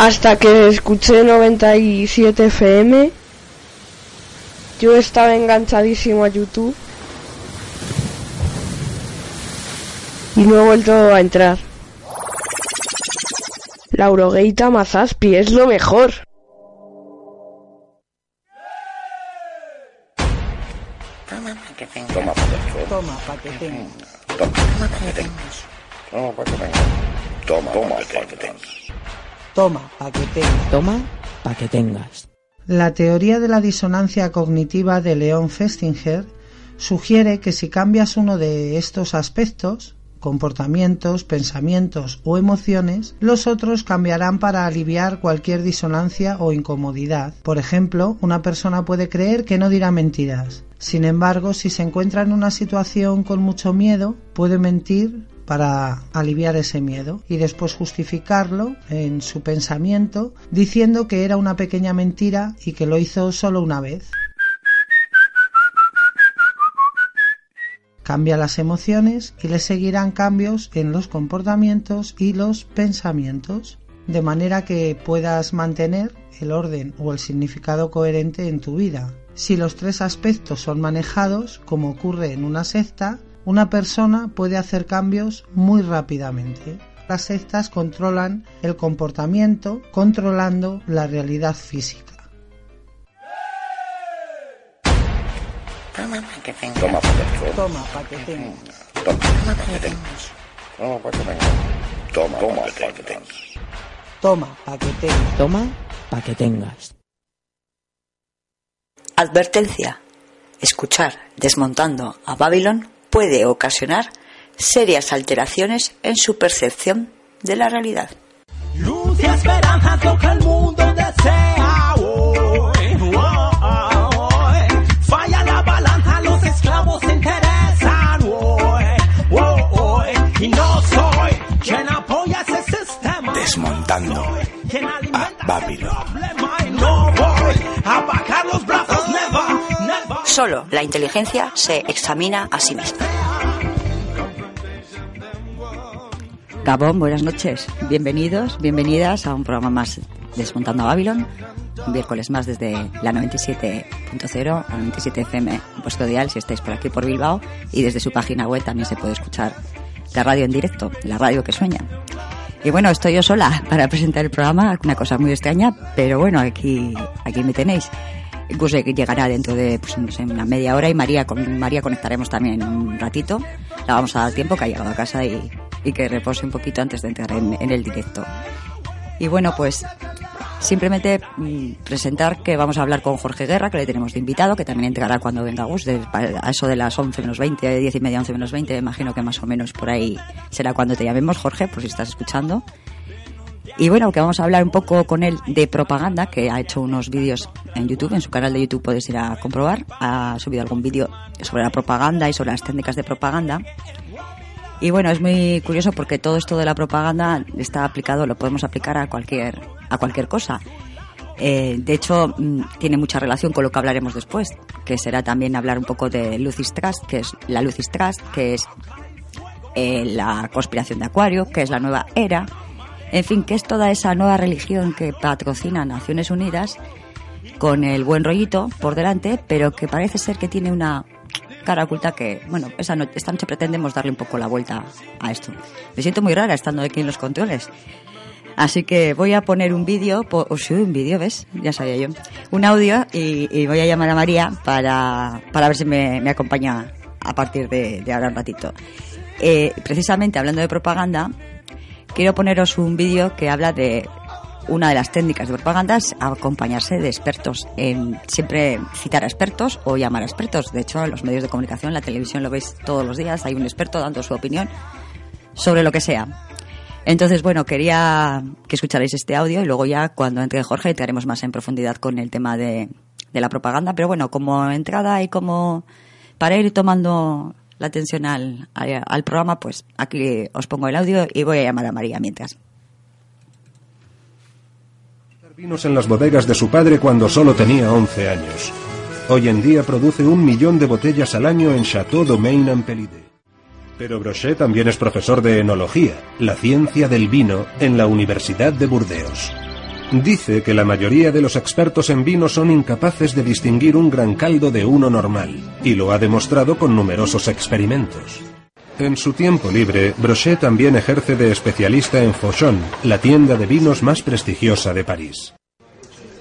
Hasta que escuché 97 FM, yo estaba enganchadísimo a YouTube y no he vuelto a entrar. Laurogeita Mazaspi es lo mejor. Toma pa' que tengas. Toma pa' que Toma pa' que tengas. Toma pa' que tengas. Toma pa' que tengas. Toma pa' que tengas. Toma pa' que tengas. Toma pa' que tengas. La teoría de la disonancia cognitiva de Leon Festinger sugiere que si cambias uno de estos aspectos, comportamientos, pensamientos o emociones, los otros cambiarán para aliviar cualquier disonancia o incomodidad. Por ejemplo, una persona puede creer que no dirá mentiras. Sin embargo, si se encuentra en una situación con mucho miedo, puede mentir para aliviar ese miedo y después justificarlo en su pensamiento diciendo que era una pequeña mentira y que lo hizo solo una vez. Cambia las emociones y le seguirán cambios en los comportamientos y los pensamientos, de manera que puedas mantener el orden o el significado coherente en tu vida. Si los tres aspectos son manejados, como ocurre en una secta, una persona puede hacer cambios muy rápidamente. Las sectas controlan el comportamiento controlando la realidad física. Toma pa' que tengas. Toma pa' que tengas. Toma pa' que tengas. Toma pa' que tengas. Toma pa' que tengas. Toma pa' que tengas. Toma pa' que tengas. Toma pa' que tengas. Advertencia. Escuchar desmontando a Babylon puede ocasionar serias alteraciones en su percepción de la realidad. Luz y esperanza es lo que el mundo desea hoy. hoy. Falla la balanza, los esclavos se interesan hoy. hoy. Y no soy quien apoya ese sistema. Desmontando Quien alimenta a no voy a Solo la inteligencia se examina a sí misma. Gabón, buenas noches. Bienvenidos, bienvenidas a un programa más Desmontando a Babylon. Un miércoles más desde la 97.0, la 97 FM, en vuestro dial si estáis por aquí por Bilbao. Y desde su página web también se puede escuchar la radio en directo, la radio que sueña. Y bueno, estoy yo sola para presentar el programa, una cosa muy extraña, pero bueno, aquí, aquí me tenéis. Que llegará dentro de pues, no sé, una media hora y María con María conectaremos también un ratito. La vamos a dar tiempo que ha llegado a casa y, y que repose un poquito antes de entrar en, en el directo. Y bueno, pues simplemente mm, presentar que vamos a hablar con Jorge Guerra, que le tenemos de invitado, que también entrará cuando venga Gus, de- a eso de las 11 menos 20, 10 y media, 11 menos 20, imagino que más o menos por ahí será cuando te llamemos, Jorge, por si estás escuchando. Y bueno, que vamos a hablar un poco con él de propaganda, que ha hecho unos vídeos en YouTube, en su canal de YouTube puedes ir a comprobar. Ha subido algún vídeo sobre la propaganda y sobre las técnicas de propaganda. Y bueno, es muy curioso porque todo esto de la propaganda está aplicado, lo podemos aplicar a cualquier, a cualquier cosa. Eh, de hecho, mm, tiene mucha relación con lo que hablaremos después, que será también hablar un poco de Lucis Trust, que es la Lucis Trust, que es eh, la conspiración de Acuario, que es la nueva era, en fin, que es toda esa nueva religión que patrocina Naciones Unidas con el buen rollito por delante, pero que parece ser que tiene una cara oculta que, bueno, esa no- esta noche pretendemos darle un poco la vuelta a esto. Me siento muy rara estando aquí en los controles. Así que voy a poner un vídeo, o sí, un vídeo, ¿ves? Ya sabía yo. Un audio y, voy a llamar a María para, para ver si me, me acompaña a partir de, de ahora un ratito. Eh, precisamente hablando de propaganda, quiero poneros un vídeo que habla de una de las técnicas de propaganda es acompañarse de expertos, en siempre citar a expertos o llamar a expertos. De hecho, en los medios de comunicación, la televisión lo veis todos los días, hay un experto dando su opinión sobre lo que sea. Entonces, bueno, quería que escucharais este audio y luego ya cuando entre Jorge entraremos más en profundidad con el tema de, de la propaganda. Pero bueno, como entrada y como para ir tomando la atención al, al, al programa, pues aquí os pongo el audio y voy a llamar a María mientras. vinos en las bodegas de su padre cuando solo tenía 11 años. Hoy en día produce un millón de botellas al año en Chateau Domaine en Pelide. Pero Brochet también es profesor de enología, la ciencia del vino, en la Universidad de Burdeos. Dice que la mayoría de los expertos en vino son incapaces de distinguir un gran caldo de uno normal, y lo ha demostrado con numerosos experimentos. En su tiempo libre, Brochet también ejerce de especialista en Fauchon, la tienda de vinos más prestigiosa de París.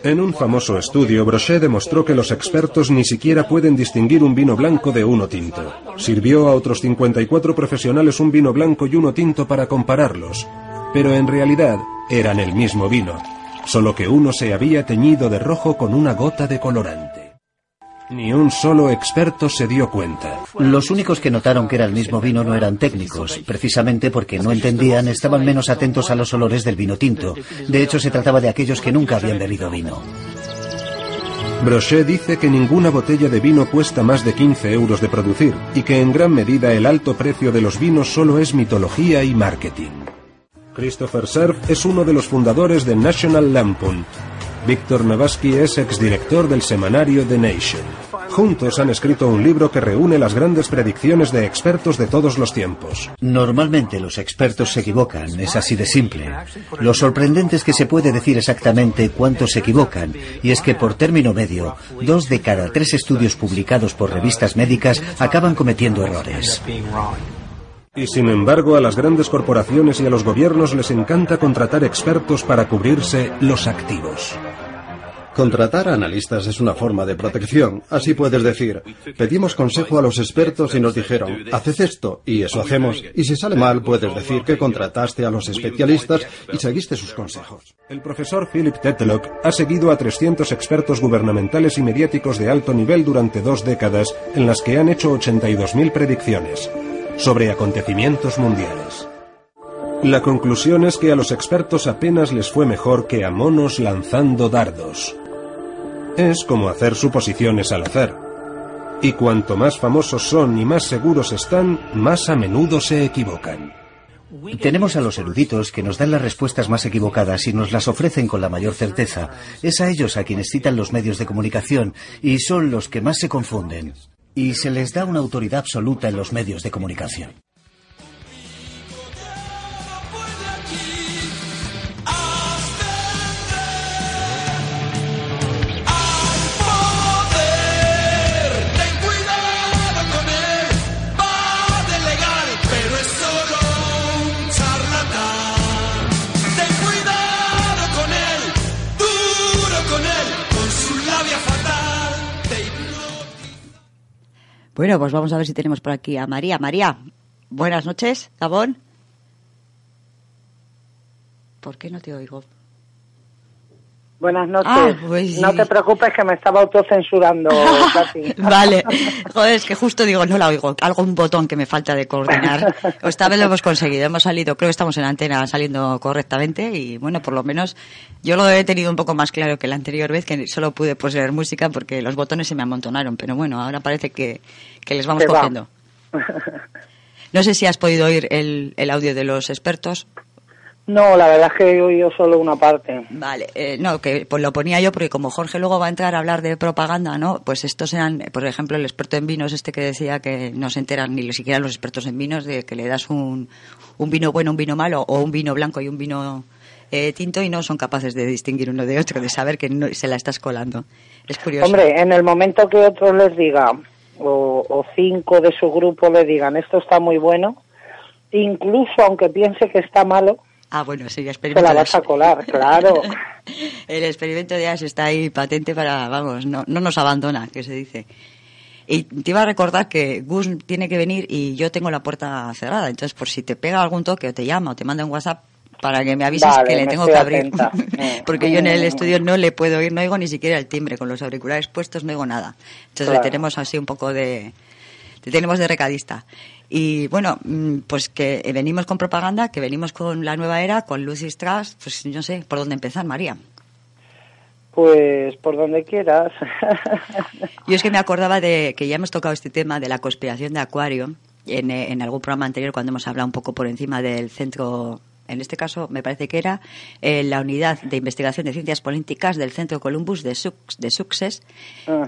En un famoso estudio, Brochet demostró que los expertos ni siquiera pueden distinguir un vino blanco de uno tinto. Sirvió a otros 54 profesionales un vino blanco y uno tinto para compararlos, pero en realidad eran el mismo vino, solo que uno se había teñido de rojo con una gota de colorante. Ni un solo experto se dio cuenta. Los únicos que notaron que era el mismo vino no eran técnicos, precisamente porque no entendían, estaban menos atentos a los olores del vino tinto. De hecho, se trataba de aquellos que nunca habían bebido vino. Brochet dice que ninguna botella de vino cuesta más de 15 euros de producir y que en gran medida el alto precio de los vinos solo es mitología y marketing. Christopher Cerf es uno de los fundadores de National Lampoon. Víctor Navasky es exdirector del semanario The Nation. Juntos han escrito un libro que reúne las grandes predicciones de expertos de todos los tiempos. Normalmente los expertos se equivocan, es así de simple. Lo sorprendente es que se puede decir exactamente cuánto se equivocan, y es que por término medio, dos de cada tres estudios publicados por revistas médicas acaban cometiendo errores. Y sin embargo, a las grandes corporaciones y a los gobiernos les encanta contratar expertos para cubrirse los activos. Contratar a analistas es una forma de protección. Así puedes decir, pedimos consejo a los expertos y nos dijeron, haced esto, y eso hacemos. Y si sale mal, puedes decir que contrataste a los especialistas y seguiste sus consejos. El profesor Philip Tetlock ha seguido a 300 expertos gubernamentales y mediáticos de alto nivel durante dos décadas, en las que han hecho 82.000 predicciones sobre acontecimientos mundiales. La conclusión es que a los expertos apenas les fue mejor que a monos lanzando dardos. Es como hacer suposiciones al azar. Y cuanto más famosos son y más seguros están, más a menudo se equivocan. Tenemos a los eruditos que nos dan las respuestas más equivocadas y nos las ofrecen con la mayor certeza. Es a ellos a quienes citan los medios de comunicación y son los que más se confunden. Y se les da una autoridad absoluta en los medios de comunicación. Bueno, pues vamos a ver si tenemos por aquí a María. María, buenas noches, Gabón. ¿Por qué no te oigo? Buenas noches. Ah, pues No te preocupes que me estaba autocensurando. Vale, joder, es que justo digo, no la oigo, algún botón que me falta de coordinar. Esta vez lo hemos conseguido, hemos salido, creo que estamos en antena saliendo correctamente y bueno, por lo menos yo lo he tenido un poco más claro que la anterior vez, que solo pude poseer música porque los botones se me amontonaron, pero bueno, ahora parece que, que les vamos va. cogiendo. No sé si has podido oír el, el audio de los expertos. No, la verdad es que he oído solo una parte. Vale, eh, no, que pues lo ponía yo porque como Jorge luego va a entrar a hablar de propaganda, ¿no? Pues estos eran, por ejemplo, el experto en vinos este que decía que no se enteran ni siquiera los expertos en vinos de que le das un, un vino bueno, un vino malo o un vino blanco y un vino eh, tinto y no son capaces de distinguir uno de otro, de saber que no, se la estás colando. Es curioso. Hombre, en el momento que otros les diga, o, o cinco de su grupo le digan, esto está muy bueno, incluso aunque piense que está malo, Ah, bueno, sí, el experimento la de vas a colar, claro. el experimento de Ash está ahí patente para, vamos, no, no nos abandona, que se dice. Y te iba a recordar que Gus tiene que venir y yo tengo la puerta cerrada. Entonces, por si te pega algún toque o te llama o te manda un WhatsApp para que me avises Vale, que le tengo que abrir. atenta. Porque yo en el estudio no le puedo oír, no oigo ni siquiera el timbre. Con los auriculares puestos no oigo nada. Entonces le tenemos así un poco de... Te tenemos de recadista. Y bueno, mm, pues que venimos con propaganda, que venimos con la nueva era, con Lucy Strass, pues no sé por dónde empezar, María. Pues por donde quieras. Yo es que me acordaba de que ya hemos tocado este tema de la conspiración de Acuario en, eh, en algún programa anterior cuando hemos hablado un poco por encima del centro, en este caso me parece que era eh, la unidad de investigación de ciencias políticas del centro Columbus de, Sux- de Success,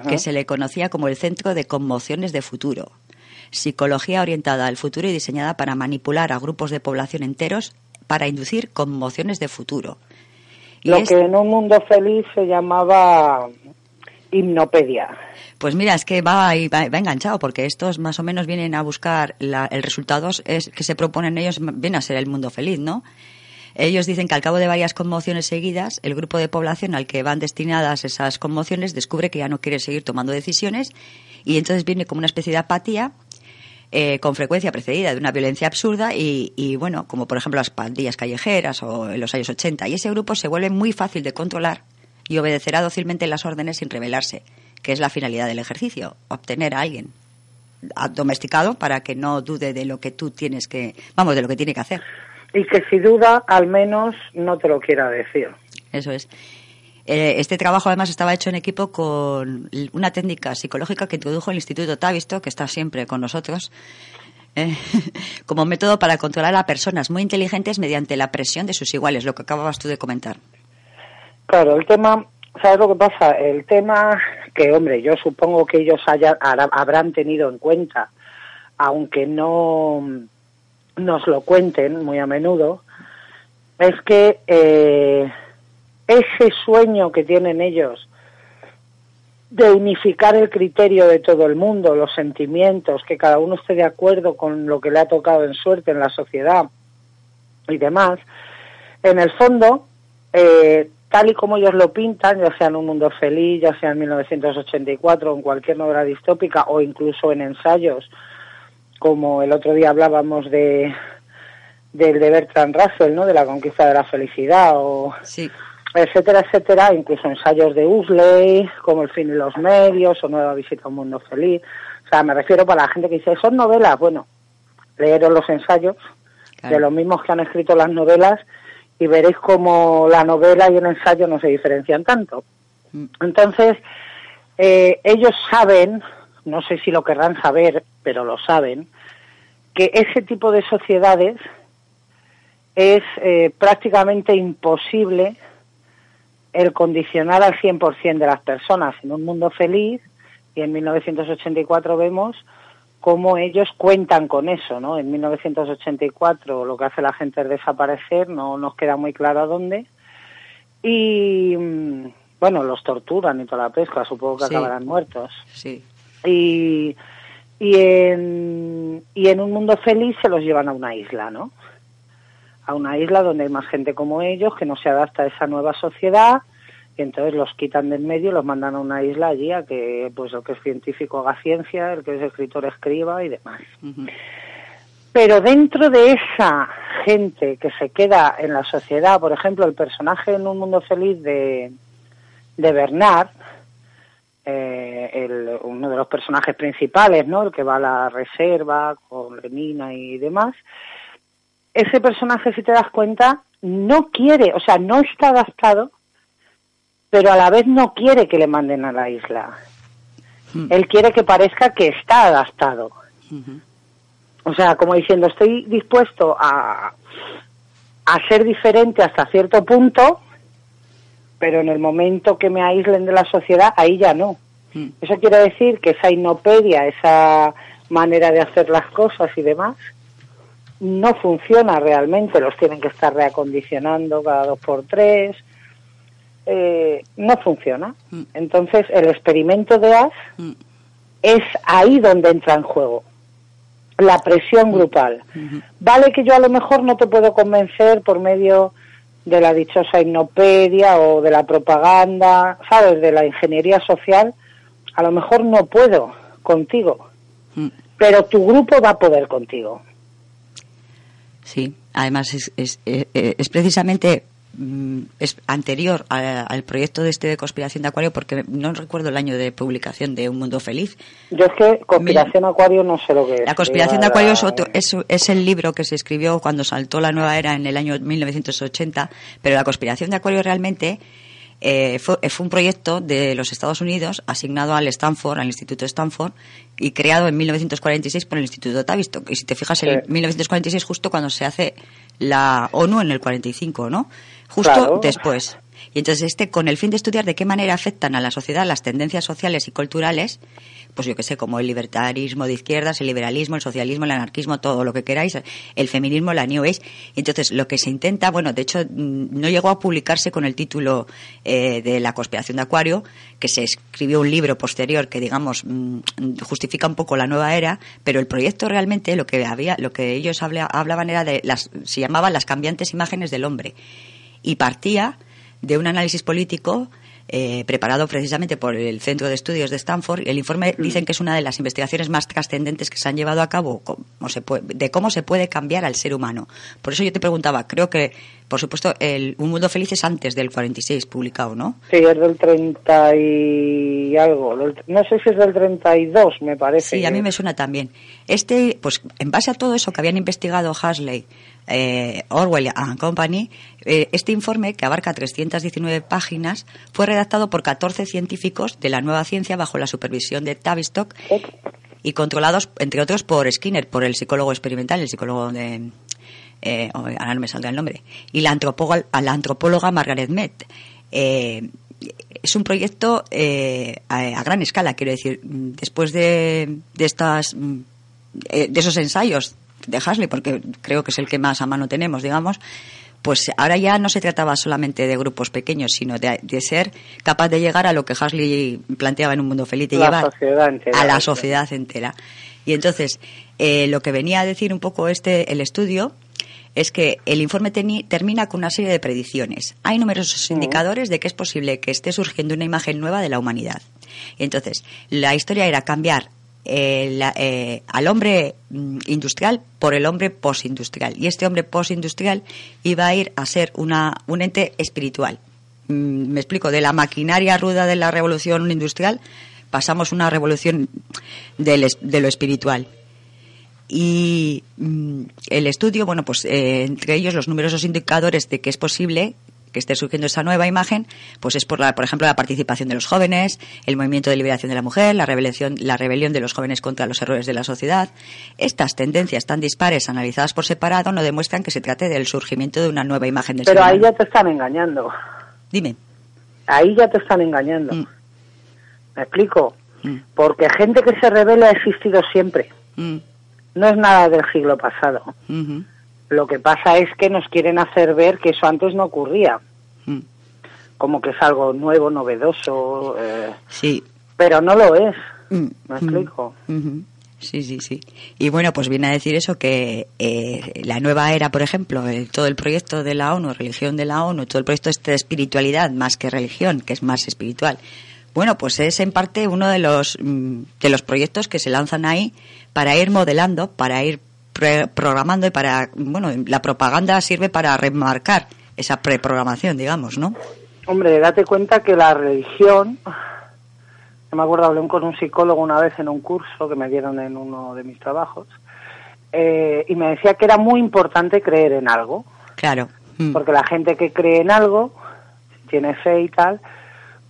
que se le conocía como el centro de conmociones de futuro. Psicología orientada al futuro y diseñada para manipular a grupos de población enteros para inducir conmociones de futuro. Y Lo es- que en un mundo feliz se llamaba hipnopedia. Pues mira, es que va, va, va enganchado, porque estos más o menos vienen a buscar la- el resultado es que se proponen ellos, viene a ser el mundo feliz, ¿no? Ellos dicen que al cabo de varias conmociones seguidas, el grupo de población al que van destinadas esas conmociones descubre que ya no quiere seguir tomando decisiones y entonces viene como una especie de apatía eh, con frecuencia precedida de una violencia absurda y, y, bueno, como por ejemplo las pandillas callejeras o en los años 80. Y ese grupo se vuelve muy fácil de controlar y obedecerá dócilmente las órdenes sin rebelarse, que es la finalidad del ejercicio, obtener a alguien domesticado para que no dude de lo que tú tienes que, vamos, de lo que tiene que hacer. Y que si duda, al menos no te lo quiera decir. Eso es. Eh, este trabajo además estaba hecho en equipo con una técnica psicológica que introdujo el Instituto Tavisto, que está siempre con nosotros, eh, como método para controlar a personas muy inteligentes mediante la presión de sus iguales, lo que acababas tú de comentar. Claro, el tema, ¿sabes lo que pasa? El tema que, hombre, yo supongo que ellos haya- hará- habrán tenido en cuenta, aunque no nos lo cuenten muy a menudo, es que eh, ese sueño que tienen ellos de unificar el criterio de todo el mundo, los sentimientos, que cada uno esté de acuerdo con lo que le ha tocado en suerte en la sociedad y demás, en el fondo, eh, tal y como ellos lo pintan, ya sea en Un Mundo Feliz, ya sea en 1984 o en cualquier novela distópica o incluso en ensayos, como el otro día hablábamos de del de Bertrand Russell, ¿no? De la conquista de la felicidad o Sí. Etcétera, etcétera, incluso ensayos de Usley, como El fin y los medios o Nueva visita a un mundo feliz. O sea, me refiero para la gente que dice, son novelas, bueno, leeros los ensayos de los mismos que han escrito las novelas y veréis cómo la novela y el ensayo no se diferencian tanto. Entonces, eh, ellos saben, no sé si lo querrán saber, pero lo saben, que ese tipo de sociedades es eh, prácticamente imposible el condicionar al 100% de las personas en un mundo feliz y en 1984 vemos cómo ellos cuentan con eso, ¿no? En 1984 lo que hace la gente es desaparecer, no nos queda muy claro a dónde, y mm, bueno, los torturan y toda la pesca, supongo que Sí. acabarán muertos. Sí. Y, y, en, y en un mundo feliz se los llevan a una isla, ¿no? A una isla donde hay más gente como ellos, que no se adapta a esa nueva sociedad, y entonces los quitan del medio y los mandan a una isla allí a que pues el que es científico haga ciencia, el que es escritor escriba y demás. Pero dentro de esa gente que se queda en la sociedad, por ejemplo, el personaje en Un Mundo Feliz de, de Bernard, eh, el- uno de los personajes principales, ¿no? El que va a la reserva con Lenina y demás. Ese personaje, si te das cuenta, no quiere, o sea, no está adaptado, pero a la vez no quiere que le manden a la isla. Él quiere que parezca que está adaptado. O sea, como diciendo, estoy dispuesto a, a ser diferente hasta cierto punto, pero en el momento que me aíslen de la sociedad, ahí ya no. Eso quiere decir que esa inopedia, esa manera de hacer las cosas y demás, no funciona realmente. Los tienen que estar reacondicionando cada dos por tres. Eh, no funciona. Entonces, el experimento de As es ahí donde entra en juego la presión grupal. Vale que yo a lo mejor no te puedo convencer por medio de la dichosa hipnopedia o de la propaganda, ¿sabes? De la ingeniería social. A lo mejor no puedo contigo, pero tu grupo va a poder contigo. Sí, además es, es, eh, eh, es precisamente mm, es anterior a- al proyecto de este de conspiración de Acuario porque no recuerdo el año de publicación de Un Mundo Feliz. Yo es que conspiración acuario no sé lo que es. La conspiración de Acuario es, otro- es, es el libro que se escribió cuando saltó la nueva era en el año 1980, pero la conspiración de Acuario realmente eh, fue, fue un proyecto de los Estados Unidos asignado al Stanford, al Instituto Stanford, y creado en 1946 por el Instituto Tavistock. Y si te fijas, en Sí. 1946 justo cuando se hace la ONU en el 45, ¿no? Justo Claro. después. Y entonces este, con el fin de estudiar de qué manera afectan a la sociedad las tendencias sociales y culturales, pues yo que sé, como el libertarismo de izquierdas, el liberalismo, el socialismo, el anarquismo, todo lo que queráis, el feminismo, la New Age. Entonces, lo que se intenta, bueno, de hecho, mm, no llegó a publicarse con el título eh, de la conspiración de Acuario, que se escribió un libro posterior que, digamos, mm, justifica un poco la nueva era, pero el proyecto realmente, lo que había, lo que ellos habla- hablaban era de las, se llamaban las cambiantes imágenes del hombre. Y partía de un análisis político eh, preparado precisamente por el Centro de Estudios de Stanford. El informe dicen que es una de las investigaciones más trascendentes que se han llevado a cabo cómo se puede- de cómo se puede cambiar al ser humano. Por eso yo te preguntaba, creo que, por supuesto, el Un Mundo Feliz es antes del 46 publicado, ¿no? Sí, es del 30 y algo. No sé si es del 32, me parece. Sí, a mí me suena también. Este, pues en base a todo eso que habían investigado Hasley, eh, Orwell and Company, eh, este informe, que abarca 319 páginas, fue redactado por 14 científicos de la nueva ciencia bajo la supervisión de Tavistock y controlados, entre otros, por Skinner, por el psicólogo experimental, el psicólogo de... eh, ahora no me saldrá el nombre. Y la antropóloga, la antropóloga Margaret Mead. Es un proyecto a, gran escala, quiero decir, después de, de estas mm, de esos ensayos de Hasley, porque creo que es el que más a mano tenemos, digamos, pues ahora ya no se trataba solamente de grupos pequeños, sino de, de ser capaz de llegar a lo que Hasley planteaba en un mundo feliz, de La llevar sociedad entera, a la sociedad entera. Y entonces, eh, lo que venía a decir un poco este el estudio es que el informe teni- termina con una serie de predicciones. Hay numerosos indicadores de que es posible que esté surgiendo una imagen nueva de la humanidad. Y entonces, la historia era cambiar eh, eh, al hombre mm, industrial por el hombre postindustrial. Y este hombre postindustrial iba a ir a ser una, un ente espiritual. Mm, me explico, de la maquinaria ruda de la revolución industrial pasamos una revolución del de lo espiritual. Y mm, el estudio, bueno, pues eh, entre ellos los numerosos indicadores de que es posible que esté surgiendo esa nueva imagen, pues es por, la, por ejemplo, la participación de los jóvenes, el movimiento de liberación de la mujer, la rebelión, la rebelión de los jóvenes contra los errores de la sociedad. Estas tendencias tan dispares analizadas por separado no demuestran que se trate del surgimiento de una nueva imagen del Pero ahí humano. ya te están engañando. Dime. Ahí ya te están engañando. Mm. ¿Me explico? Porque gente que se revela ha existido siempre. Mm, No es nada del siglo pasado. Lo que pasa es que nos quieren hacer ver que eso antes no ocurría. mm. Como que es algo nuevo, novedoso. eh, Sí. pero no lo es. Mm, ¿Me explico? Ujú. Sí, sí, sí. Y bueno, pues viene a decir eso que eh, la nueva era, por ejemplo, el- todo el proyecto de la ONU, religión de la ONU, todo el proyecto este de espiritualidad más que religión, que es más espiritual. Bueno, pues es en parte uno de los mm, de los proyectos que se lanzan ahí para ir modelando, para ir pre- programando y para, bueno, la propaganda sirve para remarcar esa preprogramación, digamos, ¿no? Hombre, date cuenta que la religión, no me acuerdo, hablé con un psicólogo una vez en un curso que me dieron en uno de mis trabajos, eh, y me decía que era muy importante creer en algo, Claro. Mm. porque la gente que cree en algo, si tiene fe y tal,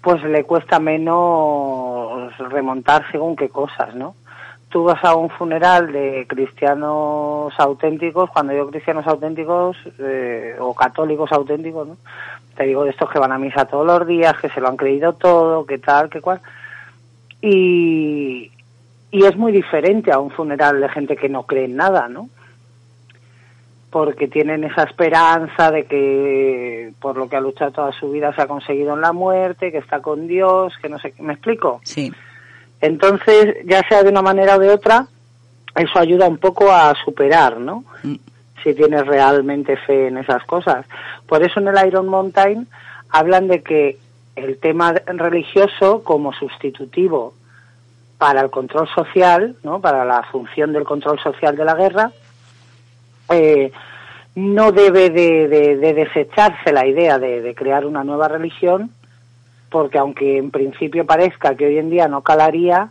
pues le cuesta menos remontar según qué cosas, ¿no? Tú vas a un funeral de cristianos auténticos, cuando digo cristianos auténticos eh, o católicos auténticos, ¿no? Te digo de estos que van a misa todos los días, que se lo han creído todo, que tal, que cual. Y, y es muy diferente a un funeral de gente que no cree en nada, ¿no? porque tienen esa esperanza de que por lo que ha luchado toda su vida se ha conseguido en la muerte, que está con Dios, que no sé ¿me explico? Sí. Entonces, ya sea de una manera o de otra, eso ayuda un poco a superar, ¿no? Si tienes realmente fe en esas cosas. Por eso en el Iron Mountain hablan de que el tema religioso como sustitutivo para el control social, ¿no? Para la función del control social de la guerra, eh, no debe de, de- de desecharse la idea de, de crear una nueva religión, porque aunque en principio parezca que hoy en día no calaría,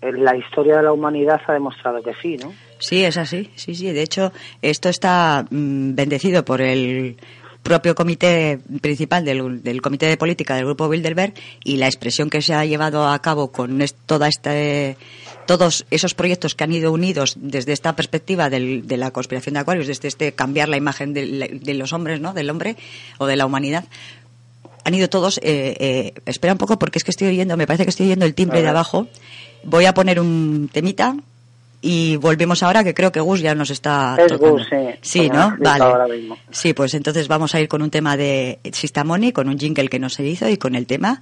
en la historia de la humanidad ha demostrado que sí, ¿no? Sí, es así. Sí, sí. De hecho, esto está mm, bendecido por el propio comité principal del, del comité de política del grupo Bilderberg y la expresión que se ha llevado a cabo con toda este todos esos proyectos que han ido unidos desde esta perspectiva del- de la conspiración de Aquarius, desde este cambiar la imagen de, de los hombres, ¿no? Del hombre o de la humanidad, han ido todos. Eh, eh, espera un poco porque es que estoy oyendo, me parece que estoy oyendo el timbre de abajo. Voy a poner un temita y volvemos ahora que creo que Gus ya nos está Es tocando. Gus, sí. Sí, Como ¿no? Vale. ahora mismo. Sí, pues entonces vamos a ir con un tema de Sistamoni, con un jingle que no se hizo y con el tema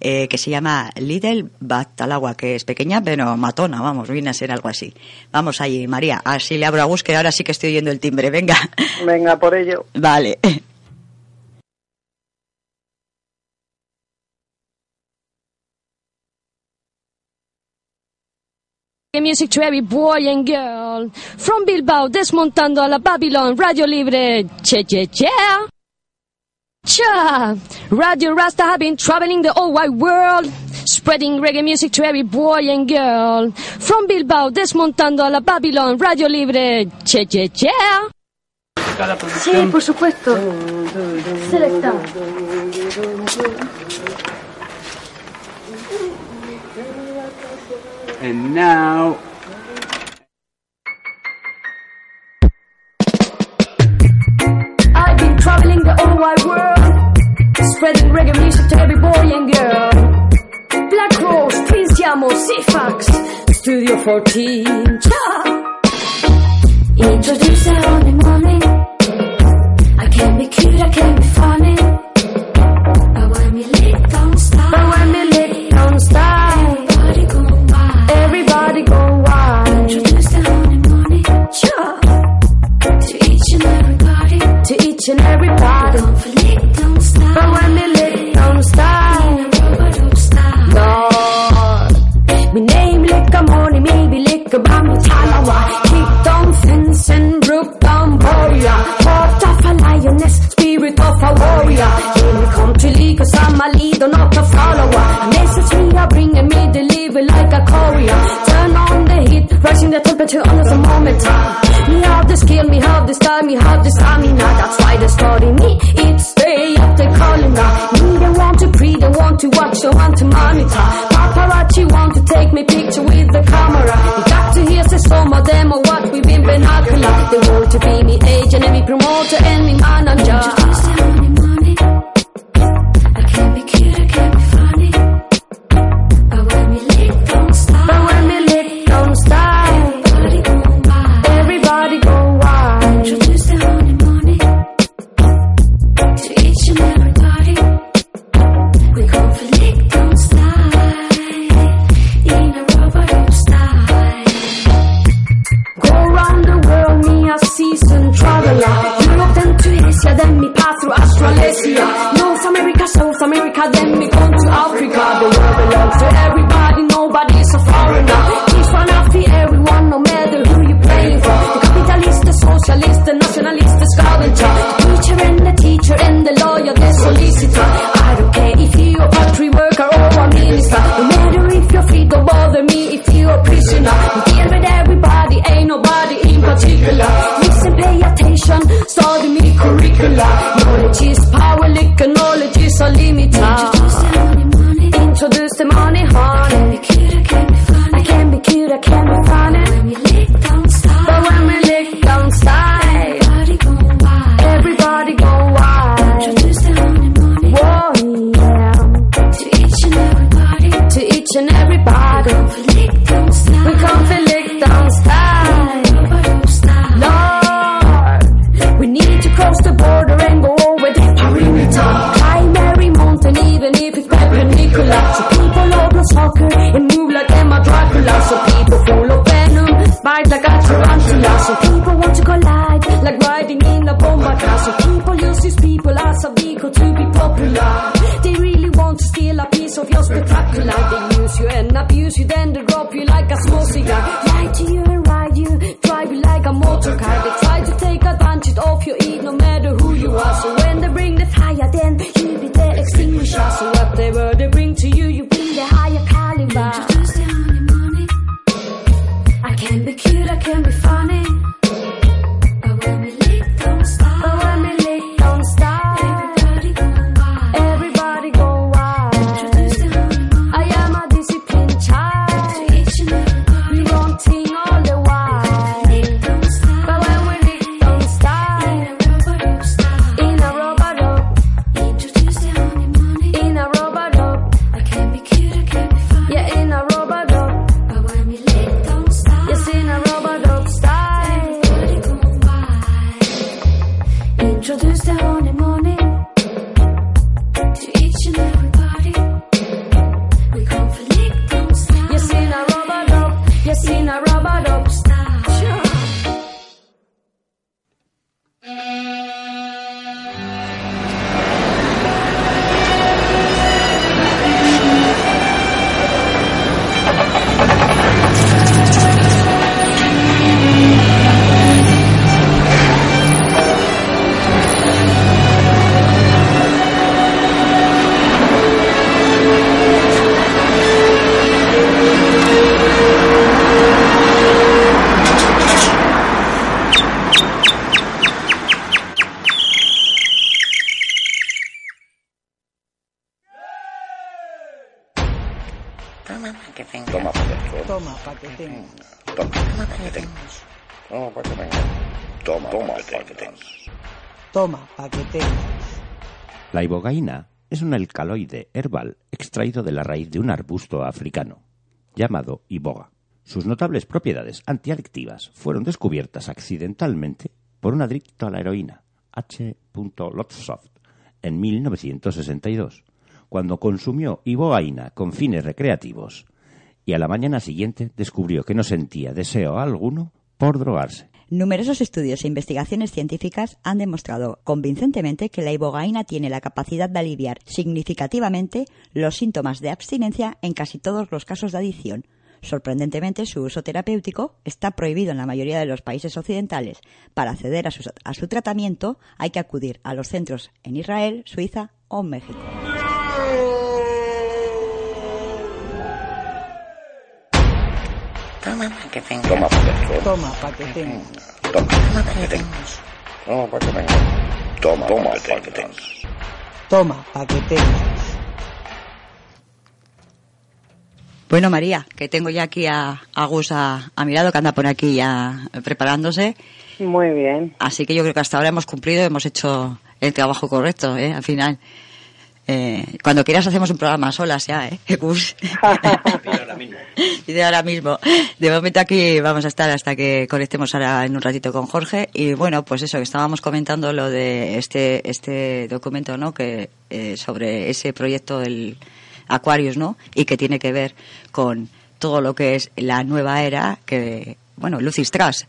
eh, que se llama Little Batalagua, que es pequeña pero matona, vamos, viene a ser algo así. Vamos allí, María. Así le abro a Gus, que ahora sí que estoy oyendo el timbre. Venga. Venga, por ello. Vale. Music to every boy and girl. From Bilbao, desmontando a la Babylon, Radio Libre. Che, che, che. Cha! Radio Rasta have been traveling the whole wide world, spreading reggae music to every boy and girl. From Bilbao, desmontando a la Babylon, Radio Libre. Che, che, che. Sí, por supuesto. Selecta. And now. I've been traveling the whole wide world, spreading reggae music to every boy and girl. Black Rose, Prince Yamo, Sifax, Studio 14. Cha! Introduce her on the morning. I can be cute, I can be funny. But when we lick, don't stop. But when we To each and everybody. Don't for lick, don't stop. But when we lick, don't stop. Lord, me name lick a money, maybe lick a bomb, Talawa. Kick down fence and broke down warrior. Heart of a lioness, spirit of a warrior. We come to lead, cause I'm a leader, not a follower. Message we are bringing me, deliver like a courier. Turn on the heat, rising the temperature on the thermometer. Me have the skill, me have the style, me have the stamina. That's why they study me. It's up, they calling. Me, they want to pre, they want to watch, they want to monitor. Paparazzi want to take me picture with the camera. You got to hear say some of them what we've been binocular. They want to be me agent and me promoter and me manager. La ibogaína es un alcaloide herbal extraído de la raíz de un arbusto africano llamado iboga. Sus notables propiedades antiadictivas fueron descubiertas accidentalmente por un adicto a la heroína, H. Lotsoft, en 1962, cuando consumió ibogaína con fines recreativos y a la mañana siguiente descubrió que no sentía deseo alguno por drogarse. Numerosos estudios e investigaciones científicas han demostrado convincentemente que la ibogaína tiene la capacidad de aliviar significativamente los síntomas de abstinencia en casi todos los casos de adicción. Sorprendentemente, su uso terapéutico está prohibido en la mayoría de los países occidentales. Para acceder a su, a su tratamiento hay que acudir a los centros en Israel, Suiza o México. Toma pa' que tengas. Toma pa' que tengas. Toma pa' que tengas. Toma pa' que tengas. Toma pa' que tengas. Toma pa' que tengas. Toma pa' que tengas. Bueno, María, que tengo ya aquí a, a Gus a, a mi lado, que anda por aquí ya preparándose. Muy bien. Así que yo creo que hasta ahora hemos cumplido, hemos hecho el trabajo correcto, ¿eh? Al final. Eh, cuando quieras hacemos un programa solas ya, ¿eh? Y de ahora mismo. De momento aquí vamos a estar hasta que conectemos ahora en un ratito con Jorge. Y bueno, pues eso, que estábamos comentando lo de este, este documento, ¿no? Que, eh, sobre ese proyecto del Aquarius, ¿no? Y que tiene que ver con todo lo que es la nueva era, que, bueno, Lucis Tras.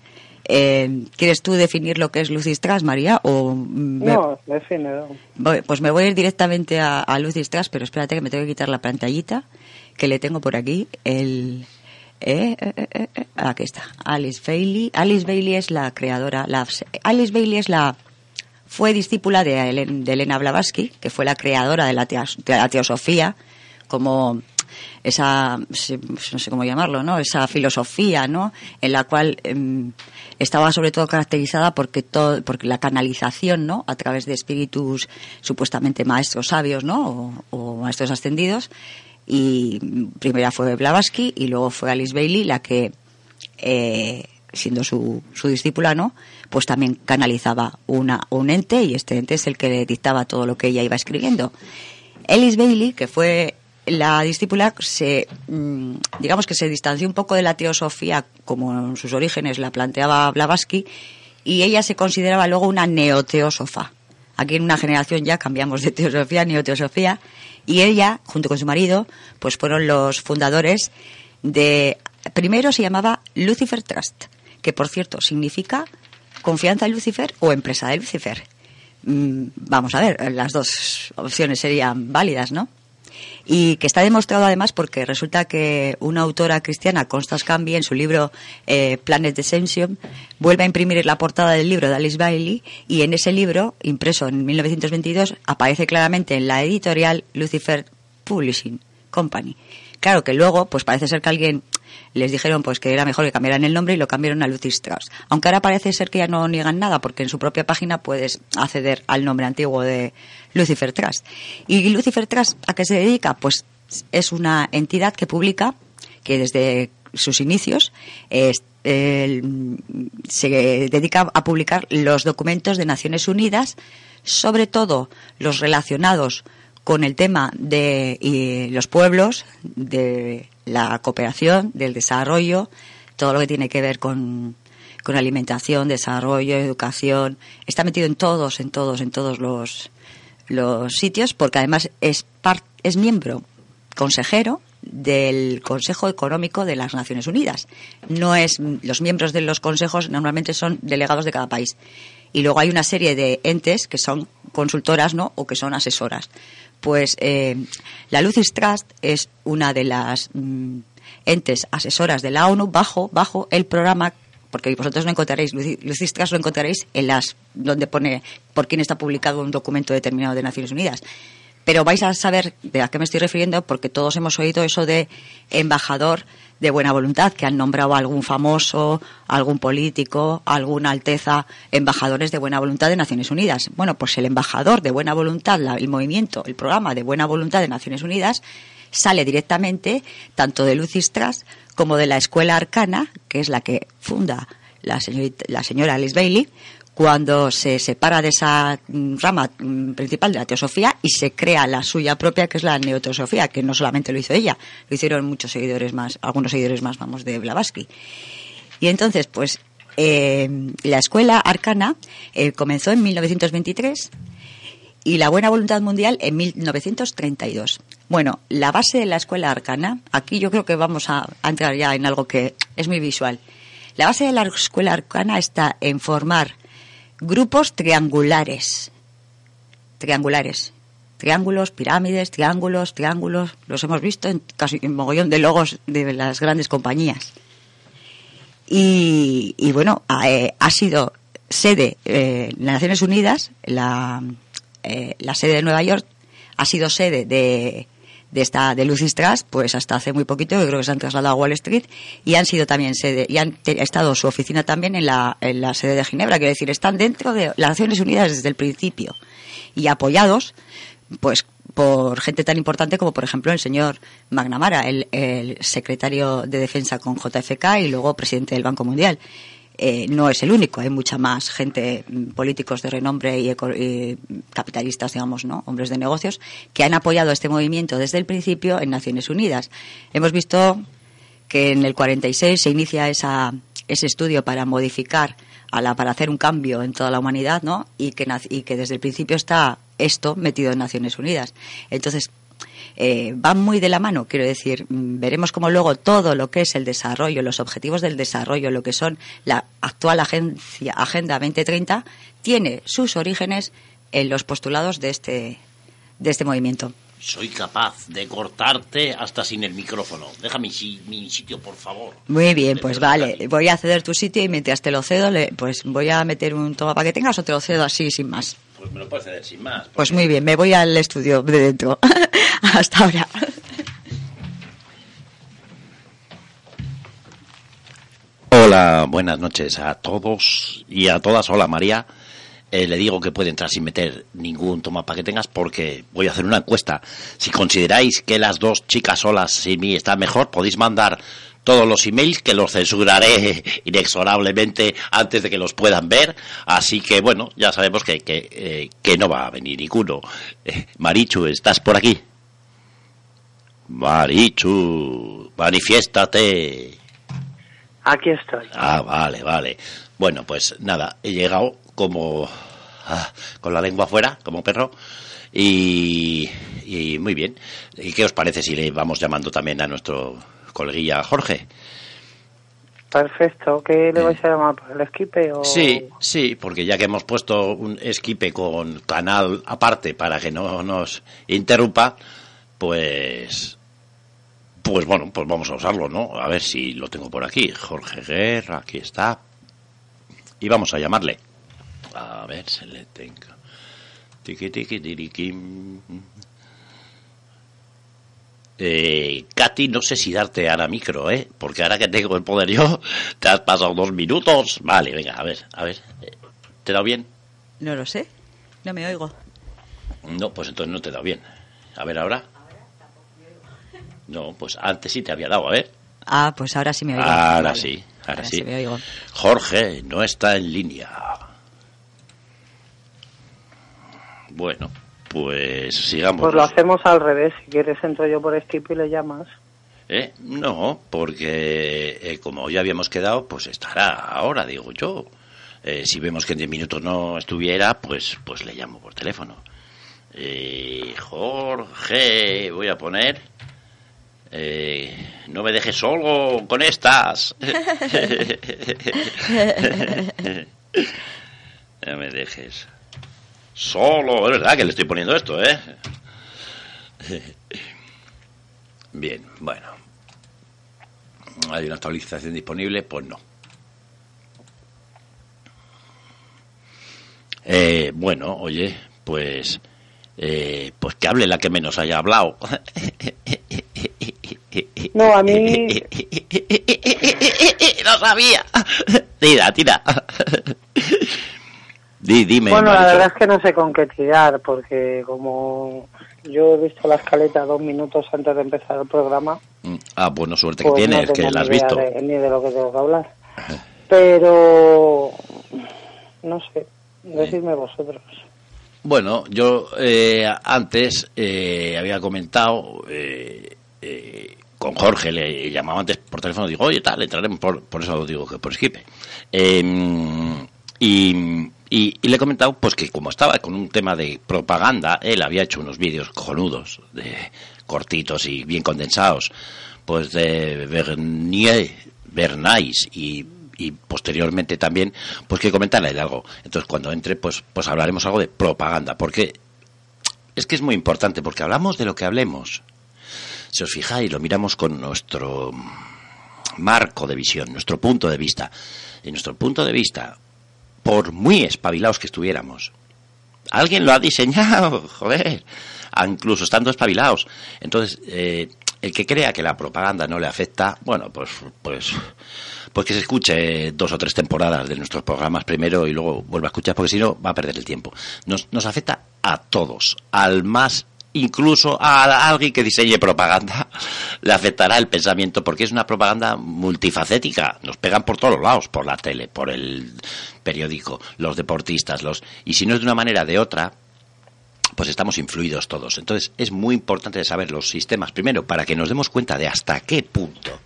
Eh, ¿Quieres tú definir lo que es Lucis Tras, María? O me- No, defínelo. Pues me voy a ir directamente a, a Lucis Tras, pero espérate que me tengo que quitar la pantallita que le tengo por aquí. El, eh, eh, eh, eh, eh, aquí está. Alice Bailey. Alice Bailey es la creadora. La, Alice Bailey es la fue discípula de, Elena Blavatsky, que fue la creadora de la teosofía, como esa, no sé cómo llamarlo, ¿no? Esa filosofía, ¿no? En la cual em, estaba sobre todo caracterizada porque todo, porque la canalización, ¿no? A través de espíritus supuestamente maestros sabios, ¿no? O, o maestros ascendidos. Y primera fue Blavatsky y luego fue Alice Bailey la que eh, siendo su, su discípula, ¿no? Pues también canalizaba una, un ente y este ente es el que le dictaba todo lo que ella iba escribiendo. Alice Bailey, que fue la discípula, se, mm, digamos que se distanció un poco de la teosofía como en sus orígenes la planteaba Blavatsky y ella se consideraba luego una neoteósofa. Aquí en una generación ya cambiamos de teosofía a neoteosofía y ella, junto con su marido, pues fueron los fundadores de... Primero se llamaba Lucifer Trust, que por cierto significa confianza en Lucifer o empresa de Lucifer. Mm, Vamos a ver, las dos opciones serían válidas, ¿no? Y que está demostrado además porque resulta que una autora cristiana, Constance Camby, en su libro eh, Planet Descension, vuelve a imprimir la portada del libro de Alice Bailey y en ese libro, impreso en 1922, aparece claramente en la editorial Lucifer Publishing Company. Claro que luego, pues parece ser que alguien les dijeron pues que era mejor que cambiaran el nombre y lo cambiaron a Strauss. Aunque ahora parece ser que ya no niegan nada porque en su propia página puedes acceder al nombre antiguo de Lucifer Trust. ¿Y Lucifer Trust a qué se dedica? Pues es una entidad que publica, que desde sus inicios se dedica a publicar los documentos de Naciones Unidas, sobre todo los relacionados con el tema de y los pueblos, de la cooperación, del desarrollo, todo lo que tiene que ver con, con alimentación, desarrollo, educación. Está metido en todos, en todos, en todos los, los sitios, porque además es, es miembro consejero del Consejo Económico de las Naciones Unidas. No es los miembros de los consejos normalmente son delegados de cada país. Y luego hay una serie de entes que son consultoras, ¿no? O que son asesoras. Pues eh, la Lucis Trust es una de las mm, entes asesoras de la ONU bajo bajo el programa porque vosotros no encontraréis Luci- Lucis Trust lo encontraréis en las donde pone por quién está publicado un documento determinado de Naciones Unidas. Pero vais a saber de a qué me estoy refiriendo porque todos hemos oído eso de embajador de buena voluntad, que han nombrado a algún famoso, algún político, alguna alteza, embajadores de buena voluntad de Naciones Unidas. Bueno, pues el embajador de buena voluntad, la- el movimiento, el programa de buena voluntad de Naciones Unidas, sale directamente tanto de Lucis Trust como de la Escuela Arcana, que es la que funda la, señorita- la señora Alice Bailey, cuando se separa de esa mm, rama mm, principal de la teosofía y se crea la suya propia, que es la neoteosofía, que no solamente lo hizo ella, lo hicieron muchos seguidores más, algunos seguidores más, vamos, de Blavatsky. Y entonces, pues, eh, la escuela arcana eh, comenzó en 1923 y la buena voluntad mundial en 1932. Bueno, la base de la escuela arcana, aquí yo creo que vamos a, a entrar ya en algo que es muy visual. La base de la escuela arcana está en formar grupos triangulares. Triangulares. Triángulos, pirámides, triángulos, triángulos. Los hemos visto en casi un mogollón de logos de las grandes compañías. Y, y bueno, ha, eh, sido sede eh, de Naciones Unidas, la, eh, la sede de Nueva York ha sido sede de, de esta de Lucis Trust, pues hasta hace muy poquito, yo creo que se han trasladado a Wall Street y han sido también sede y han estado su oficina también en la, en la sede de Ginebra, quiero decir, están dentro de las Naciones Unidas desde el principio y apoyados, pues por gente tan importante como por ejemplo el señor McNamara, el, el secretario de defensa con JFK y luego presidente del Banco Mundial. Eh, no es el único, hay mucha más gente, mm, políticos de renombre y, capitalistas, digamos, ¿no? hombres de negocios, que han apoyado este movimiento desde el principio en Naciones Unidas. Hemos visto que en el 46 se inicia esa, ese estudio para modificar, a la, para hacer un cambio en toda la humanidad, ¿no? Y que, y que desde el principio está esto metido en Naciones Unidas. Entonces, eh, van muy de la mano, quiero decir, mm, veremos cómo luego todo lo que es el desarrollo, los objetivos del desarrollo, lo que son la actual agencia, Agenda 2030, tiene sus orígenes en los postulados de este, de este movimiento. Soy capaz de cortarte hasta sin el micrófono. Deja mi, si- mi sitio, por favor. Muy bien, pues vale, voy a ceder tu sitio y mientras te lo cedo, le- pues voy a meter un toma para que tengas o te lo cedo así sin más. Pues me lo puedes ceder sin más. Pues muy bien, me voy al estudio de dentro. Hasta ahora. Hola, buenas noches a todos y a todas. Hola, María. Eh, le digo que puede entrar sin meter ningún toma para que tengas porque voy a hacer una encuesta. Si consideráis que las dos chicas solas sin mí están mejor, podéis mandar todos los emails que los censuraré inexorablemente antes de que los puedan ver. Así que bueno, ya sabemos que, que, eh, que no va a venir ninguno. Eh, Marichu, ¿estás por aquí? Marichu, manifiéstate. Aquí estoy. Ah, vale, vale. Bueno, pues nada, he llegado como ah, con la lengua afuera, como perro. Y, y muy bien. ¿Y qué os parece si le vamos llamando también a nuestro coleguilla Jorge? Perfecto. ¿Qué le vais a llamar? ¿Por el esquipe o...? Sí, sí, porque ya que hemos puesto un esquipe con canal aparte para que no nos interrumpa, pues pues bueno, pues vamos a usarlo, ¿no? A ver si lo tengo por aquí. Jorge Guerra, aquí está. Y vamos a llamarle. A ver, se le tengo. Tiki tiki tiriquim. Eh, Katy, no sé si darte ahora micro, ¿eh? Porque ahora que tengo el poder yo, te has pasado dos minutos. Vale, venga, a ver, a ver. Eh, ¿Te he dado bien? No lo sé, no me oigo. No, pues entonces no te he dado bien. A ver, ahora. No, pues antes sí te había dado, a ver. Ah, pues ahora sí me oigo. Ahora Vale. sí, ahora, Ahora sí. sí me oigo. Jorge no está en línea. Bueno, pues sigamos. Pues lo hacemos al revés. Si quieres entro yo por Skype y le llamas. ¿Eh? No, porque eh, como ya habíamos quedado, pues estará ahora, digo yo. Eh, si vemos que en 10 minutos no estuviera, pues, pues le llamo por teléfono. Eh, Jorge, voy a poner. eh, no me dejes solo con estas. no me dejes solo. Es verdad que le estoy poniendo esto, ¿eh? Bien, bueno. ¿Hay una actualización disponible? Pues no. Eh, bueno, oye, pues... eh, pues que hable la que menos haya hablado. No, a mí... ¡No sabía! Tira, tira. Di, dime, bueno, la verdad es que no sé con qué tirar, porque como yo he visto la escaleta dos minutos antes de empezar el programa, Mm, Ah, bueno, suerte pues que tienes, no que la has visto. de- ni de lo que tengo que hablar. Pero, no sé, decidme vosotros. Bueno, yo eh, antes eh, había comentado eh, eh, con Jorge, le llamaba antes por teléfono, digo, oye, tal, entraremos por, por eso digo que por Skype. Eh, y, y- le he comentado pues que como estaba con un tema de propaganda, él había hecho unos vídeos cojonudos, de cortitos y bien condensados, pues de Bernier, Bernays y, y posteriormente también, pues que comentarle de algo. Entonces cuando entre, pues, pues hablaremos algo de propaganda, porque es que es muy importante, porque hablamos de lo que hablemos. Si os fijáis, lo miramos con nuestro marco de visión, nuestro punto de vista. Y nuestro punto de vista, por muy espabilados que estuviéramos, alguien lo ha diseñado, joder, incluso estando espabilados. Entonces, eh, el que crea que la propaganda no le afecta, bueno, pues, pues, pues que se escuche dos o tres temporadas de nuestros programas primero y luego vuelva a escuchar, porque si no va a perder el tiempo. Nos, nos afecta a todos, al más incluso a alguien que diseñe propaganda le afectará el pensamiento porque es una propaganda multifacética. Nos pegan por todos lados por la tele por el periódico los deportistas los y si no es de una manera de otra pues estamos influidos todos. Entonces es muy importante saber los sistemas primero para que nos demos cuenta de hasta qué punto.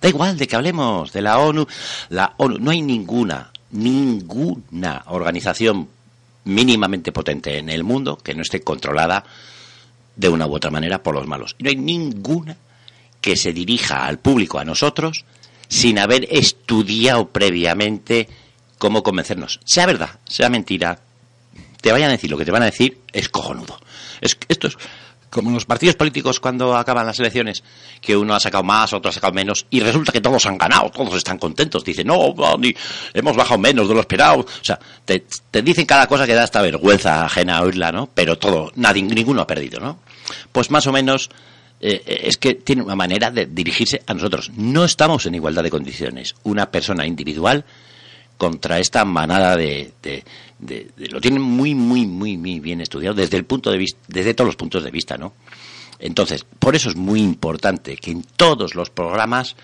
Da igual de que hablemos de la ONU la ONU no hay ninguna ninguna organización mínimamente potente en el mundo que no esté controlada de una u otra manera por los malos. No hay ninguna que se dirija al público, a nosotros, sin haber estudiado previamente cómo convencernos. Sea verdad, sea mentira, te vayan a decir lo que te van a decir, es cojonudo. Es, esto es como los partidos políticos cuando acaban las elecciones, que uno ha sacado más, otro ha sacado menos, y resulta que todos han ganado, todos están contentos. Dicen, no, ni- hemos bajado menos de lo esperado. O sea, te, dicen cada cosa que da hasta vergüenza ajena a oírla, ¿no? Pero todo, nadie, ninguno ha perdido, ¿no? Pues más o menos eh, eh, es que tiene una manera de dirigirse a nosotros. No estamos en igualdad de condiciones. Una persona individual contra esta manada de, de- lo tienen muy muy muy muy bien estudiado desde el punto de vista desde todos los puntos de vista no entonces por eso es muy importante que en todos los programas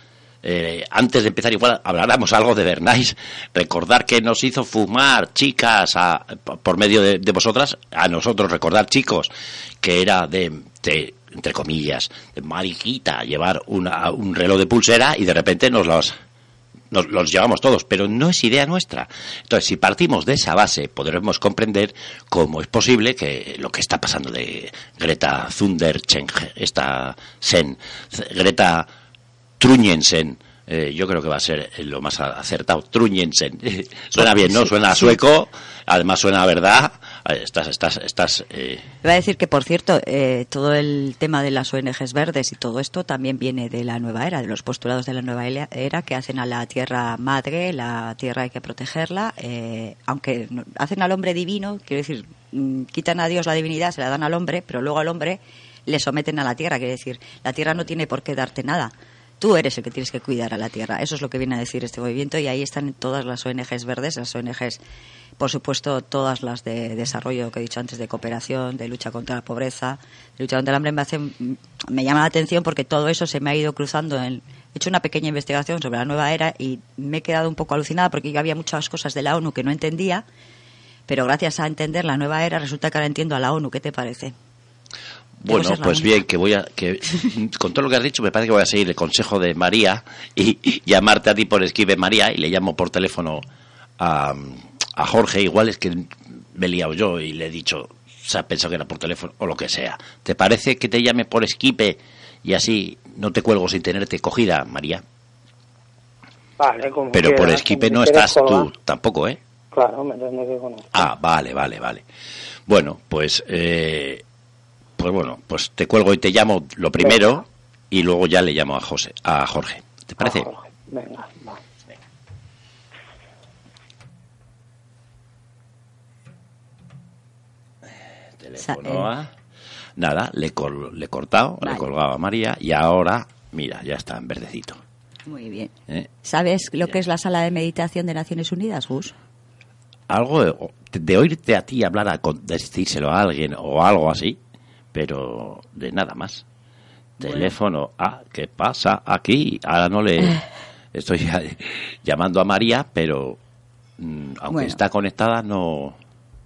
eh, antes de empezar igual habláramos algo de Bernays recordar que nos hizo fumar chicas a- por medio de, vosotras a nosotros recordar chicos que era de, de, entre comillas de mariquita llevar una- un reloj de pulsera y de repente nos los nos los llevamos todos, pero no es idea nuestra. Entonces, si partimos de esa base, podremos comprender cómo es posible que lo que está pasando de Greta Thundercheng, esta Sen, Greta Truñensen, eh, yo creo que va a ser lo más acertado, Truñensen. suena bien, ¿no? Suena a sueco, además suena a verdad. Estás, estás, estás, eh, Iba a decir que, por cierto, eh, todo el tema de las ONGs verdes y todo esto también viene de la nueva era, de los postulados de la nueva era que hacen a la tierra madre, la tierra hay que protegerla, eh, aunque hacen al hombre divino, quiero decir, mm, quitan a Dios la divinidad, se la dan al hombre, pero luego al hombre le someten a la tierra, quiere decir, la tierra no tiene por qué darte nada. Tú eres el que tienes que cuidar a la tierra. Eso es lo que viene a decir este movimiento y ahí están todas las ONGs verdes, las ONGs, por supuesto, todas las de desarrollo que he dicho antes, de cooperación, de lucha contra la pobreza, de lucha contra el hambre. Me, hace, me llama la atención porque todo eso se me ha ido cruzando. En, he hecho una pequeña investigación sobre la nueva era y me he quedado un poco alucinada porque yo había muchas cosas de la ONU que no entendía, pero gracias a entender la nueva era resulta que ahora entiendo a la ONU. ¿Qué te parece? Bueno, pues bien, que voy a que con todo lo que has dicho me parece que voy a seguir el consejo de María y, y llamarte a ti por escribe María y le llamo por teléfono a, a Jorge, igual es que me he liado yo y le he dicho, se ha pensado que era por teléfono o lo que sea. ¿Te parece que te llame por Skype y así no te cuelgo sin tenerte cogida, María? Vale, como Pero por Skype no estás colgar. tú tampoco, ¿eh? Claro, me tendré que conectar. Ah, vale, vale, vale. Bueno, pues, eh, pues bueno, pues te cuelgo y te llamo lo primero y luego ya le llamo a José, a Jorge. ¿Te parece? Venga, va. Teléfono a- Nada, le, col- le he cortado, le he colgado a María y ahora, mira, ya está en verdecito. Muy bien. ¿eh? ¿Sabes lo que es la sala de meditación de Naciones Unidas, Gus? Algo, de oírte a ti hablar, a con- decírselo a alguien o algo así, pero de nada más. Teléfono, ah, ¿qué pasa aquí? Ahora no le estoy ya- llamando a María, pero mm, aunque Bueno. está conectada, no.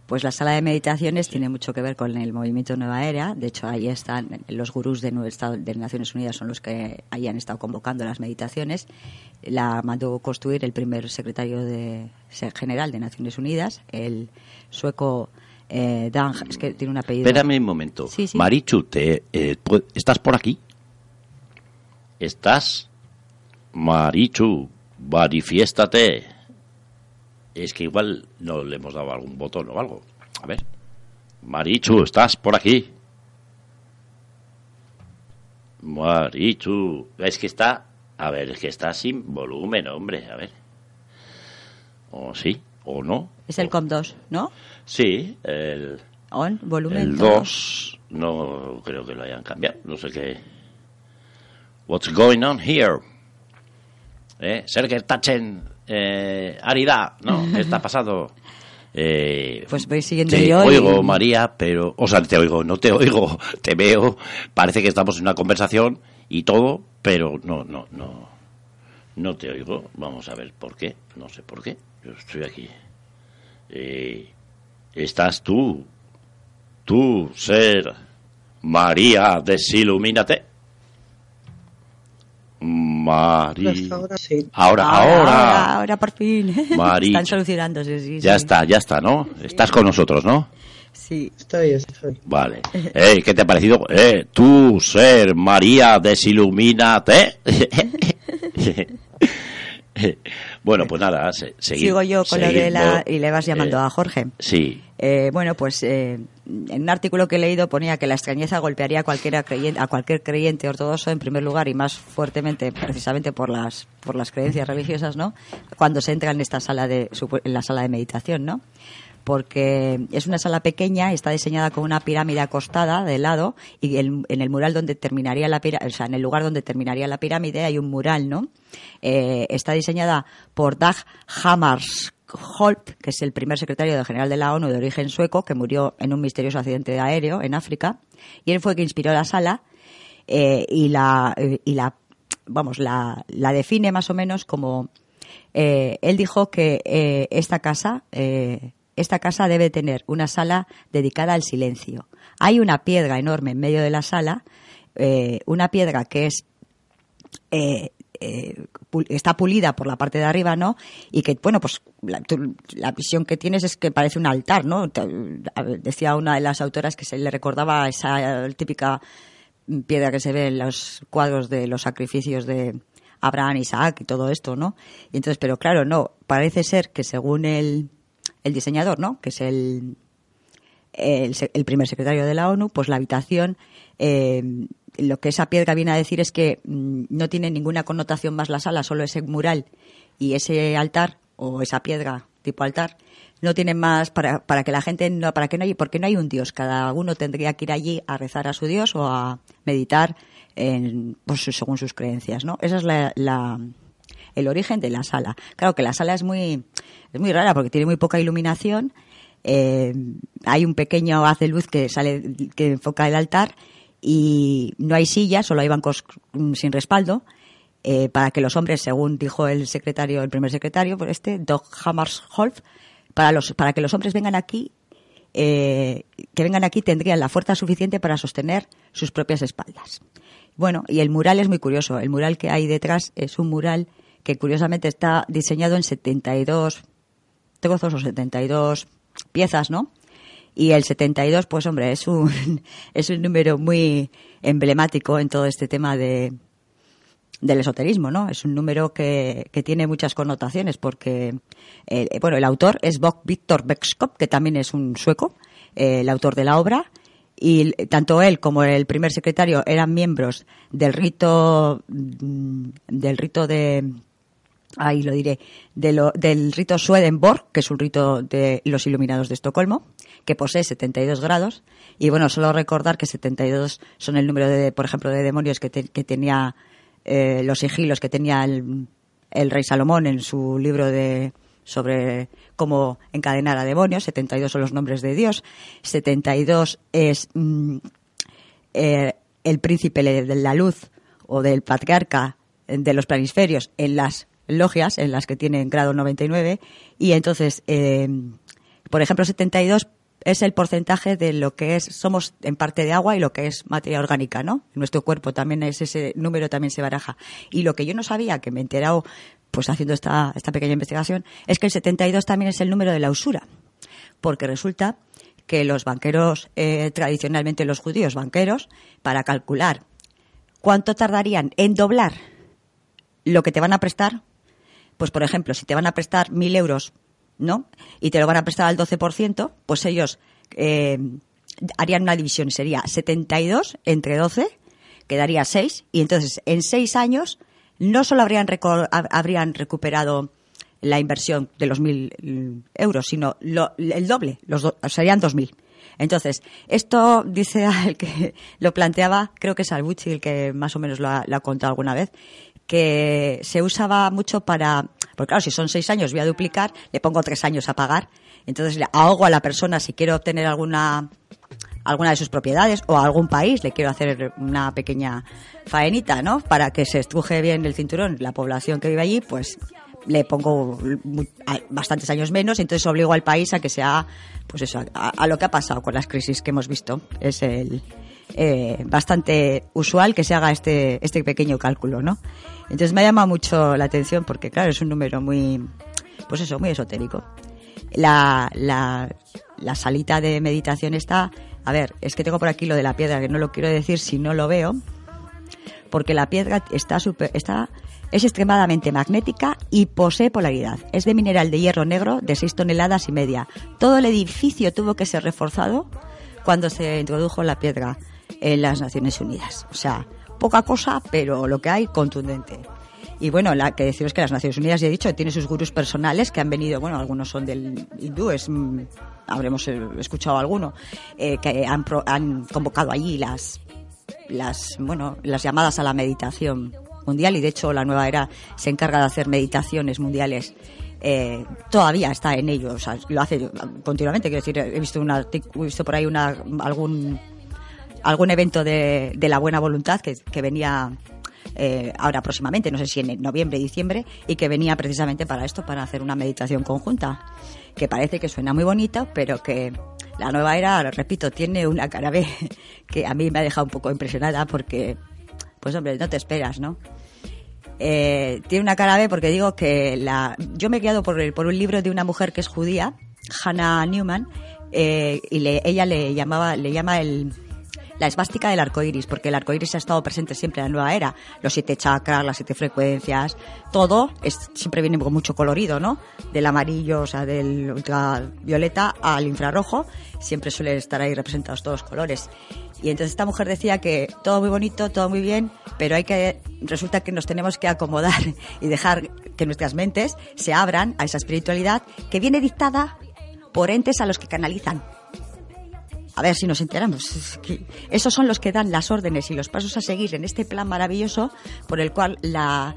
Pues la sala de meditaciones tiene mucho que ver con el movimiento Nueva Era. De hecho, ahí están los gurús de, Estado- de Naciones Unidas, son los que ahí han estado convocando las meditaciones. La mandó construir el primer secretario de, general de Naciones Unidas, el sueco eh, Dan, es que tiene un apellido. Espérame un momento. Sí, sí. Marichu, te, eh, ¿estás por aquí? ¿Estás? Marichu, manifiéstate. Es que igual no le hemos dado algún botón o algo. A ver. Marichu, ¿estás por aquí? Marichu. Es que está... A ver, es que está sin volumen, hombre. A ver. O sí, o no. Es el COM2, ¿no? Sí, el... On, volumen. El todo. 2 no creo que lo hayan cambiado. No sé qué. What's going on here? ¿Eh? Sergei Tachen, eh, Arida, ¿no? ¿Qué está pasando? Eh, Pues voy siguiendo te yo. y- oigo, María, pero... O sea, te oigo, no te oigo, te veo. Parece que estamos en una conversación y todo, pero no, no, no. No te oigo. Vamos a ver por qué. No sé por qué. Yo estoy aquí. Eh, estás tú. Tú, ser María, desilumínate. María. Ahora sí. Ahora, ahora, ahora. ahora, por fin. Mari. Están solucionándose, sí, Ya sí. está, ya está, ¿no? Estás con nosotros, ¿no? Sí. Estoy, estoy. Vale. Eh, ¿Qué te ha parecido? Eh, tú, ser María, desilumínate. bueno, pues nada, se- Sigo yo con lo de la... Y le vas llamando Eh, a Jorge. Sí, Eh, bueno, pues eh, en un artículo que he leído ponía que la extrañeza golpearía a, cualquiera creyente, a cualquier creyente ortodoxo en primer lugar y más fuertemente precisamente por las por las creencias religiosas, ¿no? Cuando se entra en esta sala de en la sala de meditación, ¿no? Porque es una sala pequeña, está diseñada con una pirámide acostada de lado y en el mural donde terminaría la pirámide, o sea, en el lugar donde terminaría la pirámide hay un mural, ¿no? Eh, está diseñada por Dag Hammarskjöld, que es el primer secretario general de la ONU de origen sueco, que murió en un misterioso accidente aéreo en África. Y él fue que inspiró la sala eh, y la, y la vamos, la, la define más o menos como eh, él dijo que esta casa esta casa debe tener una sala dedicada al silencio. Hay una piedra enorme en medio de la sala, eh, una piedra que es eh, eh, está pulida por la parte de arriba, ¿no? Y que, bueno, pues la, la visión que tienes es que parece un altar, ¿no? Decía una de las autoras que se le recordaba esa típica piedra que se ve en los cuadros de los sacrificios de Abraham, Isaac y todo esto, ¿no? Y entonces, pero claro, no, parece ser que según el, el diseñador, ¿no? Que es el, el, el primer secretario de la ONU, pues la habitación, eh, lo que esa piedra viene a decir es que mm, no tiene ninguna connotación más la sala, solo ese mural y ese altar o esa piedra tipo altar no tienen más para, para que la gente no para que no hay porque no hay un dios cada uno tendría que ir allí a rezar a su dios o a meditar en, pues, según sus creencias no esa es la- el origen de la sala. Claro que la sala es muy es muy rara porque tiene muy poca iluminación eh, hay un pequeño haz de luz que sale que enfoca el altar y no hay sillas, solo hay bancos mm, sin respaldo eh, para que los hombres, según dijo el secretario, el primer secretario, por este, Doc Hammarskjöld, para los para que los hombres vengan aquí, eh, que vengan aquí tendrían la fuerza suficiente para sostener sus propias espaldas. Bueno, y el mural es muy curioso. El mural que hay detrás es un mural que curiosamente está diseñado en 72 trozos o 72 piezas, ¿no? Y el 72, pues hombre, es un, es un número muy emblemático en todo este tema de, del esoterismo, ¿no? Es un número que, que tiene muchas connotaciones porque, eh, bueno, el autor es Bock Victor que también es un sueco, eh, el autor de la obra, y tanto él como el primer secretario eran miembros del rito, mm, del rito de, ahí lo diré, de lo- del rito Swedenborg, que es un rito de los iluminados de Estocolmo, que posee 72 grados. Y bueno, solo recordar que 72 son el número de, por ejemplo, de demonios que, te- que tenía, eh, los sigilos que tenía el, el rey Salomón en su libro de, sobre cómo encadenar a demonios, 72 son los nombres de Dios, 72 es mm, eh, el príncipe de la luz o del patriarca de los planisferios en las logias, en las que tienen grado 99, y entonces, eh, por ejemplo, 72 es el porcentaje de lo que es, somos en parte de agua y lo que es materia orgánica, ¿no? Nuestro cuerpo también es ese número también se baraja. Y lo que yo no sabía, que me he enterado pues haciendo esta, esta pequeña investigación, es que el 72 también es el número de la usura. Porque resulta que los banqueros, eh, tradicionalmente los judíos banqueros, para calcular cuánto tardarían en doblar lo que te van a prestar, pues por ejemplo, si te van a prestar mil euros, ¿no? Y te lo van a prestar al 12%, pues ellos eh, harían una división, sería 72 entre 12, quedaría 6, y entonces en 6 años no solo habrían, recuperado la inversión de los mil mm, euros, sino lo- el doble, los serían dos mil. Entonces, esto dice el que lo planteaba, creo que es Albucci el que más o menos lo ha, lo ha contado alguna vez, que se usaba mucho para, porque claro, si son seis años voy a duplicar, le pongo tres años a pagar, entonces le ahogo a la persona si quiero obtener alguna alguna de sus propiedades o a algún país le quiero hacer una pequeña faenita, ¿no? Para que se estruje bien el cinturón la población que vive allí, pues le pongo bastantes años menos, entonces obligo al país a que sea, pues eso, a, a lo que ha pasado con las crisis que hemos visto. Es el eh, bastante usual que se haga este, este pequeño cálculo, ¿no? Entonces me ha llamado mucho la atención porque, claro, es un número muy, pues eso, muy esotérico. La, la, la salita de meditación está, a ver, es que tengo por aquí lo de la piedra, que no lo quiero decir si no lo veo, porque la piedra está, super- está es extremadamente magnética y posee polaridad. Es de mineral de hierro negro de 6 toneladas y media. Todo el edificio tuvo que ser reforzado cuando se introdujo la piedra en las Naciones Unidas. O sea, poca cosa, pero lo que hay contundente. Y bueno, la que deciros que las Naciones Unidas, ya he dicho, tiene sus gurús personales que han venido, bueno, algunos son del hindú, es, mm, habremos eh, escuchado alguno, eh, que han, han convocado allí las, las, bueno, las llamadas a la meditación mundial y de hecho la nueva era se encarga de hacer meditaciones mundiales. Eh, todavía está en ello, lo hace continuamente. Quiero decir, he visto, un artic- he visto por ahí una, algún, algún evento de, de la buena voluntad que, venía eh, ahora próximamente, no sé si en noviembre, diciembre, y que venía precisamente para esto, para hacer una meditación conjunta, que parece que suena muy bonito, pero que la nueva era, repito, tiene una cara B que a mí me ha dejado un poco impresionada porque, pues hombre, no te esperas, ¿no? Eh, tiene una cara B porque digo que la, yo me he guiado por, por un libro de una mujer que es judía, Hannah Newman, eh, y le- ella le llamaba, le llama el, la esvástica del arco iris, porque el arco iris ha estado presente siempre en la nueva era. Los siete chakras, las siete frecuencias, todo es, siempre viene con mucho colorido, ¿no? Del amarillo, o sea, del ultravioleta al infrarrojo, siempre suelen estar ahí representados todos los colores. Y entonces esta mujer decía que todo muy bonito, todo muy bien, pero hay que, resulta que nos tenemos que acomodar y dejar que nuestras mentes se abran a esa espiritualidad que viene dictada por entes a los que canalizan. A ver si nos enteramos. Esos son los que dan las órdenes y los pasos a seguir en este plan maravilloso por el cual la,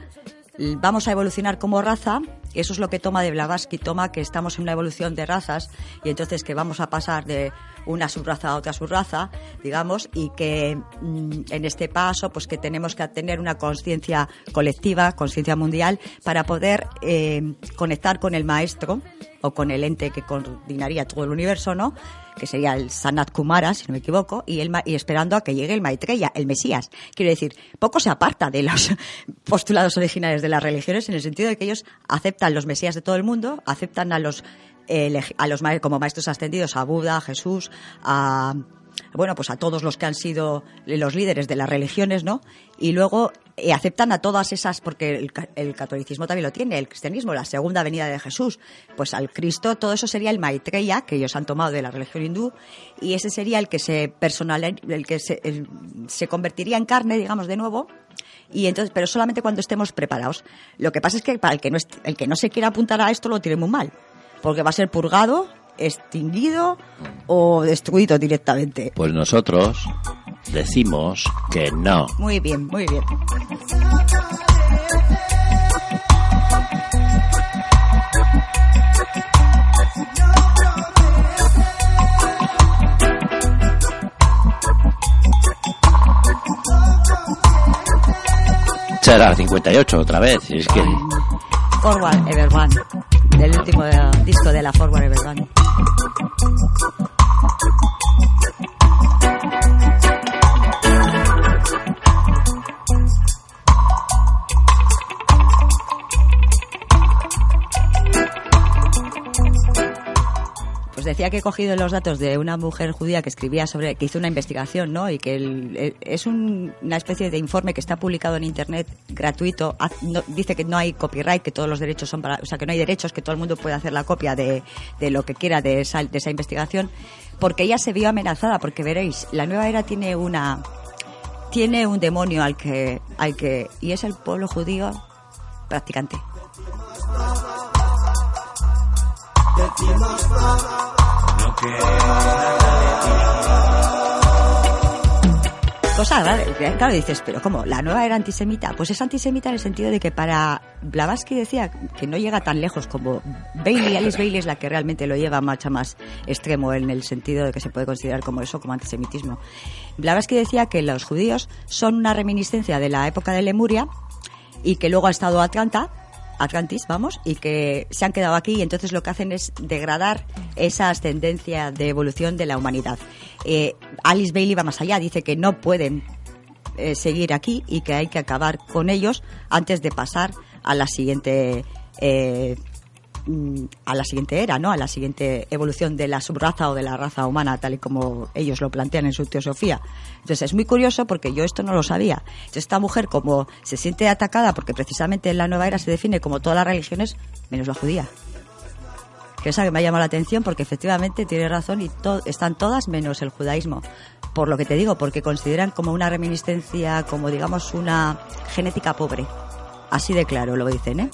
vamos a evolucionar como raza. Eso es lo que toma de Blavatsky, toma que estamos en una evolución de razas y entonces que vamos a pasar de una subraza a otra subraza, digamos, y que mm, en este paso, pues que tenemos que tener una conciencia colectiva, conciencia mundial, para poder eh, conectar con el maestro o con el ente que coordinaría todo el universo, ¿no? Que sería el Sanat Kumara, si no me equivoco, y, el, y esperando a que llegue el Maitreya, el Mesías. Quiero decir, poco se aparta de los postulados originales de las religiones en el sentido de que ellos aceptan los Mesías de todo el mundo, aceptan a los, eh, a los como maestros ascendidos, a Buda, a Jesús, a bueno, pues a todos los que han sido los líderes de las religiones, ¿no? Y luego eh, aceptan a todas esas, porque el, ca- el catolicismo también lo tiene, el cristianismo, la segunda venida de Jesús, pues al Cristo, todo eso sería el Maitreya, que ellos han tomado de la religión hindú, y ese sería el que se personal, el que se, se convertiría en carne, digamos, de nuevo, y entonces, pero solamente cuando estemos preparados. Lo que pasa es que para el que no, el que no se quiera apuntar a esto lo tiene muy mal, porque va a ser purgado, extinguido o destruido directamente. Pues nosotros decimos que no. Muy bien, muy bien. Será 58 otra vez, es que... Forward Ever One, del último disco de la Forward Ever One. Decía que he cogido los datos de una mujer judía que escribía sobre, que hizo una investigación, ¿no? Y que es un- una especie de informe que está publicado en internet gratuito. Dice que no hay copyright, que todos los derechos son para, o sea, que no hay derechos, que todo el mundo puede hacer la copia de, de lo que quiera de esa, de esa investigación, porque ella se vio amenazada, porque veréis, la nueva era tiene una, tiene un demonio al que, al que, y es el pueblo judío practicante. Cosa rara, eh, claro, dices, pero ¿cómo? ¿La nueva era antisemita? Pues es antisemita en el sentido de que para Blavatsky decía que no llega tan lejos como Bailey, Alice Bailey es la que realmente lo lleva mucho más extremo en el sentido de que se puede considerar como eso, como antisemitismo. Blavatsky decía que los judíos son una reminiscencia de la época de Lemuria y que luego ha estado Atlanta, Atlantis, vamos, y que se han quedado aquí y entonces lo que hacen es degradar esa ascendencia de evolución de la humanidad. Eh, Alice Bailey va más allá, dice que no pueden eh, seguir aquí y que hay que acabar con ellos antes de pasar a la siguiente eh, a la siguiente era, ¿no? A la siguiente evolución de la subraza o de la raza humana, tal y como ellos lo plantean en su teosofía. Entonces es muy curioso porque yo esto no lo sabía. Entonces, esta mujer como se siente atacada porque precisamente en la nueva era se define como todas las religiones menos la judía. Que esa que me ha llamado la atención porque efectivamente tiene razón y to- están todas menos el judaísmo. Por lo que te digo, porque consideran como una reminiscencia, como digamos una genética pobre. Así de claro lo dicen, ¿eh?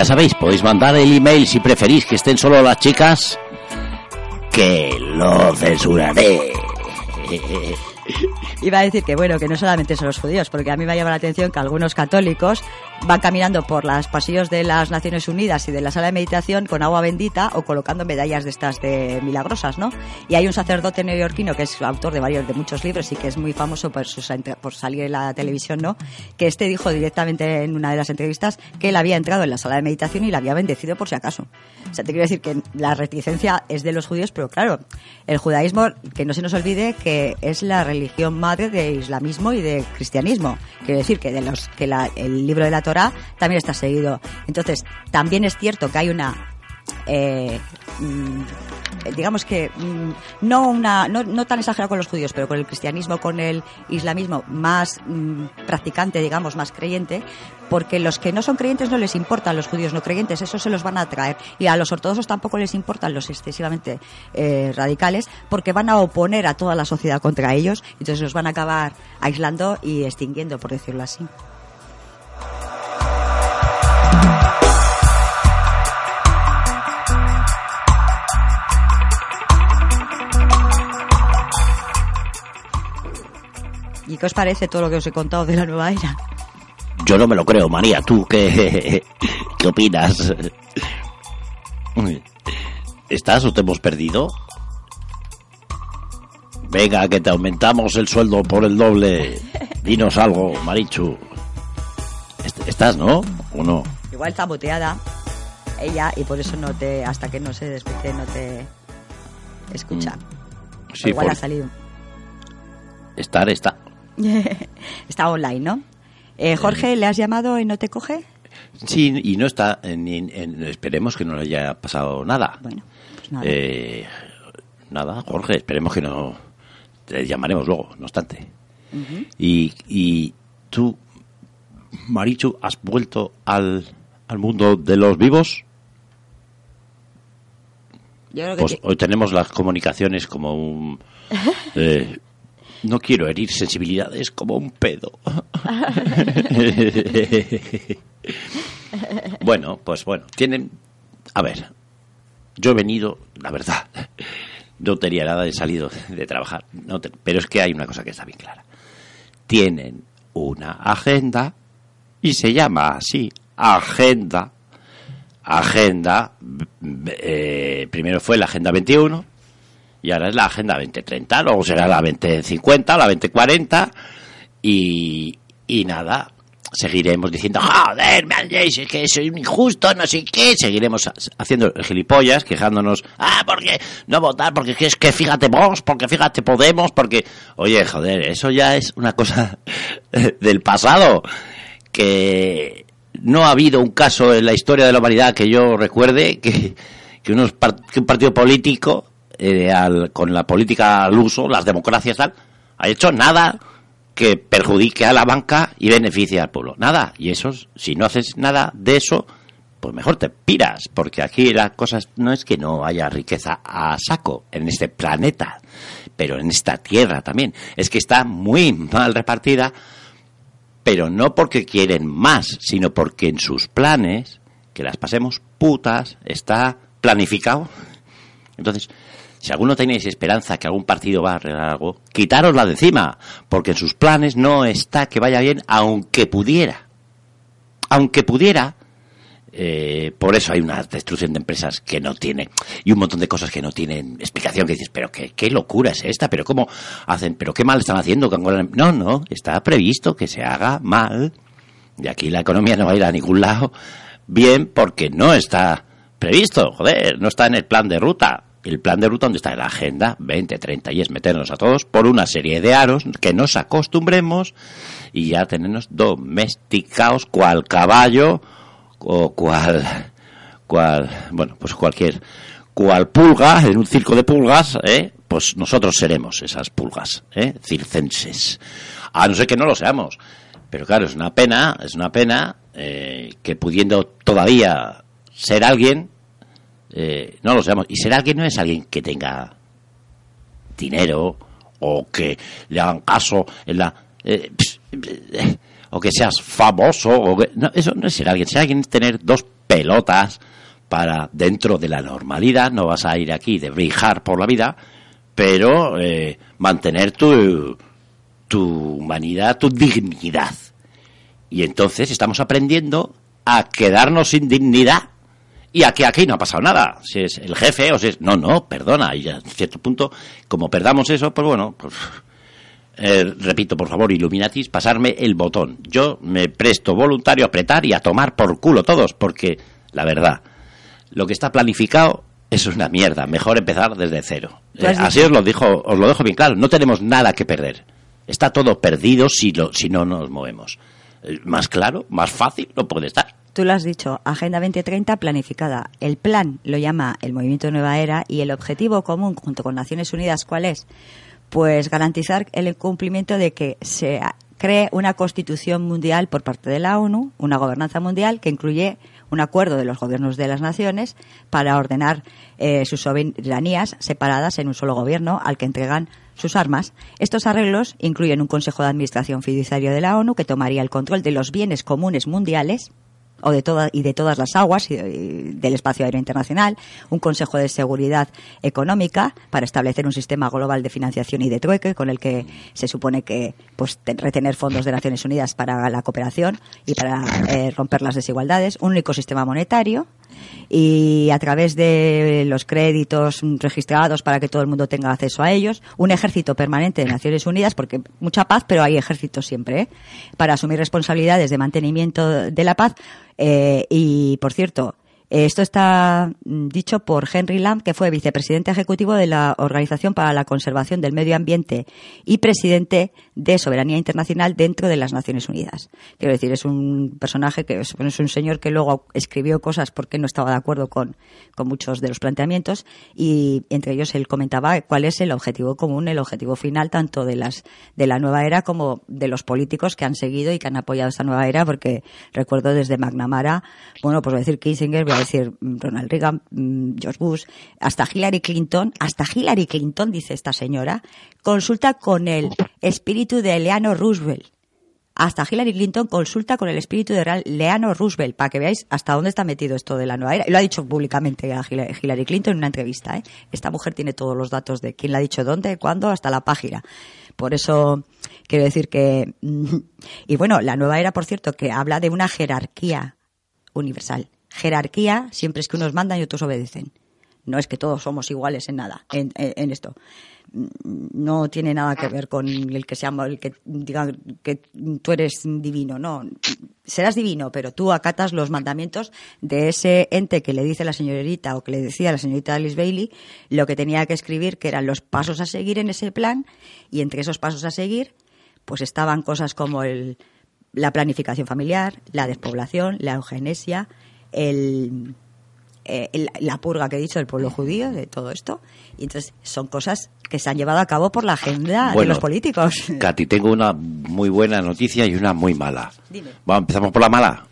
Ya sabéis, podéis mandar el email si preferís que estén solo las chicas, que lo censuraré. Iba a decir que bueno, que no solamente son los judíos, porque a mí me llama la atención que algunos católicos van caminando por los pasillos de las Naciones Unidas y de la sala de meditación con agua bendita o colocando medallas de estas de milagrosas, ¿no? Y hay un sacerdote neoyorquino que es autor de varios, de muchos libros y que es muy famoso por, sus, por salir en la televisión, ¿no? Que este dijo directamente en una de las entrevistas que él había entrado en la sala de meditación y la había bendecido por si acaso. O sea, te quiero decir que la reticencia es de los judíos, pero claro, el judaísmo, que no se nos olvide que es la religión madre de islamismo y de cristianismo. Quiero decir que de los que la- el libro de la También está seguido. Entonces, también es cierto que hay una eh, mm, digamos que mm, no una no, no tan exagerado con los judíos pero con el cristianismo con el islamismo más mm, practicante digamos más creyente porque los que no son creyentes no les importan los judíos no creyentes eso se los van a traer y a los ortodoxos tampoco les importan los excesivamente eh, radicales porque van a oponer a toda la sociedad contra ellos entonces los van a acabar aislando y extinguiendo por decirlo así ¿Y qué os parece todo lo que os he contado de la nueva era? Yo no me lo creo, María. ¿Tú qué, qué opinas? ¿Estás o te hemos perdido? Venga, que te aumentamos el sueldo por el doble. Dinos algo, Marichu. Est- ¿Estás, no? ¿O no? Igual está muteada ella y por eso no te, hasta que no se despierte no te escucha. Sí, igual por- ha salido. Estar está. está online, ¿no? Eh, Jorge, ¿le has llamado y no te coge? Sí, y no está. en- en- en- esperemos que no le haya pasado nada. Bueno, pues nada. Eh, nada, Jorge, esperemos que no. Te llamaremos luego, no obstante. Y, y tú, Marichu, has vuelto al, al mundo de los vivos. Yo creo que Pues hoy tenemos las comunicaciones como un. eh, no quiero herir sensibilidades como un pedo. bueno, pues bueno, tienen. A ver, yo he venido, la verdad, no tenía nada de salido de trabajar, no te- pero es que hay una cosa que está bien clara. Tienen una agenda y se llama así Agenda. Agenda, eh, primero fue la Agenda 21 y ahora es la Agenda 2030, luego será la 2050, la 2040 y, y nada, seguiremos diciendo, joder, me han dicho que soy injusto, no sé qué, seguiremos ha- haciendo gilipollas, quejándonos, ah, porque no votar, porque es que fíjate vos, porque fíjate Podemos, porque, oye, joder, eso ya es una cosa del pasado, que no ha habido un caso en la historia de la humanidad que yo recuerde que, que, unos que un partido político, eh, al- con la política al uso, las democracias tal, ha hecho nada que perjudique a la banca y beneficie al pueblo. Nada. Y eso, si no haces nada de eso, pues mejor te piras, porque aquí las cosas no es que no haya riqueza a saco en este planeta, pero en esta tierra también. Es que está muy mal repartida, pero no porque quieren más, sino porque en sus planes, que las pasemos putas, está planificado. Entonces, si alguno tenéis esperanza que algún partido va a arreglar algo, quitárosla de encima, porque en sus planes no está que vaya bien, aunque pudiera. Aunque pudiera, eh, por eso hay una destrucción de empresas que no tiene y un montón de cosas que no tienen explicación que dices pero qué, qué locura es esta pero cómo hacen pero qué mal están haciendo no no está previsto que se haga mal. Y aquí la economía no va a ir a ningún lado. Bien porque no está previsto joder no está en el plan de ruta. El plan de ruta donde está en la agenda 2030 y es meternos a todos por una serie de aros que nos acostumbremos y ya tenernos domesticados cual caballo o cual, cual, bueno, pues cualquier, cual pulga en un circo de pulgas, ¿eh? pues nosotros seremos esas pulgas, ¿eh? circenses. A no ser que no lo seamos. Pero claro, es una pena, es una pena eh, que pudiendo todavía ser alguien, eh, no lo seamos. Y ser alguien no es alguien que tenga dinero o que le hagan caso en la... eh, eh, o que seas famoso, o que- no, eso no es ser alguien, ser alguien es tener dos pelotas para dentro de la normalidad, no vas a ir aquí de brijar por la vida, pero eh, mantener tu, tu humanidad, tu dignidad. Y entonces estamos aprendiendo a quedarnos sin dignidad y a que aquí no ha pasado nada. Si es el jefe o si es... No, no, perdona. Y a cierto punto, como perdamos eso, pues bueno, pues... eh, repito, por favor, Illuminatis, pasarme el botón. Yo me presto voluntario a apretar y a tomar por culo todos, porque la verdad, lo que está planificado es una mierda. Mejor empezar desde cero. Eh, así dicho- os lo dijo, os lo dejo bien claro. No tenemos nada que perder. Está todo perdido si, lo, si no nos movemos. Eh, Más claro, más fácil no puede estar. Tú lo has dicho, Agenda 2030 planificada. El plan lo llama el Movimiento Nueva Era y el objetivo común junto con Naciones Unidas, ¿cuál es? Pues garantizar el cumplimiento de que se cree una constitución mundial por parte de la ONU, una gobernanza mundial que incluye un acuerdo de los gobiernos de las naciones para ordenar eh, sus soberanías separadas en un solo gobierno al que entregan sus armas. Estos arreglos incluyen un Consejo de Administración Fiduciario de la ONU que tomaría el control de los bienes comunes mundiales o de toda, y de todas las aguas y, del espacio aéreo internacional, un Consejo de Seguridad Económica para establecer un sistema global de financiación y de trueque con el que se supone que pues te- retener fondos de Naciones Unidas para la cooperación y para eh, romper las desigualdades, un único sistema monetario y a través de los créditos registrados para que todo el mundo tenga acceso a ellos, un ejército permanente de Naciones Unidas, porque mucha paz, pero hay ejércitos siempre, ¿eh? para asumir responsabilidades de mantenimiento de la paz. Eh, y, por cierto, Esto está mm, dicho por Henry Lamb, que fue vicepresidente ejecutivo de la Organización para la Conservación del Medio Ambiente y presidente de Soberanía Internacional dentro de las Naciones Unidas. Quiero decir, es un personaje que es, es un señor que luego escribió cosas porque no estaba de acuerdo con, con muchos de los planteamientos y entre ellos él comentaba cuál es el objetivo común, el objetivo final tanto de las de la nueva era como de los políticos que han seguido y que han apoyado esta nueva era, porque recuerdo desde McNamara, bueno, pues voy a decir Kissinger, voy a decir mm, Ronald Reagan, mm, George Bush, hasta Hillary Clinton, hasta Hillary Clinton, dice esta señora, consulta con el espíritu de Eleanor Roosevelt. hasta Hillary Clinton consulta con el espíritu de Leano Roosevelt, para que veáis hasta dónde está metido esto de la nueva era. Y lo ha dicho públicamente a Hillary Clinton en una entrevista. ¿eh? Esta mujer tiene todos los datos de quién la ha dicho dónde, cuándo, hasta la página. Por eso quiero decir que... Y bueno, la nueva era, por cierto, que habla de una jerarquía universal. Jerarquía siempre es que unos mandan y otros obedecen. No es que todos somos iguales en nada, en, esto. Mm, No tiene nada que ver con el que sea, el que diga que tú eres divino, no. Serás divino, pero tú acatas los mandamientos de ese ente que le dice la señorita o que le decía la señorita Alice Bailey lo que tenía que escribir, que eran los pasos a seguir en ese plan, y entre esos pasos a seguir, pues estaban cosas como el, la planificación familiar, la despoblación, la eugenesia, el, eh, el- la purga que he dicho del pueblo judío, de todo esto. Y entonces son cosas que se han llevado a cabo por la agenda de los políticos. Katy, tengo una muy buena noticia y una muy mala. Dime. Bueno, empezamos por la mala.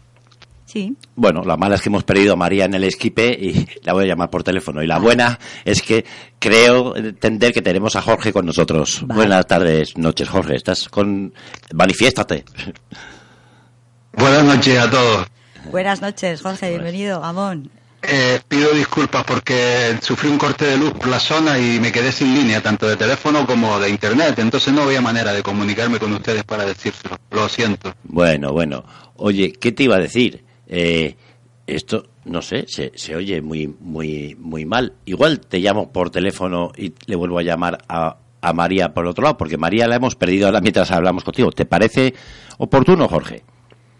Sí. Bueno, la mala es que hemos perdido a María en el esquipe y la voy a llamar por teléfono. Y la buena es que creo entender que tenemos a Jorge con nosotros. Buenas tardes, noches, Jorge. ¿Estás con...? Manifiéstate. Buenas noches a todos. Buenas noches, Jorge, bienvenido, Gamón. Eh, pido disculpas porque sufrí un corte de luz por la zona y me quedé sin línea, tanto de teléfono como de internet. Entonces no había manera de comunicarme con ustedes para decírselo. Lo siento. Bueno, bueno. Oye, ¿qué te iba a decir? Eh, esto, no sé, se, se oye muy, muy, muy mal. Igual te llamo por teléfono y le vuelvo a llamar a, a María por otro lado, porque María la hemos perdido ahora mientras hablamos contigo. ¿Te parece oportuno, Jorge?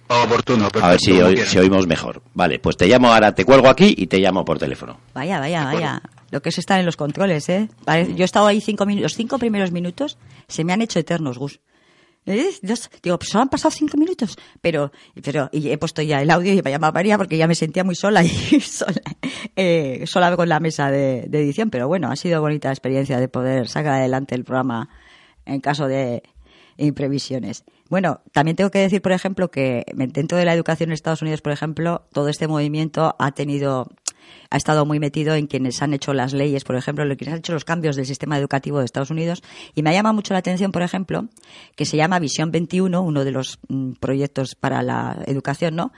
Oportuno, perfecto. A ver si, oímos mejor. Vale, pues te llamo ahora, te cuelgo aquí y te llamo por teléfono. Vaya, vaya, vaya. Lo que es estar en los controles, ¿eh? Yo he estado ahí cinco minutos. Los cinco primeros minutos se me han hecho eternos, Gus. ¿Eh? Dios, Digo, pues solo han pasado cinco minutos. Pero, pero y he puesto ya el audio y me llama María porque ya me sentía muy sola y sola, eh, sola con la mesa de, de edición. Pero bueno, ha sido bonita experiencia de poder sacar adelante el programa en caso de imprevisiones. Bueno, también tengo que decir, por ejemplo, que dentro de la educación en Estados Unidos, por ejemplo, todo este movimiento ha tenido ha estado muy metido en quienes han hecho las leyes, por ejemplo, en quienes han hecho los cambios del sistema educativo de Estados Unidos. Y me llama mucho la atención, por ejemplo, que se llama Visión 21, uno de los mm, proyectos para la educación, ¿no?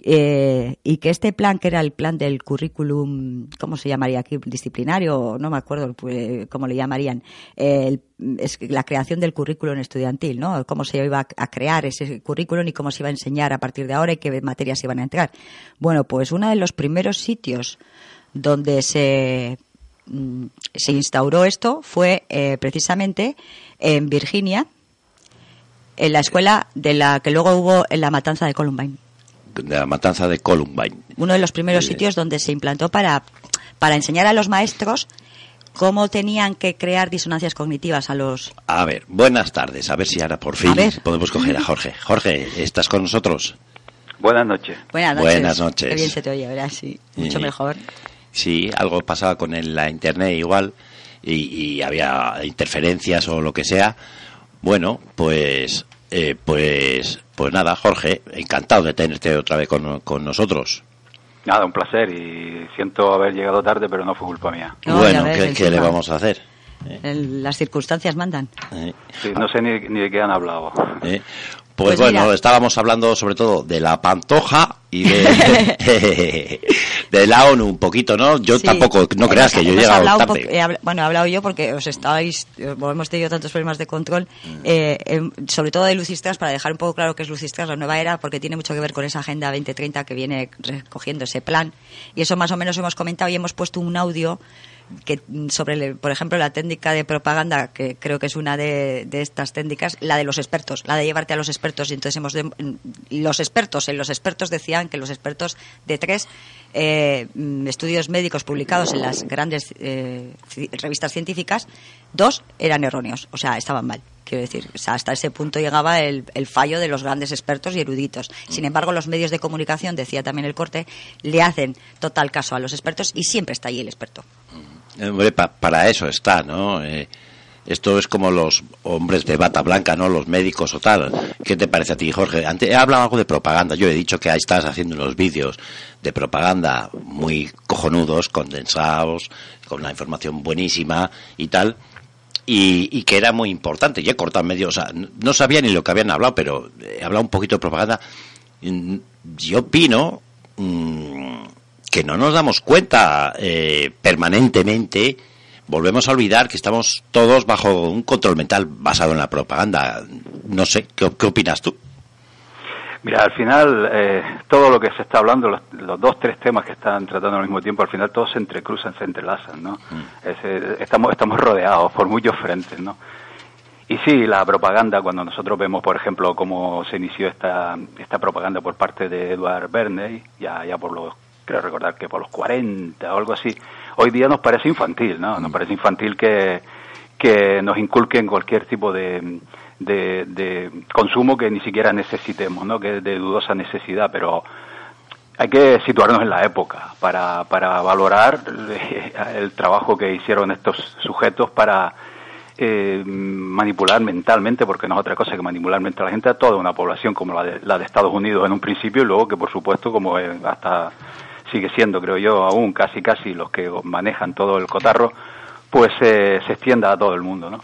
Eh, y que este plan, que era el plan del currículum, ¿cómo se llamaría aquí? Disciplinario, no me acuerdo pues, cómo le llamarían. Eh, el- la creación del currículum estudiantil, ¿no? Cómo se iba a- crear ese currículum y cómo se iba a enseñar a partir de ahora y qué materias iban a entrar. Bueno, pues uno de los primeros sitios donde se, mm, se instauró esto fue eh, precisamente en Virginia, en la escuela de la que luego hubo en la matanza de Columbine. De la matanza de Columbine. Uno de los primeros bien. sitios donde se implantó para, para enseñar a los maestros cómo tenían que crear disonancias cognitivas a los... A ver, buenas tardes. A ver si ahora por fin podemos coger a Jorge. Jorge, ¿estás con nosotros? Buenas noches. Buenas noches. Buenas noches. Qué bien se te oye, ¿verdad? Sí, mucho Sí. mejor. Sí, algo pasaba con el- la internet igual y, y había interferencias o lo que sea. Bueno, pues, eh, pues, pues nada, Jorge, encantado de tenerte otra vez con, con nosotros. Nada, un placer y siento haber llegado tarde, pero no fue culpa mía. No, bueno, ¿qué, le vamos a hacer? El- las circunstancias mandan. Eh, Sí, no sé ni, ni de qué han hablado. eh, Pues, Pues bueno, mira. estábamos hablando sobre todo de la pantoja y de, de la ONU un poquito, ¿no? Yo Sí. tampoco, no creas que yo he llegado tarde. he bueno, he hablado yo porque os estáis, hemos tenido tantos problemas de control, Mm. eh, em, sobre todo de Lucistras, para dejar un poco claro que es Lucistras, la nueva era, porque tiene mucho que ver con esa Agenda 2030 que viene recogiendo ese plan. Y eso más o menos hemos comentado y hemos puesto un audio que sobre, por ejemplo, la técnica de propaganda, que creo que es una de, estas técnicas, la de los expertos, la de llevarte a los expertos. Y entonces hemos de- mm, los expertos, en los expertos decían que los expertos de tres eh, mm, estudios médicos publicados en las grandes eh, revistas científicas, dos eran erróneos, o sea, estaban mal. Quiero decir, o sea, hasta ese punto llegaba el, el fallo de los grandes expertos y eruditos. Sin embargo, los medios de comunicación, decía también el corte, le hacen total caso a los expertos y siempre está ahí el experto. Eh, Hombre, pa- para eso está, ¿no? Eh, esto es como los hombres de bata blanca, ¿no? Los médicos o tal. ¿Qué te parece a ti, Jorge? Antes he hablado algo de propaganda. Yo he dicho que ahí estás haciendo unos vídeos de propaganda muy cojonudos, condensados, con una información buenísima y tal. y, que era muy importante. Y he cortado medio, o sea, no sabía ni lo que habían hablado, pero he hablado un poquito de propaganda. Mm, Yo opino mm, que no nos damos cuenta eh, permanentemente, volvemos a olvidar que estamos todos bajo un control mental basado en la propaganda. No sé, ¿qué, qué opinas tú? Mira, al final, eh, todo lo que se está hablando, los, los dos, tres temas que están tratando al mismo tiempo, al final todos se entrecruzan, se entrelazan, ¿no? Es, eh, estamos, estamos rodeados por muchos frentes, ¿no? Y sí, la propaganda, cuando nosotros vemos, por ejemplo, cómo se inició esta, esta propaganda por parte de Edward Bernay, ya, ya por los, creo recordar que por los 40 o algo así, hoy día nos parece infantil, ¿no? Nos parece infantil que, que nos inculquen cualquier tipo de, de, de consumo que ni siquiera necesitemos, ¿no? Que es de dudosa necesidad, pero hay que situarnos en la época para, para valorar eh, el trabajo que hicieron estos sujetos para eh, manipular mentalmente, porque no es otra cosa que manipular mentalmente a la gente, a toda una población como la de, la de Estados Unidos en un principio y luego que por supuesto como eh, hasta sigue siendo, creo yo, aún casi casi los que manejan todo el cotarro, pues eh, se extienda a todo el mundo, ¿no?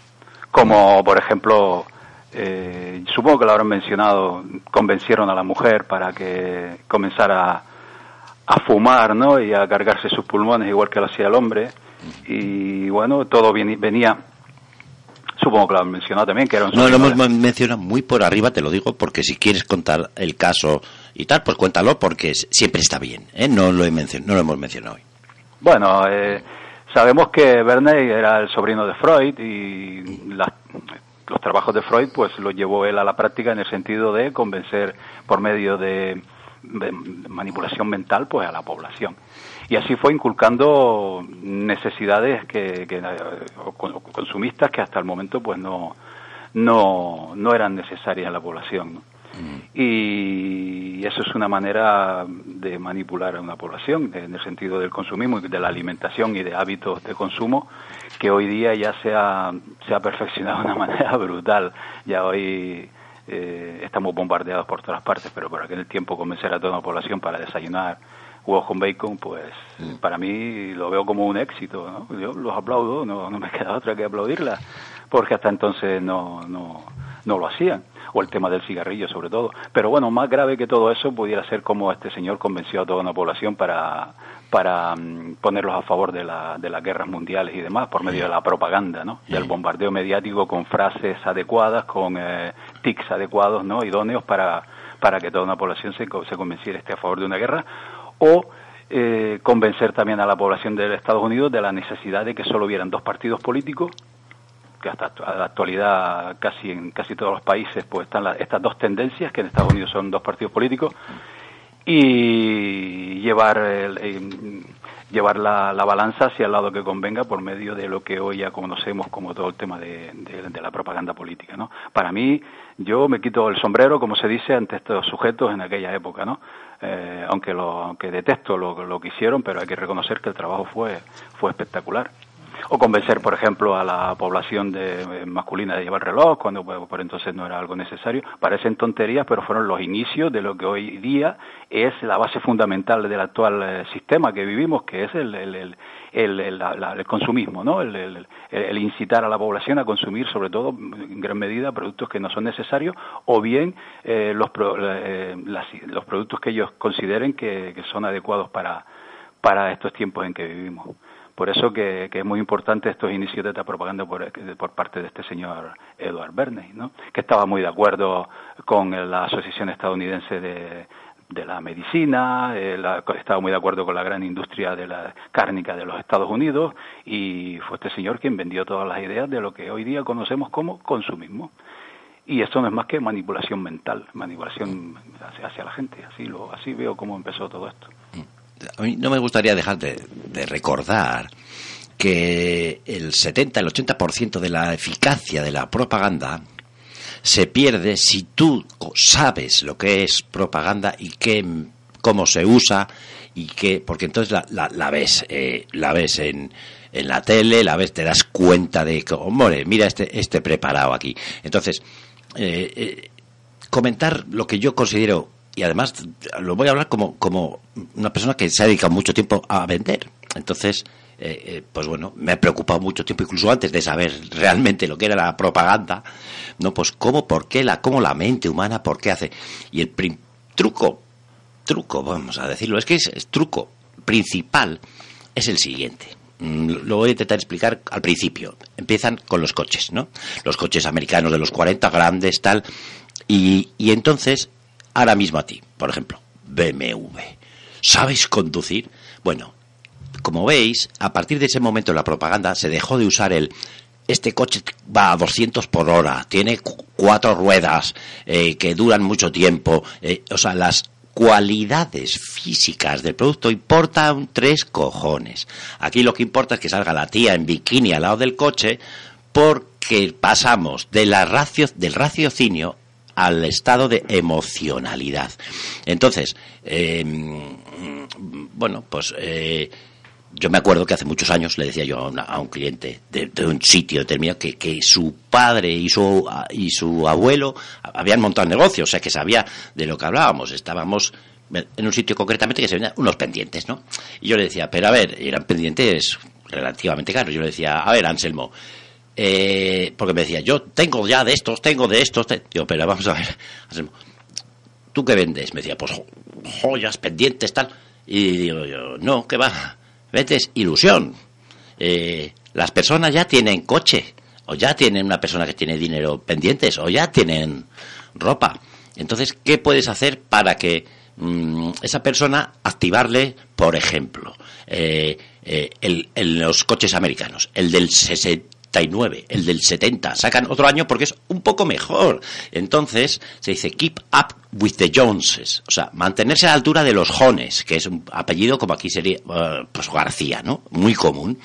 Como por ejemplo, eh, supongo que lo habrán mencionado, convencieron a la mujer para que comenzara a fumar, ¿no? Y a cargarse sus pulmones igual que lo hacía el hombre. Y bueno, todo venía, supongo que lo han mencionado también, que era un No, lo hemos mencionado muy por arriba, te lo digo, porque si quieres contar el caso y tal, pues cuéntalo, porque siempre está bien. ¿eh? No, lo he no lo hemos mencionado hoy. Bueno, eh, sabemos que Verney era el sobrino de Freud y las- los trabajos de Freud pues los llevó él a la práctica en el sentido de convencer por medio de, manipulación mental pues a la población. Y así fue inculcando necesidades que, que, eh, consumistas que hasta el momento pues no, no, no eran necesarias en la población. Y eso es una manera de manipular a una población en el sentido del consumismo y de la alimentación y de hábitos de consumo que hoy día ya se ha, se ha perfeccionado de una manera brutal. Ya hoy eh, estamos bombardeados por todas partes, pero por aquel tiempo convencer a toda una población para desayunar huevos con bacon, pues para mí lo veo como un éxito. ¿no? Yo los aplaudo, no, no me queda otra que aplaudirla, porque hasta entonces no, no, no lo hacían. O el tema del cigarrillo, sobre todo. Pero bueno, más grave que todo eso pudiera ser como este señor convenció a toda una población para, para mm, ponerlos a favor de, la, de las guerras mundiales y demás por medio de la propaganda, ¿no? Del bombardeo mediático con frases adecuadas, con eh, tics adecuados, ¿no? Idóneos para, para que toda una población se, se convenciera esté a favor de una guerra o eh, convencer también a la población de Estados Unidos de la necesidad de que solo hubieran dos partidos políticos que hasta la actualidad casi en casi todos los países pues están la- estas dos tendencias que en Estados Unidos son dos partidos políticos y llevar el- eh, llevar la, la balanza hacia el lado que convenga por medio de lo que hoy ya conocemos como todo el tema de la propaganda política no para mí yo me quito el sombrero como se dice ante estos sujetos en aquella época no Eh, aunque lo aunque detesto lo, lo que hicieron pero hay que reconocer que el trabajo fue fue espectacular o convencer, por ejemplo, a la población de, eh, masculina de llevar reloj, cuando pues, por entonces no era algo necesario. Parecen tonterías, pero fueron los inicios de lo que hoy día es la base fundamental del actual eh, sistema que vivimos, que es el, el, el, el- la- la- consumismo, ¿no? El, incitar a la población a consumir, sobre todo, en gran medida, productos que no son necesarios, o bien eh, los, pro- eh, los productos que ellos consideren que, que son adecuados para, para estos tiempos en que vivimos. Por eso que, que es muy importante estos inicios de esta propaganda por, por parte de este señor Edward Bernay, ¿no? que estaba muy de acuerdo con la Asociación Estadounidense de, la Medicina, eh, estaba muy de acuerdo con la gran industria de la cárnica de los Estados Unidos y fue este señor quien vendió todas las ideas de lo que hoy día conocemos como consumismo. Y esto no es más que manipulación mental, manipulación hacia, hacia la gente. Así, lo, así veo cómo empezó todo esto. A mí no me gustaría dejar de, de recordar que el 70, el 80% de la eficacia de la propaganda se pierde si tú sabes lo que es propaganda y qué, cómo se usa y qué, porque entonces la, la, la ves, eh, la ves en, en la tele, la ves, te das cuenta de que, hombre, mira este, este preparado aquí. Entonces, eh, eh, comentar lo que yo considero, y además lo voy a hablar como, como una persona que se ha dedicado mucho tiempo a vender. Entonces, eh, eh, pues bueno, me ha preocupado mucho tiempo, incluso antes de saber realmente lo que era la propaganda, ¿no? Pues cómo, por qué, la, cómo la mente humana, por qué hace. Y el prim- truco, truco, vamos a decirlo, es que es, es truco principal, es el siguiente. Mm, Lo voy a intentar explicar al principio. Empiezan con los coches, ¿no? Los coches americanos de los 40, grandes, tal. Y, y entonces, ahora mismo a ti, por ejemplo, BMW. ¿Sabes conducir? Bueno, como veis, a partir de ese momento en la propaganda se dejó de usar el este coche va a 200 por hora, tiene cu- cuatro ruedas eh, que duran mucho tiempo, eh, o sea, las cualidades físicas del producto importan tres cojones. Aquí lo que importa es que salga la tía en bikini al lado del coche porque pasamos racio, del raciocinio al estado de emocionalidad. Entonces, eh, bueno, pues eh, yo me acuerdo que hace muchos años le decía yo a, una- un cliente de, de un sitio determinado que, que su padre y su, y su abuelo habían montado negocios, o sea que sabía de lo que hablábamos. Estábamos en un sitio concretamente que se vendían unos pendientes, ¿no? Y yo le decía, pero a ver, eran pendientes relativamente caros. Yo le decía, a ver, Anselmo, eh, porque me decía, yo tengo ya de estos, tengo de estos. te-". Digo, pero vamos a ver, ¿tú qué vendes? Me decía, pues jo- joyas, pendientes, tal. Y digo yo, no, ¿qué va? Vendes ilusión. Eh, las personas ya tienen coche, o ya tienen una persona que tiene dinero pendientes, o ya tienen ropa. Entonces, ¿qué puedes hacer para que mm, esa persona activarle, por ejemplo, eh, eh, el, el- los coches americanos, el del 69, el del 70, sacan otro año porque es un poco mejor. Entonces, se dice keep up with the Joneses, o sea, mantenerse a la altura de los Jones, que es un apellido como aquí sería, eh, pues García, ¿no? Muy común.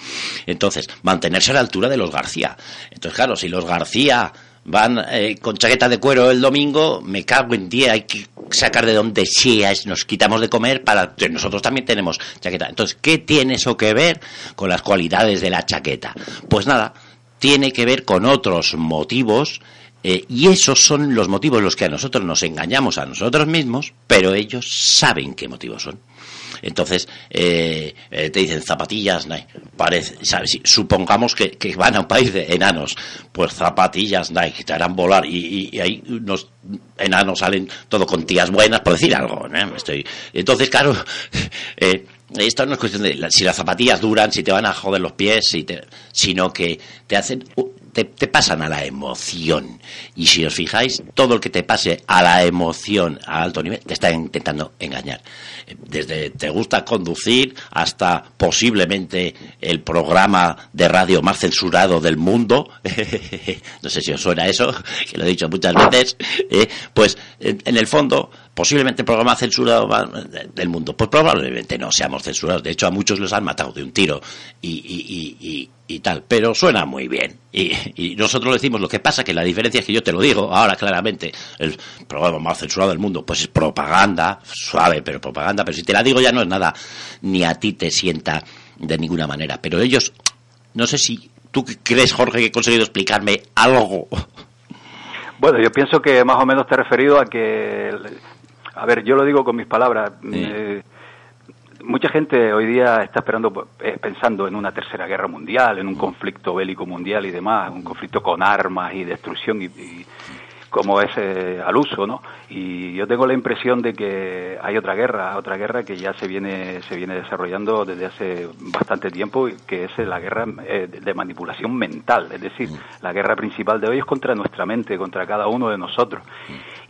Entonces, mantenerse a la altura de los García. Entonces, claro, si los García van eh, con chaqueta de cuero el domingo, me cago en día, hay que sacar de donde sea, nos quitamos de comer para que nosotros también tenemos chaqueta. Entonces, ¿qué tiene eso que ver con las cualidades de la chaqueta? Pues nada, tiene que ver con otros motivos eh, y esos son los motivos los que a nosotros nos engañamos a nosotros mismos, pero ellos saben qué motivos son. Entonces, eh, eh, te dicen zapatillas Nike. Parece, ¿sabes? Supongamos que, van a un país de enanos, pues zapatillas Nike te harán volar y, ahí unos enanos salen todo con tías buenas, por decir algo. Estoy, entonces, claro, esto no es cuestión de si las zapatillas duran, si te van a joder los pies, si te- sino que te hacen te, te pasan a la emoción. Y si os fijáis, todo el que te pase a la emoción a alto nivel te está intentando engañar. Desde te gusta conducir hasta posiblemente el programa de radio más censurado del mundo. no sé si os suena eso, que lo he dicho muchas veces. eh, pues en el fondo, posiblemente programa censurado del mundo. Pues probablemente no seamos censurados. De hecho, a muchos los han matado de un tiro y, y- y- y- tal. Pero suena muy bien. Y, nosotros decimos lo que pasa, que la diferencia es que yo te lo digo ahora claramente. El programa más censurado del mundo, pues es propaganda, suave, pero propaganda. Pero si te la digo ya no es nada, ni a ti te sienta de ninguna manera. Pero ellos, no sé si tú crees, Jorge, que he conseguido explicarme algo. Bueno, yo pienso que más o menos te he referido a que, a ver, yo lo digo con mis palabras. eh, mucha gente hoy día está esperando, eh, pensando en una tercera guerra mundial, en un conflicto bélico mundial y demás, un conflicto con armas y destrucción y, y como es eh, al uso, ¿no? Y yo tengo la impresión de que hay otra guerra, otra guerra que ya se viene se viene desarrollando desde hace bastante tiempo, y que es la guerra eh, de manipulación mental, es decir, la guerra principal de hoy es contra nuestra mente, contra cada uno de nosotros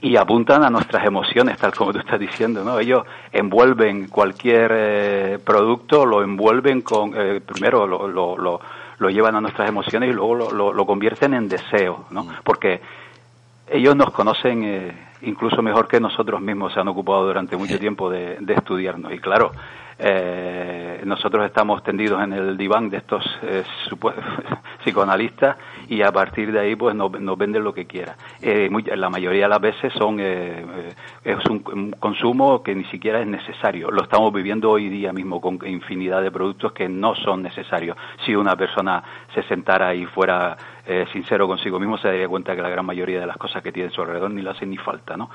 y apuntan a nuestras emociones, tal como tú estás diciendo, ¿no? Ellos envuelven cualquier eh, producto, lo envuelven con, eh, primero lo, lo, lo, lo llevan a nuestras emociones y luego lo, lo, lo convierten en deseo, ¿no? Porque ellos nos conocen eh, incluso mejor que nosotros mismos, se han ocupado durante mucho tiempo de, de estudiarnos. Y claro, eh, nosotros estamos tendidos en el diván de estos eh, psicoanalistas y a partir de ahí pues nos, nos venden lo que quiera. Eh, muy- la mayoría de las veces son eh, eh, es un, consumo que ni siquiera es necesario. Lo estamos viviendo hoy día mismo con infinidad de productos que no son necesarios. Si una persona se sentara y fuera eh, sincero consigo mismo, se daría cuenta que la gran mayoría de las cosas que tiene a su alrededor ni le hacen ni falta, ¿no?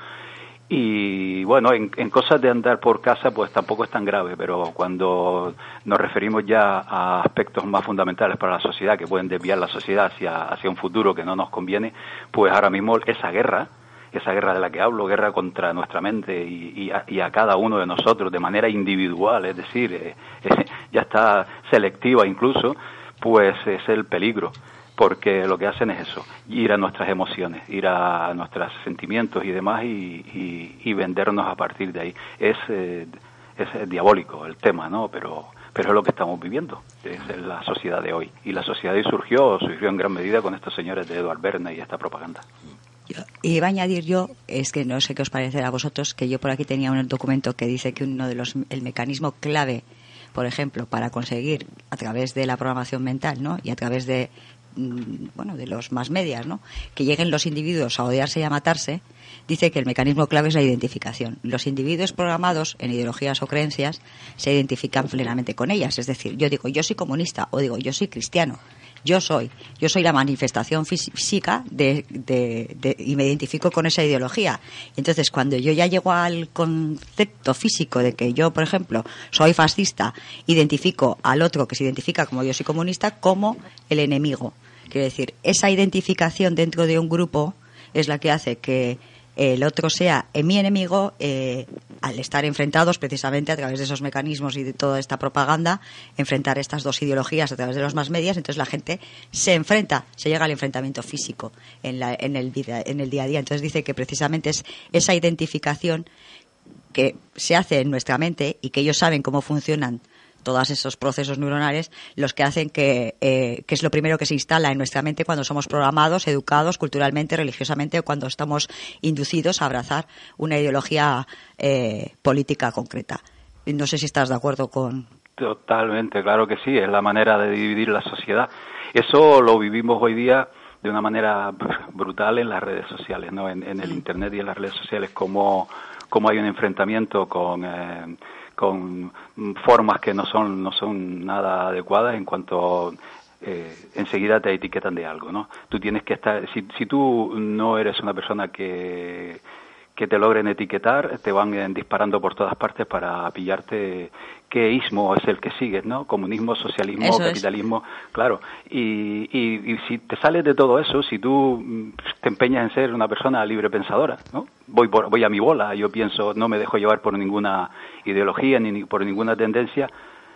Y bueno, en, en cosas de andar por casa, pues tampoco es tan grave, pero cuando nos referimos ya a aspectos más fundamentales para la sociedad, que pueden desviar la sociedad hacia, hacia un futuro que no nos conviene, pues ahora mismo esa guerra, esa guerra de la que hablo, guerra contra nuestra mente y, a, cada uno de nosotros de manera individual, es decir, eh, ya está selectiva incluso, pues es el peligro porque lo que hacen es eso, ir a nuestras emociones, ir a nuestros sentimientos y demás y, vendernos a partir de ahí. Es, eh, es diabólico el tema, ¿no? Pero, pero es lo que estamos viviendo, es la sociedad de hoy. Y la sociedad de hoy surgió, surgió en gran medida con estos señores de Edward Berna y esta propaganda. Y iba a añadir yo, es que no sé qué os parecerá a vosotros, que yo por aquí tenía un documento que dice que uno de los, el mecanismo clave, por ejemplo, para conseguir a través de la programación mental, ¿no? Y a través de, bueno, de los más medias, ¿no? Que lleguen los individuos a odiarse y a matarse, dice que el mecanismo clave es la identificación. Los individuos programados en ideologías o creencias se identifican plenamente con ellas. Es decir, yo digo, yo soy comunista o digo, yo soy cristiano. Yo soy, yo soy la manifestación fí- física de, de- de- y me identifico con esa ideología. Entonces, cuando yo ya llego al concepto físico de que yo, por ejemplo, soy fascista, identifico al otro que se identifica como yo soy comunista como el enemigo. Quiero decir, esa identificación dentro de un grupo es la que hace que el otro sea eh, mi enemigo eh, al estar enfrentados precisamente a través de esos mecanismos y de toda esta propaganda, enfrentar estas dos ideologías a través de los más medias, entonces la gente se enfrenta, se llega al enfrentamiento físico en, la- en, el, en el día a día. Entonces dice que precisamente es esa identificación que se hace en nuestra mente y que ellos saben cómo funcionan todos esos procesos neuronales los que hacen que, eh, que es lo primero que se instala en nuestra mente cuando somos programados, educados culturalmente, religiosamente o cuando estamos inducidos a abrazar una ideología eh, política concreta. No sé si estás de acuerdo con. Totalmente, claro que sí, es la manera de dividir la sociedad. Eso lo vivimos hoy día de una manera br- brutal en las redes sociales, ¿no? En, en el Internet y en las redes sociales, como, como hay un enfrentamiento con, eh, con formas que no son, no son nada adecuadas en cuanto eh, enseguida te etiquetan de algo, ¿no? Tú tienes que estar, si, si tú no eres una persona que que te logren etiquetar, te van eh, disparando por todas partes para pillarte qué ismo es el que sigues, ¿no? Comunismo, socialismo, Eso es. capitalismo, claro. Y, y, y si te sales de todo eso, si tú mm, te empeñas en ser una persona libre pensadora, ¿no? Voy, por- voy a mi bola, yo pienso, no me dejo llevar por ninguna ideología ni ni por ninguna tendencia,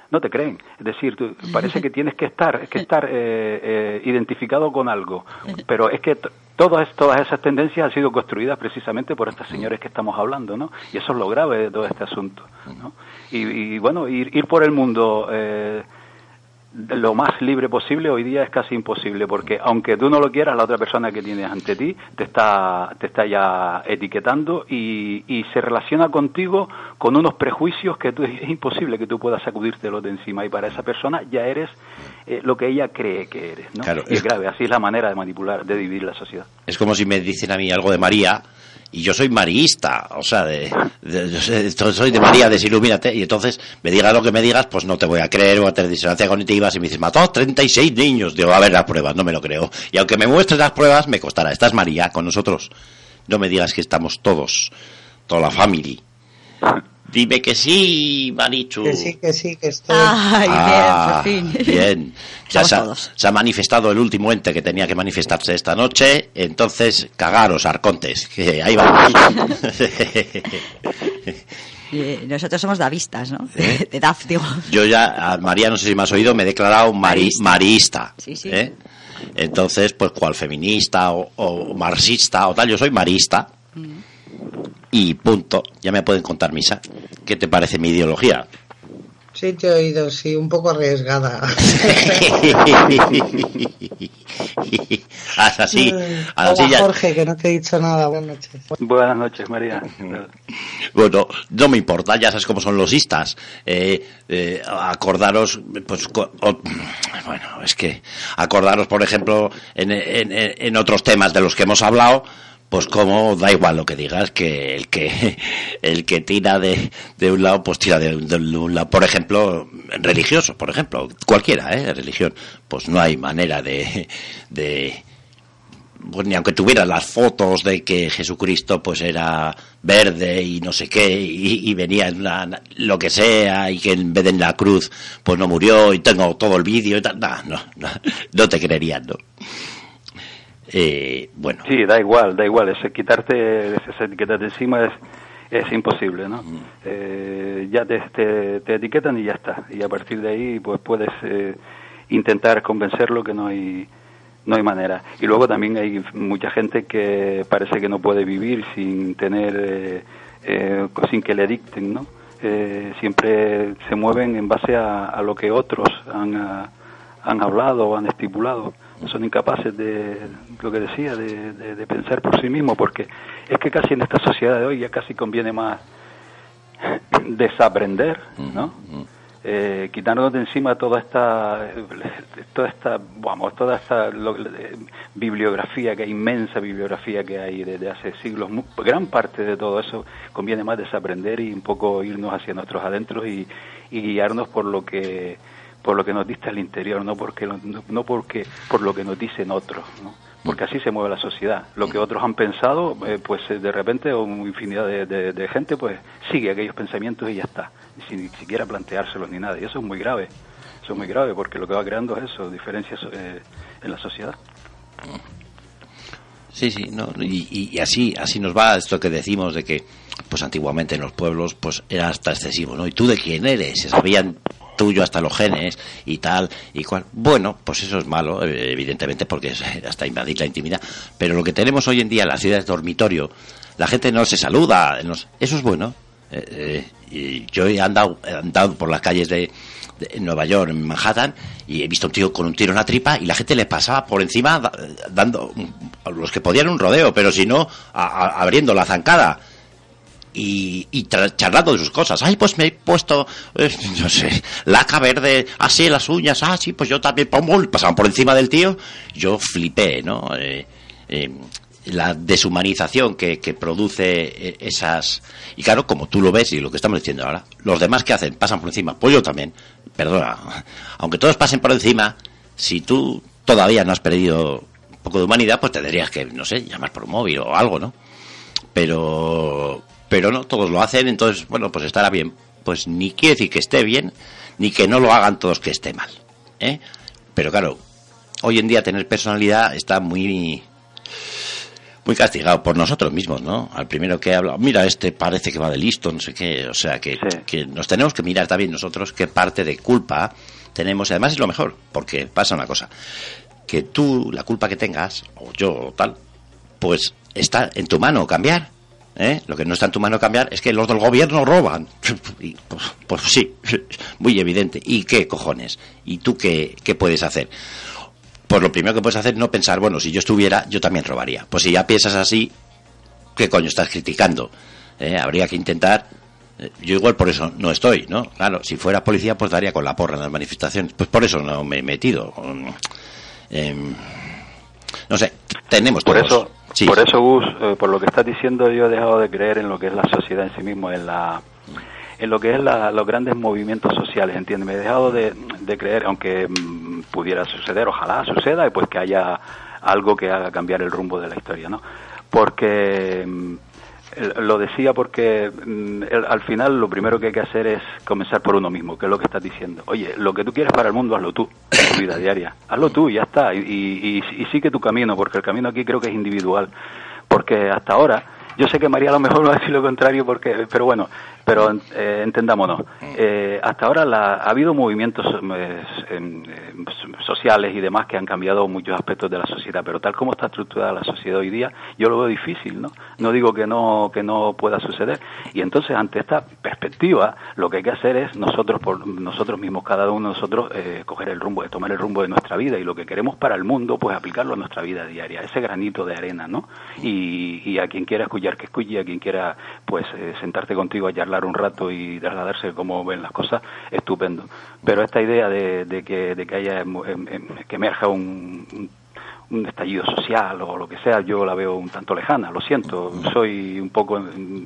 no te creen. Es decir, tú- parece que tienes que estar, que estar eh, eh, identificado con algo. Pero es que todas, todas esas tendencias han sido construidas precisamente por estos señores que estamos hablando, ¿no? Y eso es lo grave de todo este asunto, ¿no? Y, y, bueno, ir, ir por el mundo eh, lo más libre posible hoy día es casi imposible porque aunque tú no lo quieras la otra persona que tienes ante ti te está te está ya etiquetando y, y se relaciona contigo con unos prejuicios que tú, es imposible que tú puedas sacudírtelos de encima y para esa persona ya eres eh, lo que ella cree que eres ¿no? Claro, y es es- grave así es la manera de manipular de dividir la sociedad Es como si me dicen a mí algo de María y yo soy mariista, o sea, de, soy de María, desilumínate, y entonces me digas lo que me digas, pues no te voy a creer, voy a tener disonancia cognitiva, si me dices, mató 36 niños, digo, a ver las pruebas, no me lo creo. Y aunque me muestres las pruebas, me costará, estás María con nosotros. No me digas que estamos todos, toda la family. Dime que sí, Marichu. Que sí, que sí, que estoy. Ay, Ah, bien, por fin. bien. Ya se ha, se ha manifestado el último ente que tenía que manifestarse esta noche, entonces cagaros, arcontes, que ahí vamos. Eh, nosotros somos davistas, ¿no? ¿Eh? De DAF, digo. Yo ya, María, no sé si me has oído, me he declarado mari- marista. Sí, sí. ¿eh? Entonces, pues cual feminista o, o marxista o tal, yo soy marista. Mm. Y punto, ya me pueden contar misa. ¿Qué te parece mi ideología? Sí, te he oído, sí, un poco arriesgada. Haz así, así ya- Jorge, que no te he dicho nada. Buenas noches. buenas noches María Bueno, no me importa, ya sabes cómo son los istas. Eh, eh, acordaros, pues, o- bueno, es que acordaros, por ejemplo, en, en- en otros temas de los que hemos hablado, pues como da igual lo que digas, que el que el que tira de, de un lado, pues tira de, un lado. Por ejemplo, religioso, por ejemplo, cualquiera, ¿eh? Religión, pues no hay manera de, de pues ni aunque tuviera las fotos de que Jesucristo pues era verde y no sé qué y, venía en lo que sea y que en vez de en la cruz pues no murió y tengo todo el vídeo y tal, nah, no, no, no te creerían, ¿no? Eh, bueno, Sí, da igual, da igual. Ese, quitarte esas etiquetas de encima es, es imposible, ¿no? Eh, ya te, te, te etiquetan y ya está. Y a partir de ahí, pues puedes eh, intentar convencerlo que no hay no hay manera. Y luego también hay mucha gente que parece que no puede vivir sin tener, eh, eh, sin que le dicten, ¿no? Eh, siempre se mueven en base a, a lo que otros han, han hablado o han estipulado. Son incapaces de, lo que decía, de, de- de pensar por sí mismos, porque es que casi en esta sociedad de hoy ya casi conviene más desaprender, ¿no? Eh, quitarnos de encima toda esta, toda esta, vamos, toda esta lo- eh, bibliografía que hay, inmensa bibliografía que hay desde hace siglos. Gran parte de todo eso conviene más desaprender y un poco irnos hacia nuestros adentros y, y guiarnos por lo que por lo que nos dicta el interior, no porque no, no porque por lo que nos dicen otros, ¿no? Porque así se mueve la sociedad. Lo que otros han pensado, eh, pues eh, de repente una infinidad de, gente pues sigue aquellos pensamientos y ya está, sin ni siquiera planteárselos ni nada. Y eso es muy grave, eso es muy grave porque lo que va creando es eso, diferencias eh, en la sociedad. Sí, sí, no, y, y- y así, así nos va esto que decimos de que, pues antiguamente en los pueblos, pues era hasta excesivo, ¿no? ¿Y tú de quién eres? Se sabían tuyo hasta los genes y tal y cual. Bueno, pues eso es malo, eh, evidentemente, porque es hasta invadir la intimidad. Pero lo que tenemos hoy en día en las ciudades dormitorio, la gente no se saluda, eso es bueno. Eh, eh, y yo he andado, he andado por las calles de, Nueva York, en Manhattan, y he visto un tío con un tiro en la tripa y la gente le pasaba por encima da- dando a los que podían un rodeo, pero si no, a- abriendo la zancada y, y charlando de sus cosas. Ay, pues me he puesto, eh, no sé, laca verde, así las uñas, ah, sí, pues yo también, pum, pasaban por encima del tío. Yo flipé, ¿no? Eh, eh, la deshumanización que, produce esas... Y claro, como tú lo ves y lo que estamos diciendo ahora, los demás que hacen pasan por encima, pues yo también, perdona, aunque todos pasen por encima, si tú todavía no has perdido un poco de humanidad, pues tendrías que, no sé, llamar por un móvil o algo, ¿no? pero pero no todos lo hacen entonces bueno pues estará bien pues ni quiere decir que esté bien ni que no lo hagan todos que esté mal ¿eh? pero claro hoy en día tener personalidad está muy muy castigado por nosotros mismos no al primero que habla mira este parece que va de listo no sé qué o sea que, que nos tenemos que mirar también nosotros qué parte de culpa tenemos y además es lo mejor porque pasa una cosa que tú la culpa que tengas o yo o tal pues está en tu mano cambiar. ¿Eh? Lo que no está en tu mano cambiar es que los del gobierno roban. Y, pues, pues sí, muy evidente. ¿Y qué cojones? ¿Y tú qué, qué puedes hacer? Pues lo primero que puedes hacer es no pensar, bueno, si yo estuviera, yo también robaría. Pues si ya piensas así, ¿qué coño estás criticando? ¿Eh? Habría que intentar. eh, Yo igual por eso no estoy, ¿no? Claro, si fuera policía, pues daría con la porra en las manifestaciones. Pues por eso no me he metido. Mm, em, no sé, tenemos Por todos. eso, Por eso Gus, eh, por lo que estás diciendo, yo he dejado de creer en lo que es la sociedad en sí mismo, en la en lo que es la- los grandes movimientos sociales, ¿entiendes? Me he dejado de, de creer, aunque mm, pudiera suceder, ojalá suceda, y pues que haya algo que haga cambiar el rumbo de la historia, ¿no? Porque mm, lo decía porque mm, al final lo primero que hay que hacer es comenzar por uno mismo, que es lo que estás diciendo. Oye, lo que tú quieres para el mundo, hazlo tú, en tu vida diaria. Hazlo tú, y ya está. Y, y, y- y sigue tu camino, porque el camino aquí creo que es individual. Porque hasta ahora, yo sé que María a lo mejor va a decir lo contrario, porque, pero bueno, pero eh, entendámonos. Eh, hasta ahora la- ha habido movimientos eh, em, em, sociales y demás que han cambiado muchos aspectos de la sociedad, pero tal como está estructurada la sociedad hoy día, yo lo veo difícil, ¿no? No digo que no que no pueda suceder. Y entonces ante esta perspectiva, lo que hay que hacer es nosotros por nosotros mismos, cada uno de nosotros, eh, coger el rumbo, de tomar el rumbo de nuestra vida y lo que queremos para el mundo, pues aplicarlo a nuestra vida diaria, ese granito de arena, ¿no? Y, y a quien quiera escuchar que escuche, a quien quiera pues eh, sentarte contigo a charlar un rato y trasladarse cómo ven las cosas, estupendo. Pero esta idea de, de que de que haya em- em- em- que emerja un, un un estallido social o lo que sea, yo la veo un tanto lejana, lo siento, soy un poco mm,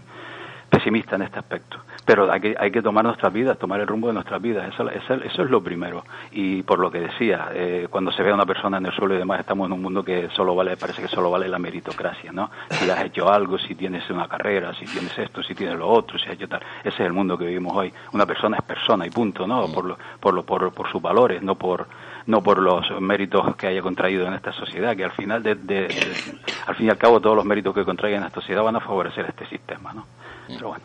pesimista en este aspecto. Pero hay que, hay que tomar nuestras vidas, tomar el rumbo de nuestras vidas, eso, eso, eso es lo primero. Y por lo que decía, eh, cuando se ve a una persona en el suelo y demás, estamos en un mundo que solo vale, parece que solo vale la meritocracia, ¿no? Si has hecho algo, si tienes una carrera, si tienes esto, si tienes lo otro, si has hecho tal. Ese es el mundo que vivimos hoy. Una persona es persona y punto, ¿no? Por, lo, por, lo, por, por sus valores, no por no por los méritos que haya contraído en esta sociedad, que al final, de, de- de- al fin y al cabo, todos los méritos que contraiga en esta sociedad van a favorecer este sistema, ¿no? Pero bueno.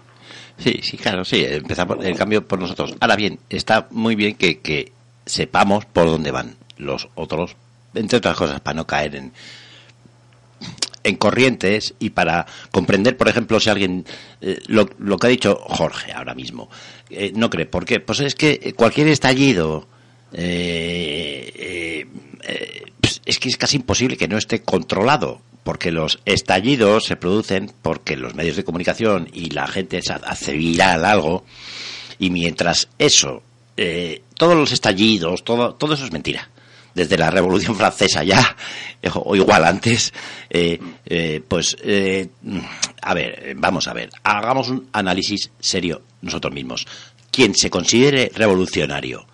Sí, sí, claro, sí, empezamos el cambio por nosotros. Ahora bien, está muy bien que, que sepamos por dónde van los otros, entre otras cosas, para no caer en, en corrientes y para comprender, por ejemplo, si alguien, eh, lo, lo que ha dicho Jorge ahora mismo, eh, no cree, ¿por qué? Pues es que cualquier estallido, eh, pues es que es casi imposible que no esté controlado, porque los estallidos se producen porque los medios de comunicación y la gente se hace viral algo, y mientras eso, eh, todos los estallidos, todo, todo eso es mentira. Desde la Revolución Francesa ya, o igual antes, eh, eh, pues, eh, a ver, vamos a ver, hagamos un análisis serio nosotros mismos. Quien se considere revolucionario,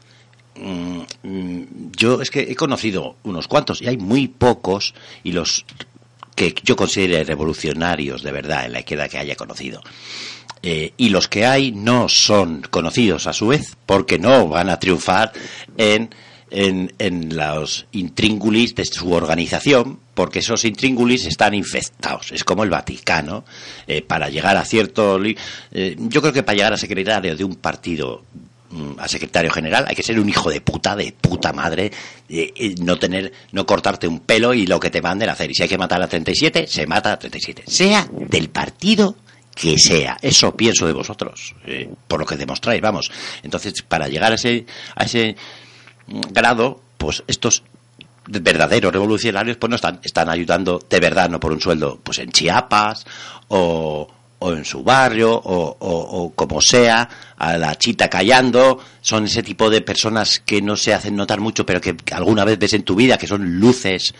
mm, mm, yo es que he conocido unos cuantos y hay muy pocos y los que yo considere revolucionarios de verdad en la izquierda que haya conocido. Eh, y los que hay no son conocidos a su vez porque no van a triunfar en, en, en los intríngulis de su organización porque esos intríngulis están infectados. Es como el Vaticano. Eh, para llegar a cierto... eh, yo creo que para llegar a secretario de un partido a secretario general hay que ser un hijo de puta, de puta madre, eh, no tener, no cortarte un pelo y lo que te manden hacer. Y si hay que matar a 37, se mata a 37. Sea del partido que sea. Eso pienso de vosotros, eh, por lo que demostráis, vamos. Entonces, para llegar a ese, a ese mm, grado, pues estos verdaderos revolucionarios pues no están, están ayudando de verdad, no por un sueldo, pues en Chiapas o, o en su barrio o, o- o como sea, a la chita callando, son ese tipo de personas que no se hacen notar mucho pero que, que alguna vez ves en tu vida, que son luces,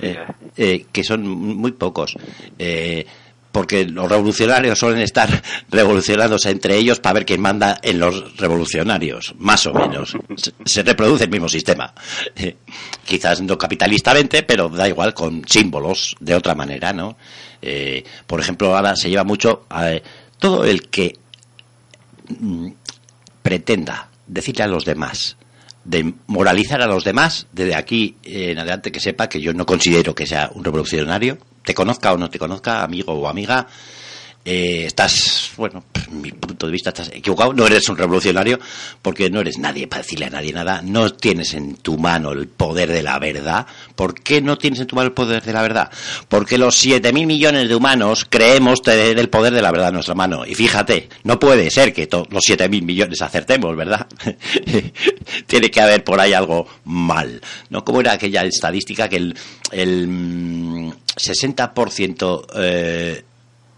eh, eh, que son muy pocos. Eh, porque los revolucionarios suelen estar revolucionándose entre ellos para ver quién manda en los revolucionarios, más o menos. Se, reproduce el mismo sistema. Eh, quizás no capitalistamente, pero da igual, con símbolos de otra manera, ¿no? Eh, por ejemplo, ahora se lleva mucho eh, todo el que mm, pretenda decirle a los demás, de moralizar a los demás, desde aquí en adelante que sepa que yo no considero que sea un revolucionario, te conozca o no te conozca, amigo o amiga, eh, estás, bueno, mi punto de vista, estás equivocado, no eres un revolucionario porque no eres nadie para decirle a nadie nada, no tienes en tu mano el poder de la verdad. ¿Por qué no tienes en tu mano el poder de la verdad? Porque los 7.000 millones de humanos creemos tener el poder de la verdad en nuestra mano. Y fíjate, no puede ser que los 7.000 millones acertemos, ¿verdad? Tiene que haber por ahí algo mal. ¿No? Como era aquella estadística que el, el mm, 60% eh,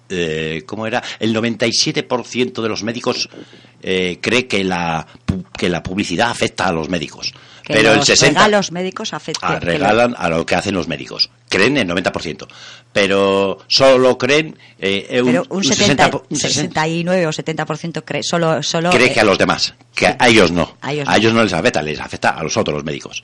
eh, ¿cómo era? El 97% de los médicos eh, cree que la, que la publicidad afecta a los médicos. Que pero el los 60 regalos médicos afectan. ah, regalan a lo que hacen los médicos. Creen el 90%. Pero solo creen eh, un, Pero un, un 70, 60 un 69 o 70% cree, solo, solo cree eh, que a los demás, que a ellos no. A ellos a no. ellos no les afecta, les afecta a los otros, los médicos.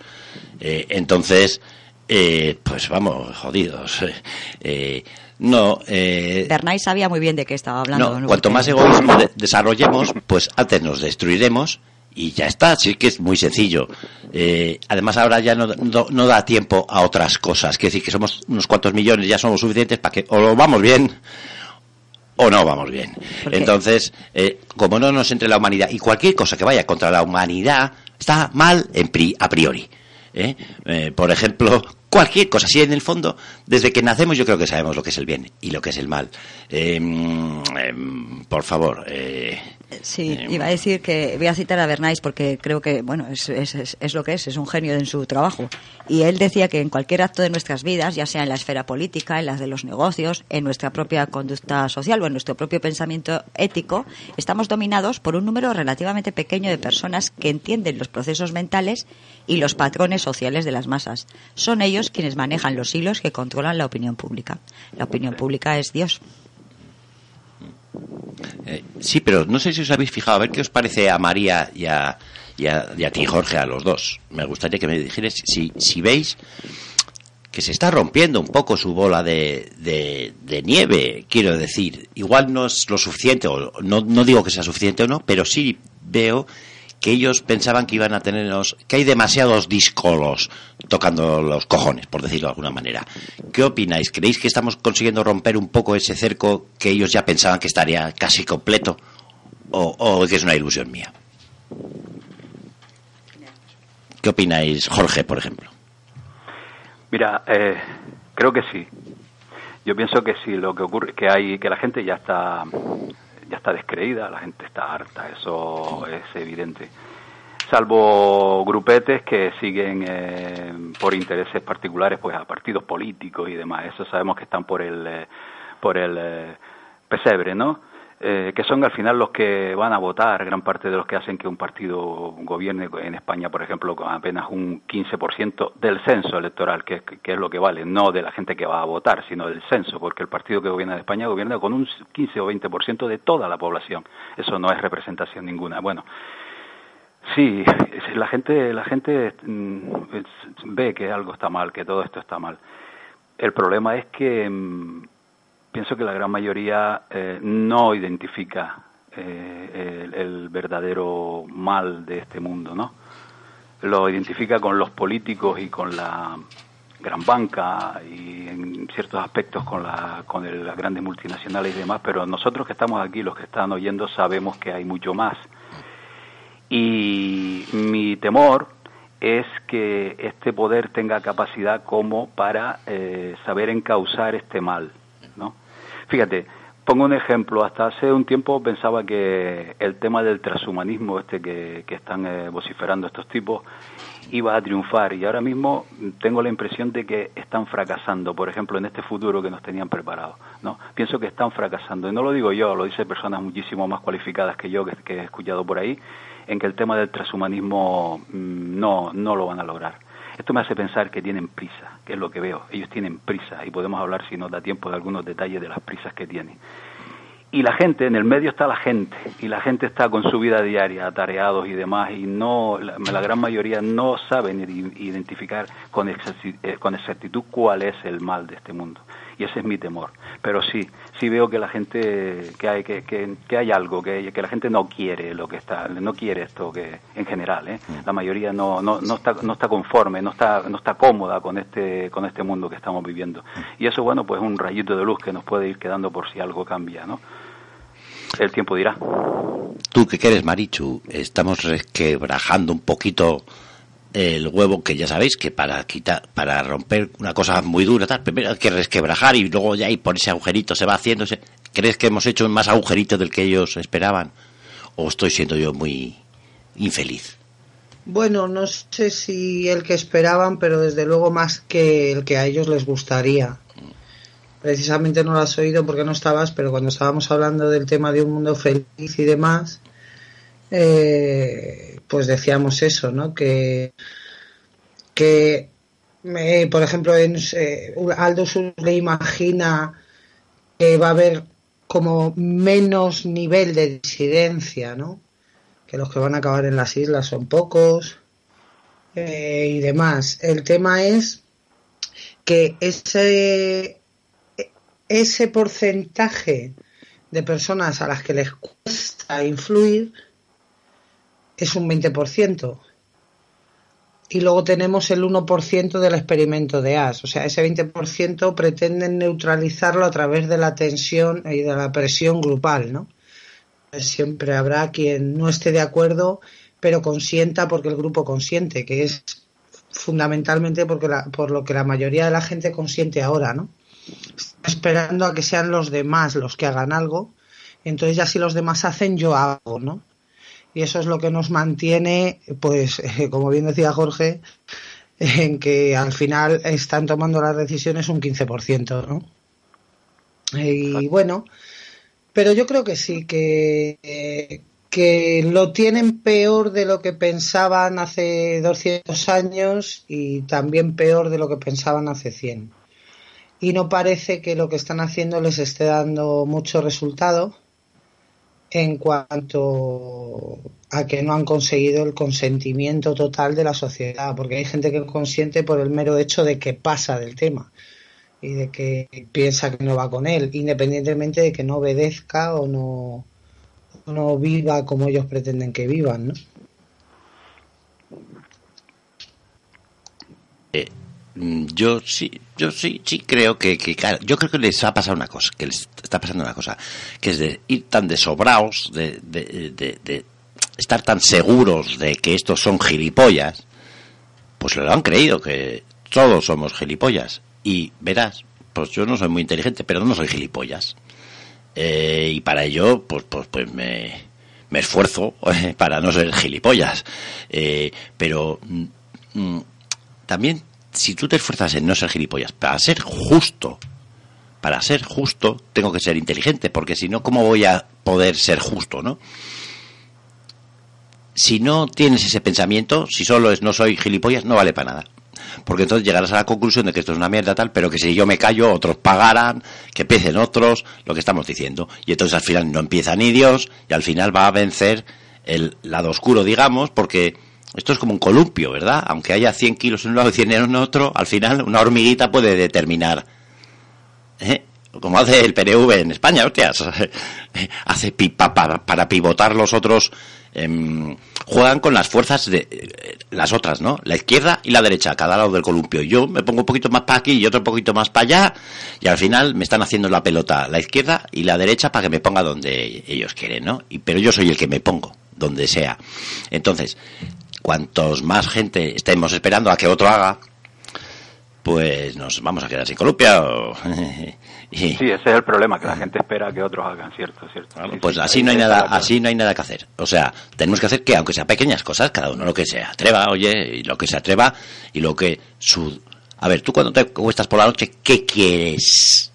Entonces, pues vamos, jodidos. No, eh, Bernay sabía muy bien de qué estaba hablando. no, cuanto más egoísmo de- desarrollemos, pues antes nos destruiremos y ya está. Sí que es muy sencillo. Eh, además, ahora ya no, no, no da tiempo a otras cosas. Quiere decir que somos unos cuantos millones, ya somos suficientes para que o lo vamos bien o no vamos bien. Entonces, eh, como no nos entre la humanidad y cualquier cosa que vaya contra la humanidad está mal en pri- a priori. ¿eh? Eh, por ejemplo, cualquier cosa. Si en el fondo, desde que nacemos, yo creo que sabemos lo que es el bien y lo que es el mal. Mm, em, por favor. eh, Sí, iba a decir que voy a citar a Bernays porque creo que, bueno, es, es, es- es lo que es, es un genio en su trabajo. Y él decía que en cualquier acto de nuestras vidas, ya sea en la esfera política, en las de los negocios, en nuestra propia conducta social o en nuestro propio pensamiento ético, estamos dominados por un número relativamente pequeño de personas que entienden los procesos mentales y los patrones sociales de las masas. Son ellos quienes manejan los hilos que controlan la opinión pública. La opinión pública es Dios. Eh, sí, pero no sé si os habéis fijado, a ver qué os parece a María y a, y a, ti, Jorge, a los dos. Me gustaría que me dijerais si, si veis que se está rompiendo un poco su bola de, de, de nieve, quiero decir. Igual no es lo suficiente, o no, no digo que sea suficiente o no, pero sí veo que ellos pensaban que iban a tenernos, que hay demasiados discolos tocando los cojones, por decirlo de alguna manera. ¿Qué opináis? ¿Creéis que estamos consiguiendo romper un poco ese cerco que ellos ya pensaban que estaría casi completo? ¿O, o que es una ilusión mía? ¿Qué opináis, Jorge, por ejemplo? Mira, eh, creo que sí. Yo pienso que sí. Lo que ocurre que hay que la gente ya está ya está descreída, la gente está harta. Eso es evidente. Salvo grupetes que siguen eh, por intereses particulares, pues a partidos políticos y demás. Eso sabemos que están por el eh, por el eh, pesebre, ¿no? Eh, que son al final los que van a votar, gran parte de los que hacen que un partido gobierne en España, por ejemplo, con apenas un 15% del censo electoral, que, que, es lo que vale, no de la gente que va a votar, sino del censo, porque el partido que gobierna en España gobierna con un 15 o 20% de toda la población. Eso no es representación ninguna. Bueno, sí, la gente, la gente mm, ve que algo está mal, que todo esto está mal. El problema es que mm, pienso que la gran mayoría eh, no identifica eh, el, verdadero mal de este mundo, ¿no? Lo identifica con los políticos y con la gran banca y en ciertos aspectos con, la, con las grandes multinacionales y demás, pero nosotros que estamos aquí, los que están oyendo, sabemos que hay mucho más. Y mi temor es que este poder tenga capacidad como para eh, saber encauzar este mal. Fíjate, pongo un ejemplo. Hasta hace un tiempo pensaba que el tema del transhumanismo, este que, que están eh, vociferando estos tipos, iba a triunfar y ahora mismo tengo la impresión de que están fracasando, por ejemplo, en este futuro que nos tenían preparado. ¿no? Pienso que están fracasando y no lo digo yo, lo dicen personas muchísimo más cualificadas que yo que, he escuchado por ahí, en que el tema del transhumanismo mmm, no, no lo van a lograr. Esto me hace pensar que tienen prisa, que es lo que veo. Ellos tienen prisa y podemos hablar, si nos da tiempo, de algunos detalles de las prisas que tienen. Y la gente, en el medio está la gente, y la gente está con su vida diaria, atareados y demás, y no, la, la gran mayoría no saben identificar con exactitud, eh, con exactitud cuál es el mal de este mundo. Y ese es mi temor. Pero sí, sí veo que la gente, que hay, que, que, que hay algo, que, que la gente no quiere lo que está, no quiere esto que, en general, ¿eh? la mayoría no, no, no está, no está conforme, no está, no está cómoda con este, con este mundo que estamos viviendo. Y eso, bueno, pues es un rayito de luz que nos puede ir quedando por si algo cambia, ¿no? El tiempo dirá. Tú que eres Marichu, estamos resquebrajando un poquito el huevo que ya sabéis que para quitar para romper una cosa muy dura tal primero hay que resquebrajar y luego ya y por ese agujerito se va haciéndose crees que hemos hecho más agujeritos del que ellos esperaban o estoy siendo yo muy infeliz bueno no sé si el que esperaban pero desde luego más que el que a ellos les gustaría. Precisamente no lo has oído porque no estabas pero cuando estábamos hablando del tema de un mundo feliz y demás eh, pues decíamos eso, ¿no? Que, que eh, por ejemplo, en, eh, Aldo le imagina que va a haber como menos nivel de disidencia, ¿no? Que los que van a acabar en las islas son pocos eh, y demás. El tema es que ese, ese porcentaje de personas a las que les cuesta influir es un 20%. Y luego tenemos el 1% del experimento de AS. O sea, ese 20% pretenden neutralizarlo a través de la tensión y de la presión grupal, ¿no? Siempre habrá quien no esté de acuerdo, pero consienta porque el grupo consiente, que es fundamentalmente porque la, por lo que la mayoría de la gente consiente ahora, ¿no? Está esperando a que sean los demás los que hagan algo. Entonces ya si los demás hacen, yo hago, ¿no? Y eso es lo que nos mantiene, pues, como bien decía Jorge, en que al final están tomando las decisiones un 15%, ¿no? Y bueno, pero yo creo que sí, que, que lo tienen peor de lo que pensaban hace 200 años y también peor de lo que pensaban hace 100. Y no parece que lo que están haciendo les esté dando mucho resultado en cuanto a que no han conseguido el consentimiento total de la sociedad, porque hay gente que consiente por el mero hecho de que pasa del tema y de que piensa que no va con él, independientemente de que no obedezca o no, no viva como ellos pretenden que vivan, ¿no? Eh, mm, yo sí, yo sí, sí creo que, que, yo creo que les ha pasado una cosa, que les está pasando una cosa, que es de ir tan desobrados, de, de, de, de estar tan seguros de que estos son gilipollas, pues lo han creído, que todos somos gilipollas. Y verás, pues yo no soy muy inteligente, pero no soy gilipollas. Eh, y para ello, pues, pues, pues me, me esfuerzo eh, para no ser gilipollas. Eh, pero mm, mm, también, si tú te esfuerzas en no ser gilipollas, para ser justo, para ser justo, tengo que ser inteligente, porque si no, ¿cómo voy a poder ser justo, no? Si no tienes ese pensamiento, si solo es no soy gilipollas, no vale para nada. Porque entonces llegarás a la conclusión de que esto es una mierda tal, pero que si yo me callo, otros pagarán, que empiecen otros, lo que estamos diciendo. Y entonces al final no empieza ni Dios, y al final va a vencer el lado oscuro, digamos, porque esto es como un columpio, ¿verdad? Aunque haya 100 kilos en un lado y 100 en otro, al final una hormiguita puede determinar. ¿eh? Como hace el PNV en España, hostias. hace pipa para, para pivotar los otros. em, juegan con las fuerzas de eh, las otras, ¿no? La izquierda y la derecha, a cada lado del columpio. Yo me pongo un poquito más para aquí y otro poquito más para allá, y al final me están haciendo la pelota la izquierda y la derecha para que me ponga donde ellos quieren, ¿no? Y, pero yo soy el que me pongo, donde sea. Entonces, cuantos más gente estemos esperando a que otro haga, pues nos vamos a quedar sin columpio. y, Sí, ese es el problema, que la gente espera que otros hagan, cierto, cierto. Sí, pues sí, así no hay nada, así no hay nada que hacer. O sea, tenemos que hacer que, aunque sea pequeñas cosas, cada uno lo que se atreva, oye, y lo que se atreva y lo que su. A ver, tú cuando te acuestas por la noche, ¿qué quieres?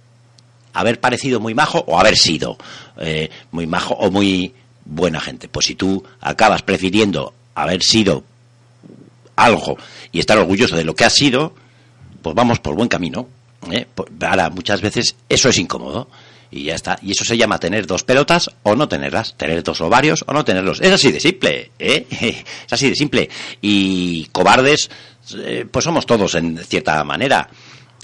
¿Haber parecido muy majo o haber sido eh, muy majo o muy buena gente? Pues si tú acabas prefiriendo haber sido algo y estar orgulloso de lo que has sido, pues vamos por buen camino. ¿eh? Ahora, muchas veces eso es incómodo. Y ya está. Y eso se llama tener dos pelotas o no tenerlas. Tener dos ovarios o no tenerlos. Es así de simple. ¿eh? Es así de simple. Y cobardes, eh, pues somos todos en cierta manera.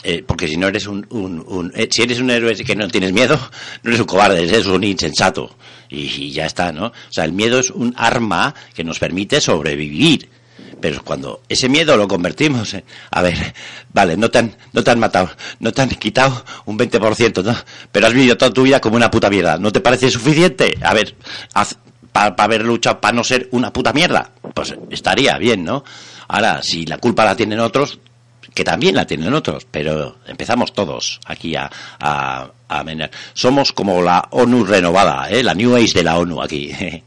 Eh, porque si no eres un, un- un- eh, si eres un héroe que no tienes miedo, no eres un cobarde, eres un insensato. Y, ya está, ¿no? O sea, el miedo es un arma que nos permite sobrevivir. Pero cuando ese miedo lo convertimos en... A ver, vale, no te han, no te han matado, no te han quitado un 20%, ¿no? Pero has vivido toda tu vida como una puta mierda. ¿No te parece suficiente? A ver, para haber luchado para no ser una puta mierda. Pues estaría bien, ¿no? Ahora, si la culpa la tienen otros, que también la tienen otros, pero empezamos todos aquí a, a. Somos como la ONU renovada, ¿eh? La New Age de la ONU aquí.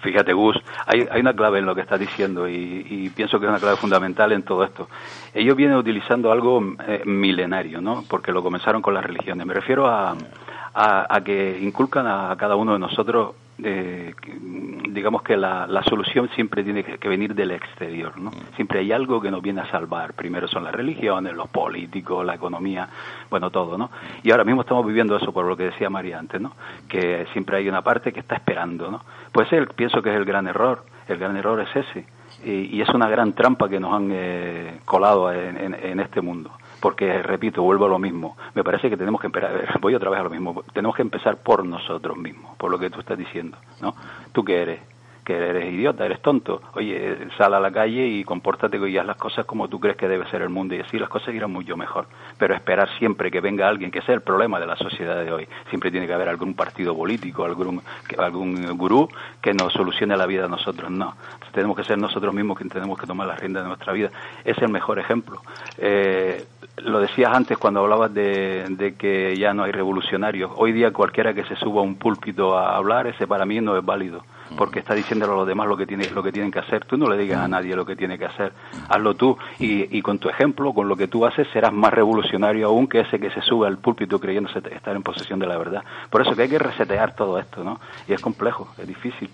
Fíjate, Gus, hay, hay una clave en lo que estás diciendo y, y pienso que es una clave fundamental en todo esto. Ellos vienen utilizando algo eh, milenario, ¿no? Porque lo comenzaron con las religiones. Me refiero a, a, a que inculcan a cada uno de nosotros, eh, digamos que la, la solución siempre tiene que, que venir del exterior, ¿no? Siempre hay algo que nos viene a salvar. Primero son las religiones, los políticos, la economía, bueno, todo, ¿no? Y ahora mismo estamos viviendo eso por lo que decía María antes, ¿no? Que siempre hay una parte que está esperando, ¿no? Pues él, pienso que es el gran error. El gran error es ese. Y, y es una gran trampa que nos han eh, colado en, en- en este mundo. Porque, repito, vuelvo a lo mismo. Me parece que tenemos que empezar, voy otra vez a lo mismo, tenemos que empezar por nosotros mismos, por lo que tú estás diciendo, ¿no? ¿Tú qué eres? Que eres idiota, eres tonto. Oye, sal a la calle y compórtate y haz las cosas como tú crees que debe ser el mundo y así las cosas irán mucho mejor. Pero esperar siempre que venga alguien, que es el problema de la sociedad de hoy. Siempre tiene que haber algún partido político, algún, algún gurú que nos solucione la vida a nosotros. No, tenemos que ser nosotros mismos quienes tenemos que tomar las riendas de nuestra vida. Es el mejor ejemplo. Eh, lo decías antes cuando hablabas de, de que ya no hay revolucionarios. Hoy día cualquiera que se suba a un púlpito a hablar, ese para mí no es válido, porque está diciéndole a los demás lo que, tiene, lo que tienen que hacer. Tú no le digas a nadie lo que tiene que hacer, hazlo tú. Y, y con tu ejemplo, con lo que tú haces, serás más revolucionario aún que ese que se sube al púlpito creyéndose estar en posesión de la verdad. Por eso que hay que resetear todo esto, ¿no? Y es complejo, es difícil.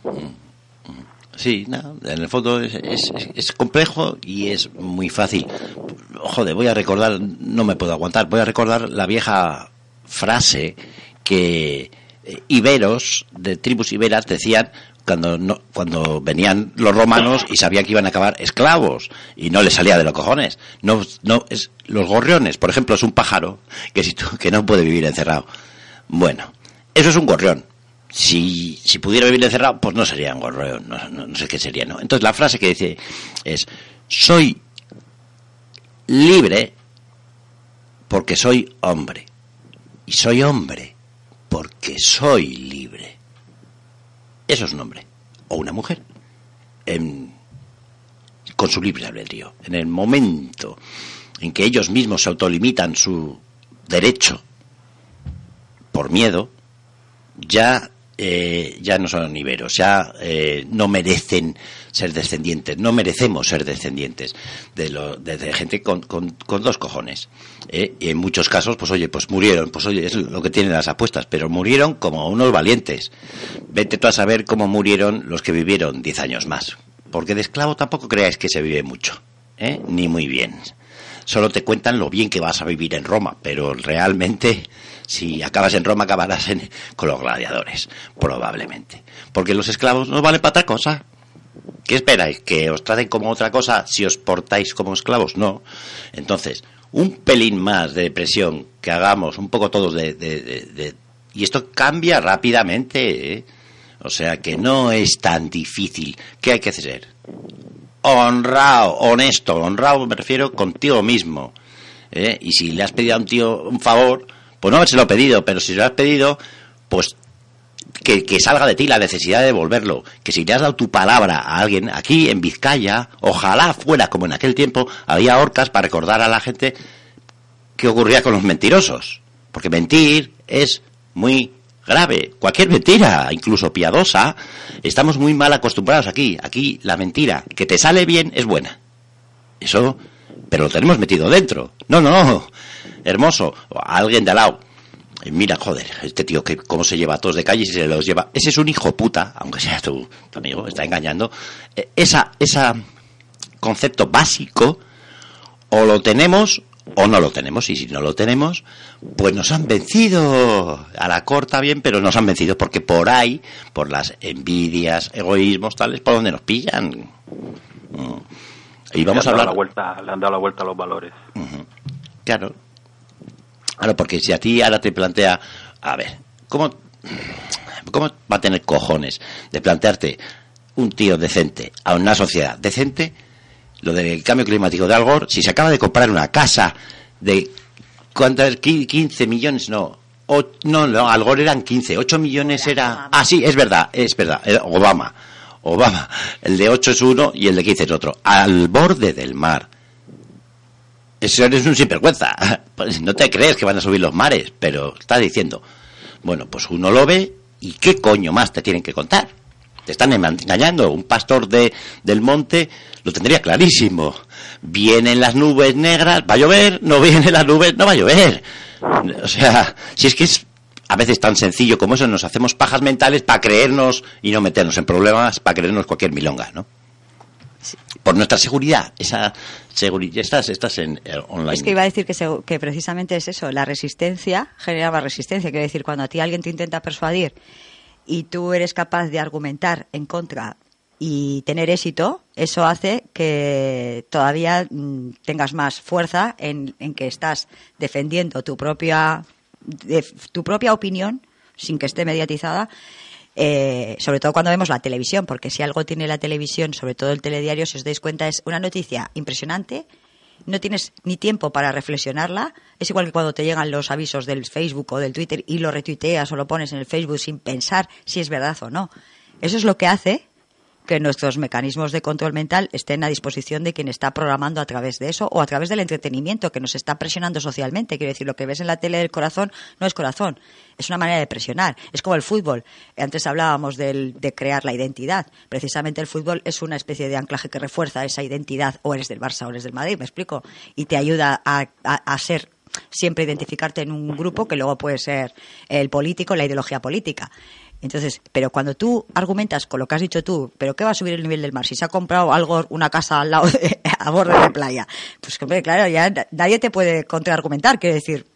Sí, no, en el fondo es, es, es complejo y es muy fácil. Joder, voy a recordar, no me puedo aguantar, voy a recordar la vieja frase que eh, iberos, de tribus iberas, decían cuando no, cuando venían los romanos y sabían que iban a acabar esclavos y no les salía de los cojones. No, no es los gorriones, por ejemplo, es un pájaro que si que no puede vivir encerrado. Bueno, eso es un gorrión. Si, si pudiera vivir encerrado, pues no sería un gorrión, no- no sé qué sería, ¿no? Entonces la frase que dice es soy libre porque soy hombre y soy hombre porque soy libre. Eso es un hombre o una mujer. En- con su libre albedrío. En el momento en que ellos mismos se autolimitan su derecho por miedo, ya, eh, ya no son iberos, ya eh, no merecen ser descendientes, no merecemos ser descendientes de, lo, de, gente con, con- con dos cojones. ¿eh? Y en muchos casos, pues oye, pues murieron, pues oye, es lo que tienen las apuestas, pero murieron como unos valientes. Vete tú a saber cómo murieron los que vivieron 10 años más. Porque de esclavo tampoco creáis que se vive mucho, ¿eh? ni muy bien. Solo te cuentan lo bien que vas a vivir en Roma, pero realmente si acabas en Roma acabarás en- con los gladiadores, probablemente. Porque los esclavos no valen para otra cosa. ¿Qué esperáis? ¿Que os traten como otra cosa si os portáis como esclavos? No. Entonces, un pelín más de depresión que hagamos un poco todos de... de- y esto cambia rápidamente, ¿eh? O sea que no es tan difícil. ¿Qué hay que hacer? Honrado, honesto, honrado me refiero contigo mismo. ¿eh? Y si le has pedido a un tío un favor, pues no habérselo pedido, pero si lo has pedido, pues que, salga de ti la necesidad de devolverlo. Que si le has dado tu palabra a alguien, aquí en Vizcaya, ojalá fuera como en aquel tiempo, había orcas para recordar a la gente qué ocurría con los mentirosos. Porque mentir es muy grave. Cualquier mentira, incluso piadosa, estamos muy mal acostumbrados aquí. Aquí la mentira que te sale bien es buena. Eso, pero lo tenemos metido dentro. No, no, hermoso. Alguien de al lado. Eh, Mira, joder, este tío que cómo se lleva a todos de calle y se los lleva. Ese es un hijo puta, aunque sea tu, tu amigo, está engañando. Eh, Esa, esa concepto básico, o lo tenemos o no lo tenemos. Y si no lo tenemos, pues nos han vencido. A la corta bien, pero nos han vencido porque por ahí, por las envidias, egoísmos, tales, por donde nos pillan. Mm. Y vamos le a han dado hablar. la vuelta, le han dado la vuelta a los valores. Claro. Claro, porque si a ti ahora te plantea, a ver, ¿cómo, cómo va a tener cojones de plantearte un tío decente a una sociedad decente lo del cambio climático de Al Gore, si se acaba de comprar una casa de ¿cuántas? Qui- 15 millones, no. O- no, no, Al Gore eran 15, 8 millones era... Ah, sí, es verdad, es verdad, Obama. Obama, el de 8 es uno y el de 15 es otro. Al borde del mar. Eso eres un sinvergüenza. Pues no te crees que van a subir los mares, pero está diciendo, bueno, pues uno lo ve y qué coño más te tienen que contar. Te están engañando. Un pastor de, del monte lo tendría clarísimo. Vienen las nubes negras, va a llover, no vienen las nubes, no va a llover. O sea, si es que es a veces tan sencillo como eso, nos hacemos pajas mentales para creernos y no meternos en problemas, para creernos cualquier milonga, ¿no? Por nuestra seguridad, esa seguridad, estás, estás en eh, online. Es que iba a decir que, se- que precisamente es eso, la resistencia generaba resistencia. Quiere decir, cuando a ti alguien te intenta persuadir y tú eres capaz de argumentar en contra y tener éxito, eso hace que todavía mm, tengas más fuerza en, en que estás defendiendo tu propia, tu propia opinión sin que esté mediatizada. Eh, sobre todo cuando vemos la televisión, porque si algo tiene la televisión, sobre todo el telediario, si os dais cuenta, es una noticia impresionante, no tienes ni tiempo para reflexionarla. Es igual que cuando te llegan los avisos del Facebook o del Twitter y lo retuiteas o lo pones en el Facebook sin pensar si es verdad o no. Eso es lo que hace que nuestros mecanismos de control mental estén a disposición de quien está programando a través de eso o a través del entretenimiento que nos está presionando socialmente. Quiero decir, lo que ves en la tele del corazón no es corazón, es una manera de presionar. Es como el fútbol. Antes hablábamos del- de crear la identidad. Precisamente el fútbol es una especie de anclaje que refuerza esa identidad. O eres del Barça o eres del Madrid, me explico. Y te ayuda a, a- a ser siempre identificarte en un grupo que luego puede ser el político, la ideología política. Entonces, pero cuando tú argumentas con lo que has dicho tú, ¿pero qué va a subir el nivel del mar? Si se ha comprado algo, una casa al lado, de- a borde de playa. Pues, hombre, claro, ya na- nadie te puede contraargumentar. Quiero decir,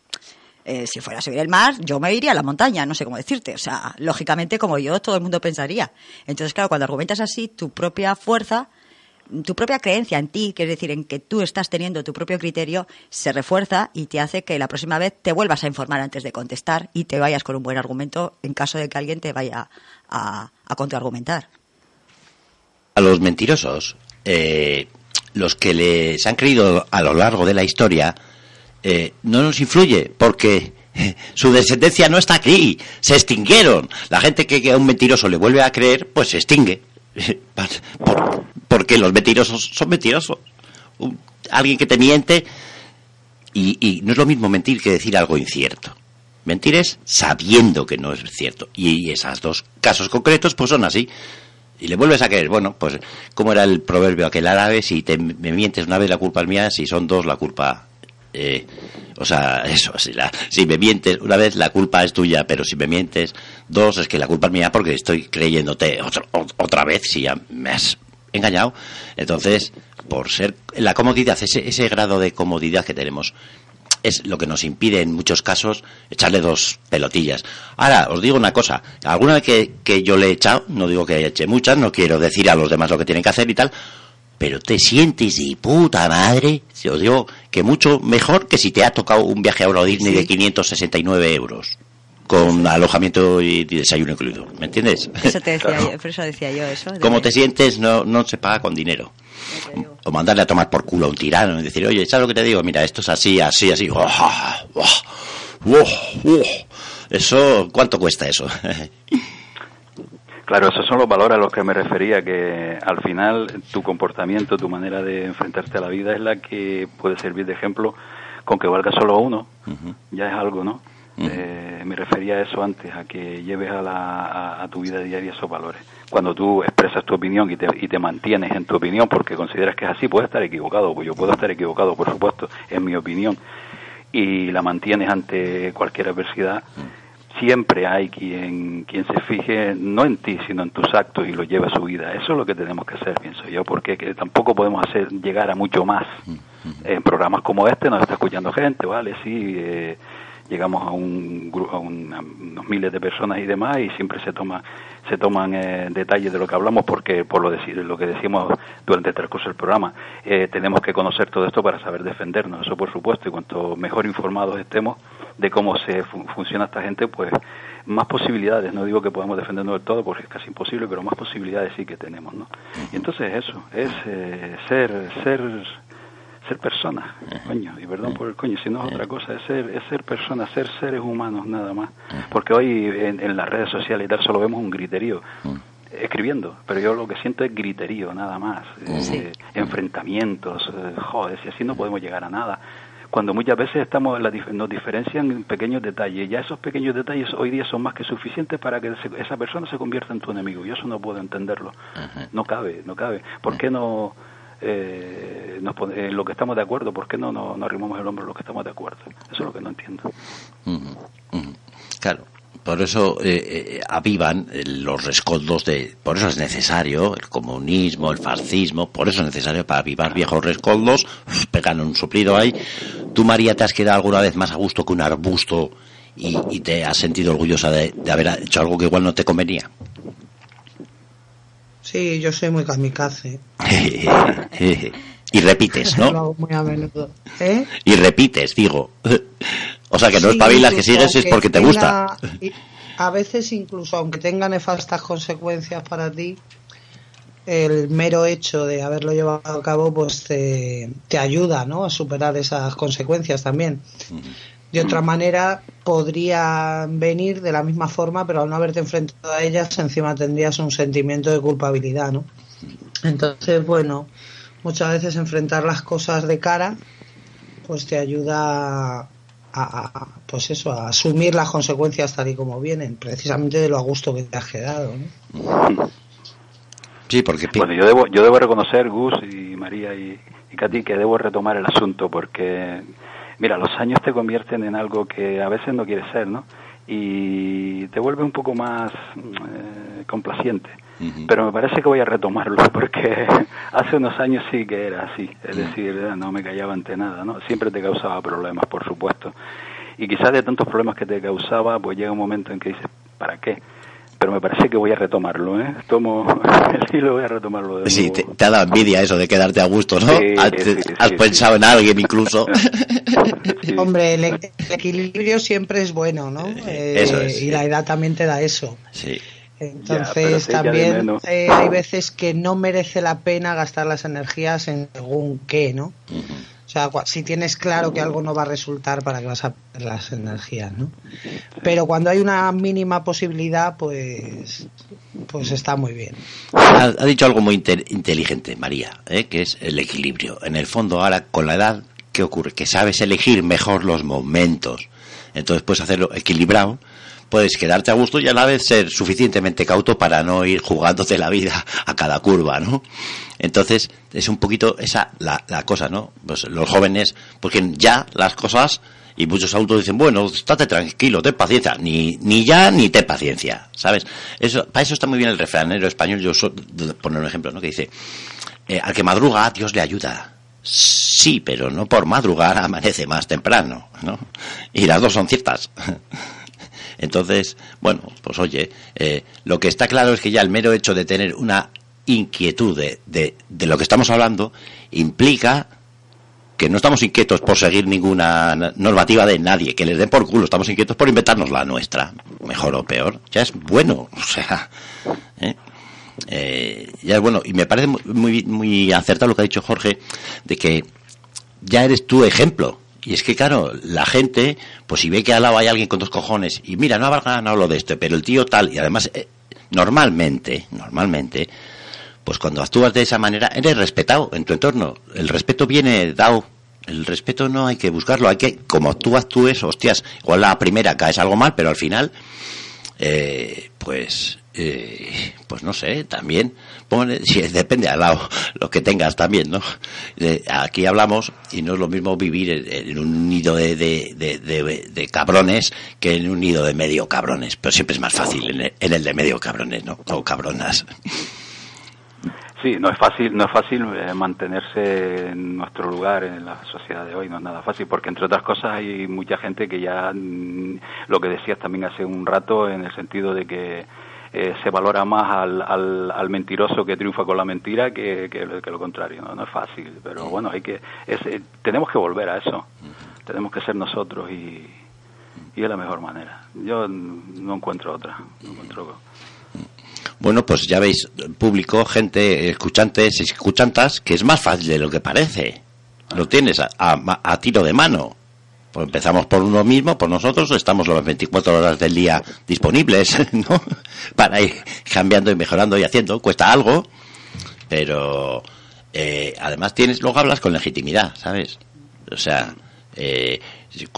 Eh, si fuera a subir el mar, yo me iría a la montaña, no sé cómo decirte. O sea, lógicamente, como yo, todo el mundo pensaría. Entonces, claro, cuando argumentas así, tu propia fuerza, tu propia creencia en ti, que es decir, en que tú estás teniendo tu propio criterio, se refuerza y te hace que la próxima vez te vuelvas a informar antes de contestar y te vayas con un buen argumento en caso de que alguien te vaya a, a contraargumentar. A los mentirosos, eh, los que les han creído a lo largo de la historia, eh, no nos influye porque eh, su descendencia no está aquí, se extinguieron. La gente que, a un mentiroso le vuelve a creer, pues se extingue. porque los mentirosos son mentirosos. Alguien que te miente y, y no es lo mismo mentir que decir algo incierto. Mentir es sabiendo que no es cierto. Y esos dos casos concretos pues son así. Y le vuelves a creer, bueno, pues como era el proverbio aquel árabe, si te me mientes una vez la culpa es mía, si son dos la culpa... eh, o sea, eso, si, la- si me mientes una vez la culpa es tuya, pero si me mientes dos es que la culpa es mía porque estoy creyéndote otro- otra vez si ya me has engañado. Entonces, por ser la comodidad, ese, ese grado de comodidad que tenemos, es lo que nos impide en muchos casos echarle dos pelotillas. Ahora, os digo una cosa, alguna vez que, que yo le he echado, no digo que eche muchas, no quiero decir a los demás lo que tienen que hacer y tal, pero te sientes de puta madre, si os digo que mucho mejor que si te ha tocado un viaje a Euro Disney de 569 euros, con alojamiento y desayuno incluido, ¿me entiendes? Eso te decía yo, por eso decía yo eso. de- Cómo te sientes no, no se paga con dinero. O mandarle a tomar por culo a un tirano y decir, oye, ¿sabes lo que te digo? Mira, esto es así, así, así. ¡Uah! ¡Uah! ¡Uah! Eso, ¿cuánto cuesta eso? Claro, esos son los valores a los que me refería, que al final tu comportamiento, tu manera de enfrentarte a la vida es la que puede servir de ejemplo, con que valga solo uno, ya es algo, ¿no? Eh, me refería a eso antes, a que lleves a, la, a, a tu vida diaria esos valores. Cuando tú expresas tu opinión y te, y te mantienes en tu opinión porque consideras que es así, puedes estar equivocado, pues yo puedo estar equivocado, por supuesto, es mi opinión, y la mantienes ante cualquier adversidad, siempre hay quien, quien se fije no en ti, sino en tus actos y lo lleva a su vida. Eso es lo que tenemos que hacer, pienso yo, porque que tampoco podemos hacer llegar a mucho más. En programas como este nos está escuchando gente, ¿vale? Sí, eh, llegamos a un a, un- a unos miles de personas y demás y siempre se toma se toman eh, detalles de lo que hablamos porque por lo, deci- lo que decimos durante el transcurso del programa eh, tenemos que conocer todo esto para saber defendernos eso por supuesto y cuanto mejor informados estemos de cómo se fu- funciona esta gente pues más posibilidades no digo que podamos defendernos del todo porque es casi imposible pero más posibilidades sí que tenemos no y entonces eso es eh, ser ser ser personas, coño, y perdón por el coño, si no es otra cosa, es ser, es ser personas, ser seres humanos nada más. Porque hoy en, en las redes sociales y tal solo vemos un griterío escribiendo, pero yo lo que siento es griterío nada más, eh, enfrentamientos, eh, joder, si así no podemos llegar a nada. Cuando muchas veces estamos la nos diferencian en pequeños detalles, ya esos pequeños detalles hoy día son más que suficientes para que se- esa persona se convierta en tu enemigo. Yo eso no puedo entenderlo. No cabe, no cabe. ¿Por qué no eh, nos en lo que estamos de acuerdo? ¿Por qué no nos no arrimamos el hombro lo que estamos de acuerdo? Eso es lo que no entiendo. Claro, por eso eh, eh, avivan eh, los rescoldos de... Por eso es necesario el comunismo, el fascismo, por eso es necesario para avivar viejos rescoldos, pegan un suplido ahí. ¿Tú, María, te has quedado alguna vez más a gusto que un arbusto y, te has sentido orgullosa de haber hecho algo que igual no te convenía? Sí, yo soy muy kamikaze. y repites, Lo ¿no? hago muy a menudo. ¿Eh? Y repites, digo. O sea, que no Sí, espabilas, que sigues es porque te gusta. y A veces incluso aunque tenga nefastas consecuencias para ti, el mero hecho de haberlo llevado a cabo pues te, te ayuda ¿no? a superar esas consecuencias también. De otra manera podría venir de la misma forma, pero al no haberte enfrentado a ellas encima tendrías un sentimiento de culpabilidad, ¿no? Entonces, bueno, muchas veces enfrentar las cosas de cara pues te ayuda a, a- pues eso, a asumir las consecuencias tal y como vienen, precisamente de lo a gusto que te has quedado. ¿no? Sí, porque... Bueno, yo debo, yo debo reconocer, Gus y María y, y Katy, que debo retomar el asunto porque, mira, los años te convierten en algo que a veces no quieres ser, ¿no? Y te vuelve un poco más eh, complaciente. Pero me parece que voy a retomarlo porque hace unos años sí que era así. Es decir, eh, no me callaba ante nada, ¿no? Siempre te causaba problemas, por supuesto. y quizás de tantos problemas que te causaba, pues llega un momento en que dices, ¿para qué? Pero me parece que voy a retomarlo, ¿eh? Tomo el hilo y voy a retomarlo de Sí, nuevo. te, te ha dado envidia eso de quedarte a gusto, ¿no? Sí, has sí, has sí, pensado en alguien incluso. Hombre, el, el equilibrio siempre es bueno, ¿no? Eh, eso es, Y sí. la edad también te da eso. Sí. Entonces Ya, también eh, hay veces que no merece la pena gastar las energías en según qué, ¿no? O sea, si tienes claro que algo no va a resultar, ¿para que vas a las energías, no? Pero cuando hay una mínima posibilidad, pues, pues está muy bien. Ha, dicho algo muy inte- inteligente, María, ¿eh? que es el equilibrio. En el fondo, ahora con la edad, ¿qué ocurre? Que sabes elegir mejor los momentos. Entonces puedes hacerlo equilibrado, puedes quedarte a gusto y a la vez ser suficientemente cauto para no ir jugándote la vida a cada curva, ¿no? Entonces es un poquito esa la, cosa, ¿no? Pues los jóvenes, porque ya las cosas y muchos autos dicen, bueno, estate tranquilo, ten paciencia. Ni, ni ya ni ten paciencia, ¿sabes? Eso, para eso está muy bien el refranero español. Yo so- poner un ejemplo, ¿no? Que dice, eh, al que madruga, Dios le ayuda. Sí, pero no por madrugar amanece más temprano, ¿no? Y las dos son ciertas. Entonces, bueno, pues oye, eh, lo que está claro es que ya el mero hecho de tener una inquietud de, de, lo que estamos hablando implica que no estamos inquietos por seguir ninguna normativa de nadie, que les den por culo, estamos inquietos por inventarnos la nuestra, mejor o peor, ya es bueno, o sea, ¿eh? Eh, ya es bueno, y me parece mu- muy, muy acertado lo que ha dicho Jorge, de que ya eres tu ejemplo. Y es que, claro, la gente, pues si ve que al lado hay alguien con dos cojones, y mira, no habrá ganado lo de esto, pero el tío tal, y además, eh, normalmente, normalmente, pues cuando actúas de esa manera, eres respetado en tu entorno. El respeto viene dado. El respeto no hay que buscarlo, hay que, como tú actúes, hostias, igual la primera caes algo mal, pero al final, eh, pues, eh, pues no sé, también, pone, si depende al lado lo que tengas también, ¿no? De- aquí hablamos y no es lo mismo vivir en, un nido de, de, de, de- de cabrones que en un nido de medio cabrones, pero siempre es más fácil en el, en el de medio cabrones, ¿no? O cabronas. Sí, no es fácil, no es fácil eh, mantenerse en nuestro lugar en la sociedad de hoy, no es nada fácil, porque entre otras cosas hay mucha gente que ya, mm, lo que decías también hace un rato, en el sentido de que eh, se valora más al, al, al mentiroso que triunfa con la mentira que, que, lo- que lo contrario, ¿no? No es fácil, pero bueno, hay que, es, eh, tenemos que volver a eso, tenemos que ser nosotros y, y es la mejor manera. Yo no encuentro otra, no encuentro Bueno, pues ya veis, público, gente, escuchantes, escuchantas, que es más fácil de lo que parece. Lo tienes a, a- a tiro de mano. Pues empezamos por uno mismo, por nosotros, estamos las 24 horas del día disponibles, ¿no? Para ir cambiando y mejorando y haciendo. Cuesta algo, pero eh, además tienes, luego hablas con legitimidad, ¿sabes? O sea, eh,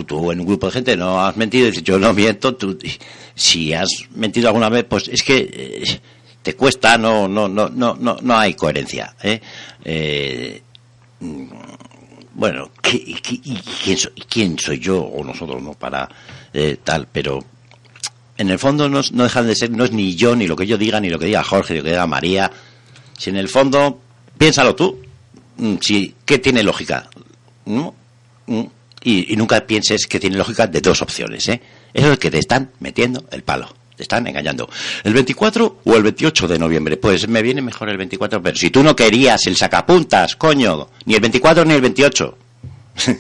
tú en un grupo de gente no has mentido y dices yo no miento, tú, si has mentido alguna vez, pues es que eh, te cuesta, no, no, no, no, no, no hay coherencia. ¿eh? Eh, bueno, ¿qué- y, quién, soy, quién soy yo o nosotros no para eh, tal? Pero en el fondo no, no dejan de ser, no es ni yo, ni lo que yo diga, ni lo que diga Jorge, ni lo que diga María. Si en el fondo, piénsalo tú, mm, si, ¿qué tiene lógica? ¿No? Mm, Y, y nunca pienses que tiene lógica de dos opciones, ¿eh? Eso es que te están metiendo el palo, están engañando. ¿El 24 o el 28 de noviembre? Pues me viene mejor el 24, pero si tú no querías el sacapuntas, coño, ni el 24 ni el 28.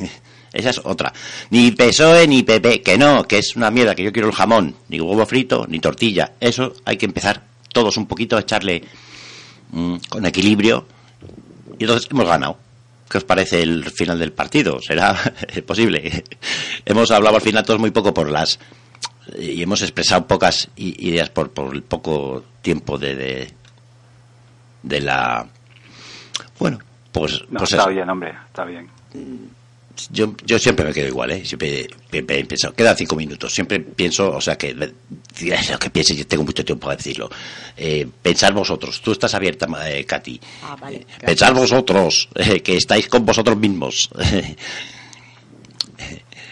Esa es otra. Ni PSOE ni PP, que no, que es una mierda, que yo quiero el jamón, ni huevo frito, ni tortilla. Eso hay que empezar todos un poquito a echarle mm, con equilibrio. Y entonces hemos ganado. ¿Qué os parece el final del partido? ¿Será posible? hemos hablado al final todos muy poco por las... Y hemos expresado pocas ideas por, por el poco tiempo de, de, de la... Bueno, pues... No, pues está eso. bien, hombre, está bien. Yo, yo siempre me quedo igual, ¿eh? Siempre, pensado, quedan cinco minutos. Siempre pienso, o sea, que lo que piense, yo tengo mucho tiempo para decirlo. Eh, pensar vosotros, tú estás abierta, eh, Katy. Ah, vale. Pensar vosotros, eh, que estáis con vosotros mismos.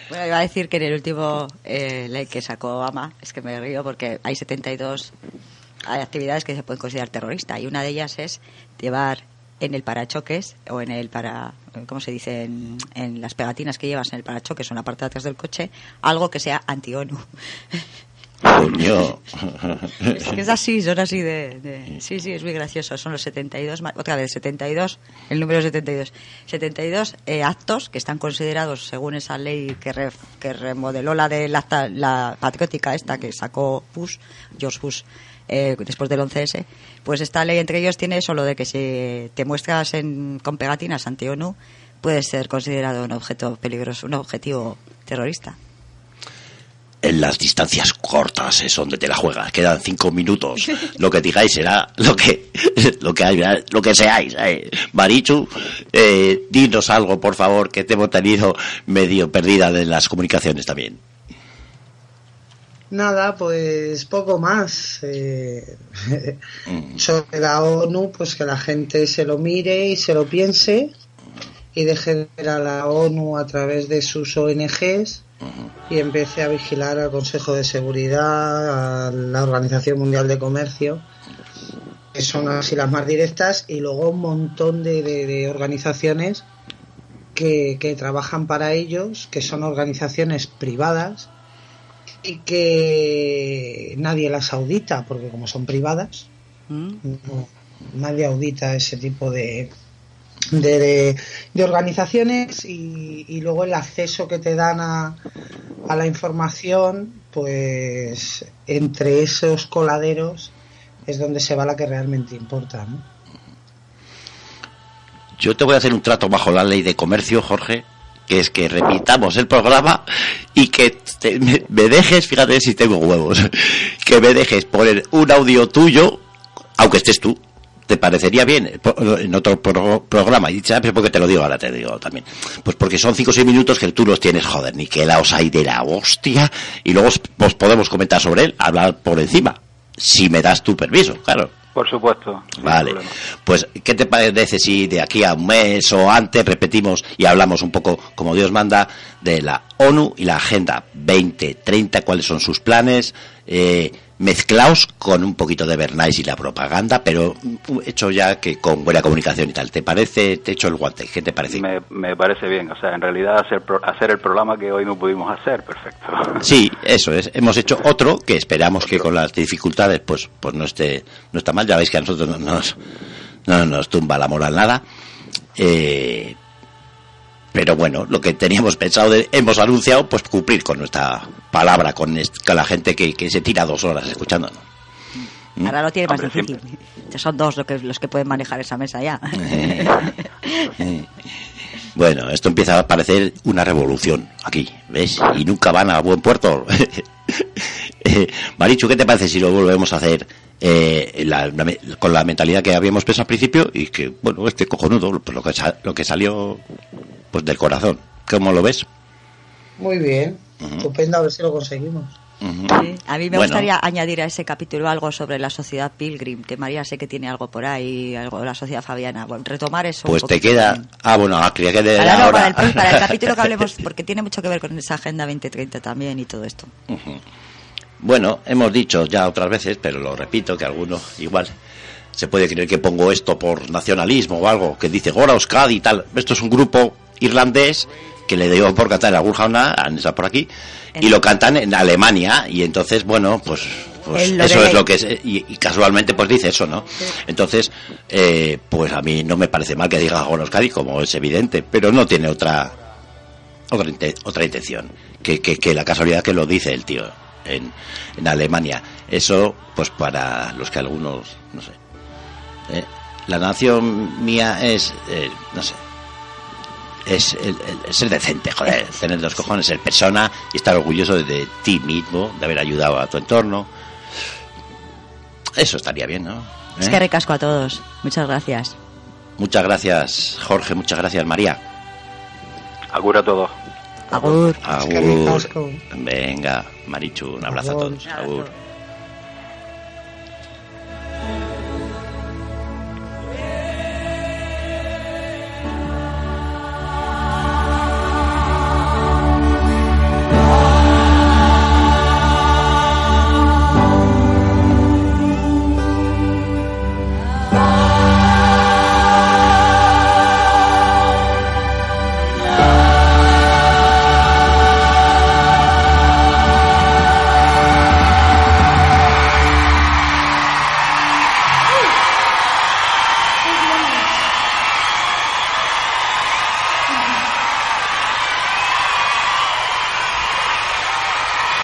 Bueno, iba a decir que en el último eh, ley que sacó Obama, es que me río porque hay 72 hay actividades que se pueden considerar terroristas y una de ellas es llevar en el parachoques o en el para, ¿cómo se dice? En, en las pegatinas que llevas en el parachoques o en la parte de atrás del coche, algo que sea anti-ONU. Coño. Es que es así, son así de, de- Sí, sí, es muy gracioso. Son los 72, ma- otra vez 72, el número 72. 72 eh, actos que están considerados, según esa ley que, re- que remodeló la de la, la patriótica esta que sacó Bush, George Bush, eh, después del 11S, pues esta ley entre ellos tiene eso, lo de que si te muestras en, con pegatinas anti-ONU, puedes ser considerado un objeto peligroso, un objetivo terrorista. En las distancias cortas es donde te la juegas. Quedan cinco minutos. Lo que digáis será lo que lo que hay, lo que seáis. eh. Marichu, eh, dinos algo, por favor, que te hemos tenido medio perdida de las comunicaciones también. Nada, pues poco más. eh, sobre la ONU, pues que la gente se lo mire y se lo piense y deje de ver a la ONU a través de sus ONGs y empiece a vigilar al Consejo de Seguridad, a la Organización Mundial de Comercio, que son así las más directas, y luego un montón de, de- de organizaciones que, que trabajan para ellos, que son organizaciones privadas y que nadie las audita, porque como son privadas, no- nadie audita ese tipo de, de, de- organizaciones y, y luego el acceso que te dan a, a la información, pues entre esos coladeros es donde se va la que realmente importa. ¿no? Yo te voy a hacer un trato bajo la ley de comercio, Jorge, que es que repitamos el programa y que te- me, me dejes, fíjate si tengo huevos, que me dejes poner un audio tuyo, aunque estés tú. ¿Te parecería bien Po- en otro pro- programa? Y dices, ah, porque te lo digo, ahora te digo también. Pues porque son 5 o 6 minutos que tú los tienes, joder, ni que la os hay de la hostia. Y luego pues podemos comentar sobre él, hablar por encima. Si me das tu permiso, claro. Por supuesto. Vale, pues ¿qué te parece si de aquí a un mes o antes repetimos y hablamos un poco, como Dios manda, de la ONU y la Agenda 2030, cuáles son sus planes, eh, mezclaos con un poquito de Bernays y la propaganda, pero mm, hecho ya que con buena comunicación y tal. ¿Te parece? Te echo el guante. ¿Qué te parece? Me, me parece bien. O sea, en realidad hacer, hacer el programa que hoy no pudimos hacer, perfecto. Sí, eso es. Hemos hecho otro que esperamos que con las dificultades pues pues no esté no está mal. Ya veis que a nosotros no nos no nos tumba la moral nada. Eh, pero bueno, lo que teníamos pensado, de- hemos anunciado, pues cumplir con nuestra palabra, con, con la gente que, que se tira dos horas escuchándonos. ¿Mm? Ahora lo tiene más Hombre, difícil. Ya Son dos los que, los que pueden manejar esa mesa ya. Eh, Bueno, esto empieza a parecer una revolución aquí, ¿ves? Y nunca van a buen puerto. Eh, Marichu, ¿qué te parece si lo volvemos a hacer eh, la- con la mentalidad que habíamos pensado al principio y que, bueno, este cojonudo, pues lo que, sa- lo que salió pues del corazón? ¿Cómo lo ves? Muy bien, estupendo, a ver si lo conseguimos. A mí me Bueno. gustaría añadir a ese capítulo algo sobre la sociedad Pilgrim, que María sé que tiene algo por ahí, algo de la sociedad Fabiana. Bueno, retomar eso. un Pues te queda... también. Ah, bueno, ah, creía que de Para, no, para el, para el capítulo que hablemos, porque tiene mucho que ver con esa Agenda 2030 también y todo esto. Bueno, hemos dicho ya otras veces, pero lo repito, que alguno igual se puede creer que pongo esto por nacionalismo o algo, que dice Gora Euskadi y tal. Esto es un grupo irlandés que le dio por cantar en algún jauna, han por aquí, y lo cantan en Alemania, y entonces, bueno, pues, pues eso es lo que es, y, y casualmente pues dice eso, ¿no? Entonces, eh, pues a mí no me parece mal que diga Gora Euskadi, como es evidente, pero no tiene otra otra, otra intención que, que, que la casualidad que lo dice el tío en, en Alemania eso pues para los que algunos no sé eh, la nación mía es, eh, no sé, es el, ser decente, joder, tener los cojones, ser persona y estar orgulloso de, ti mismo, de haber ayudado a tu entorno. Eso estaría bien, ¿no? Es que ¿Eh? recasco a todos. Muchas gracias. Muchas gracias, Jorge. Muchas gracias, María. Agur a todos. Agur. Agur. Venga, Marichu, un abrazo a todos. Agur.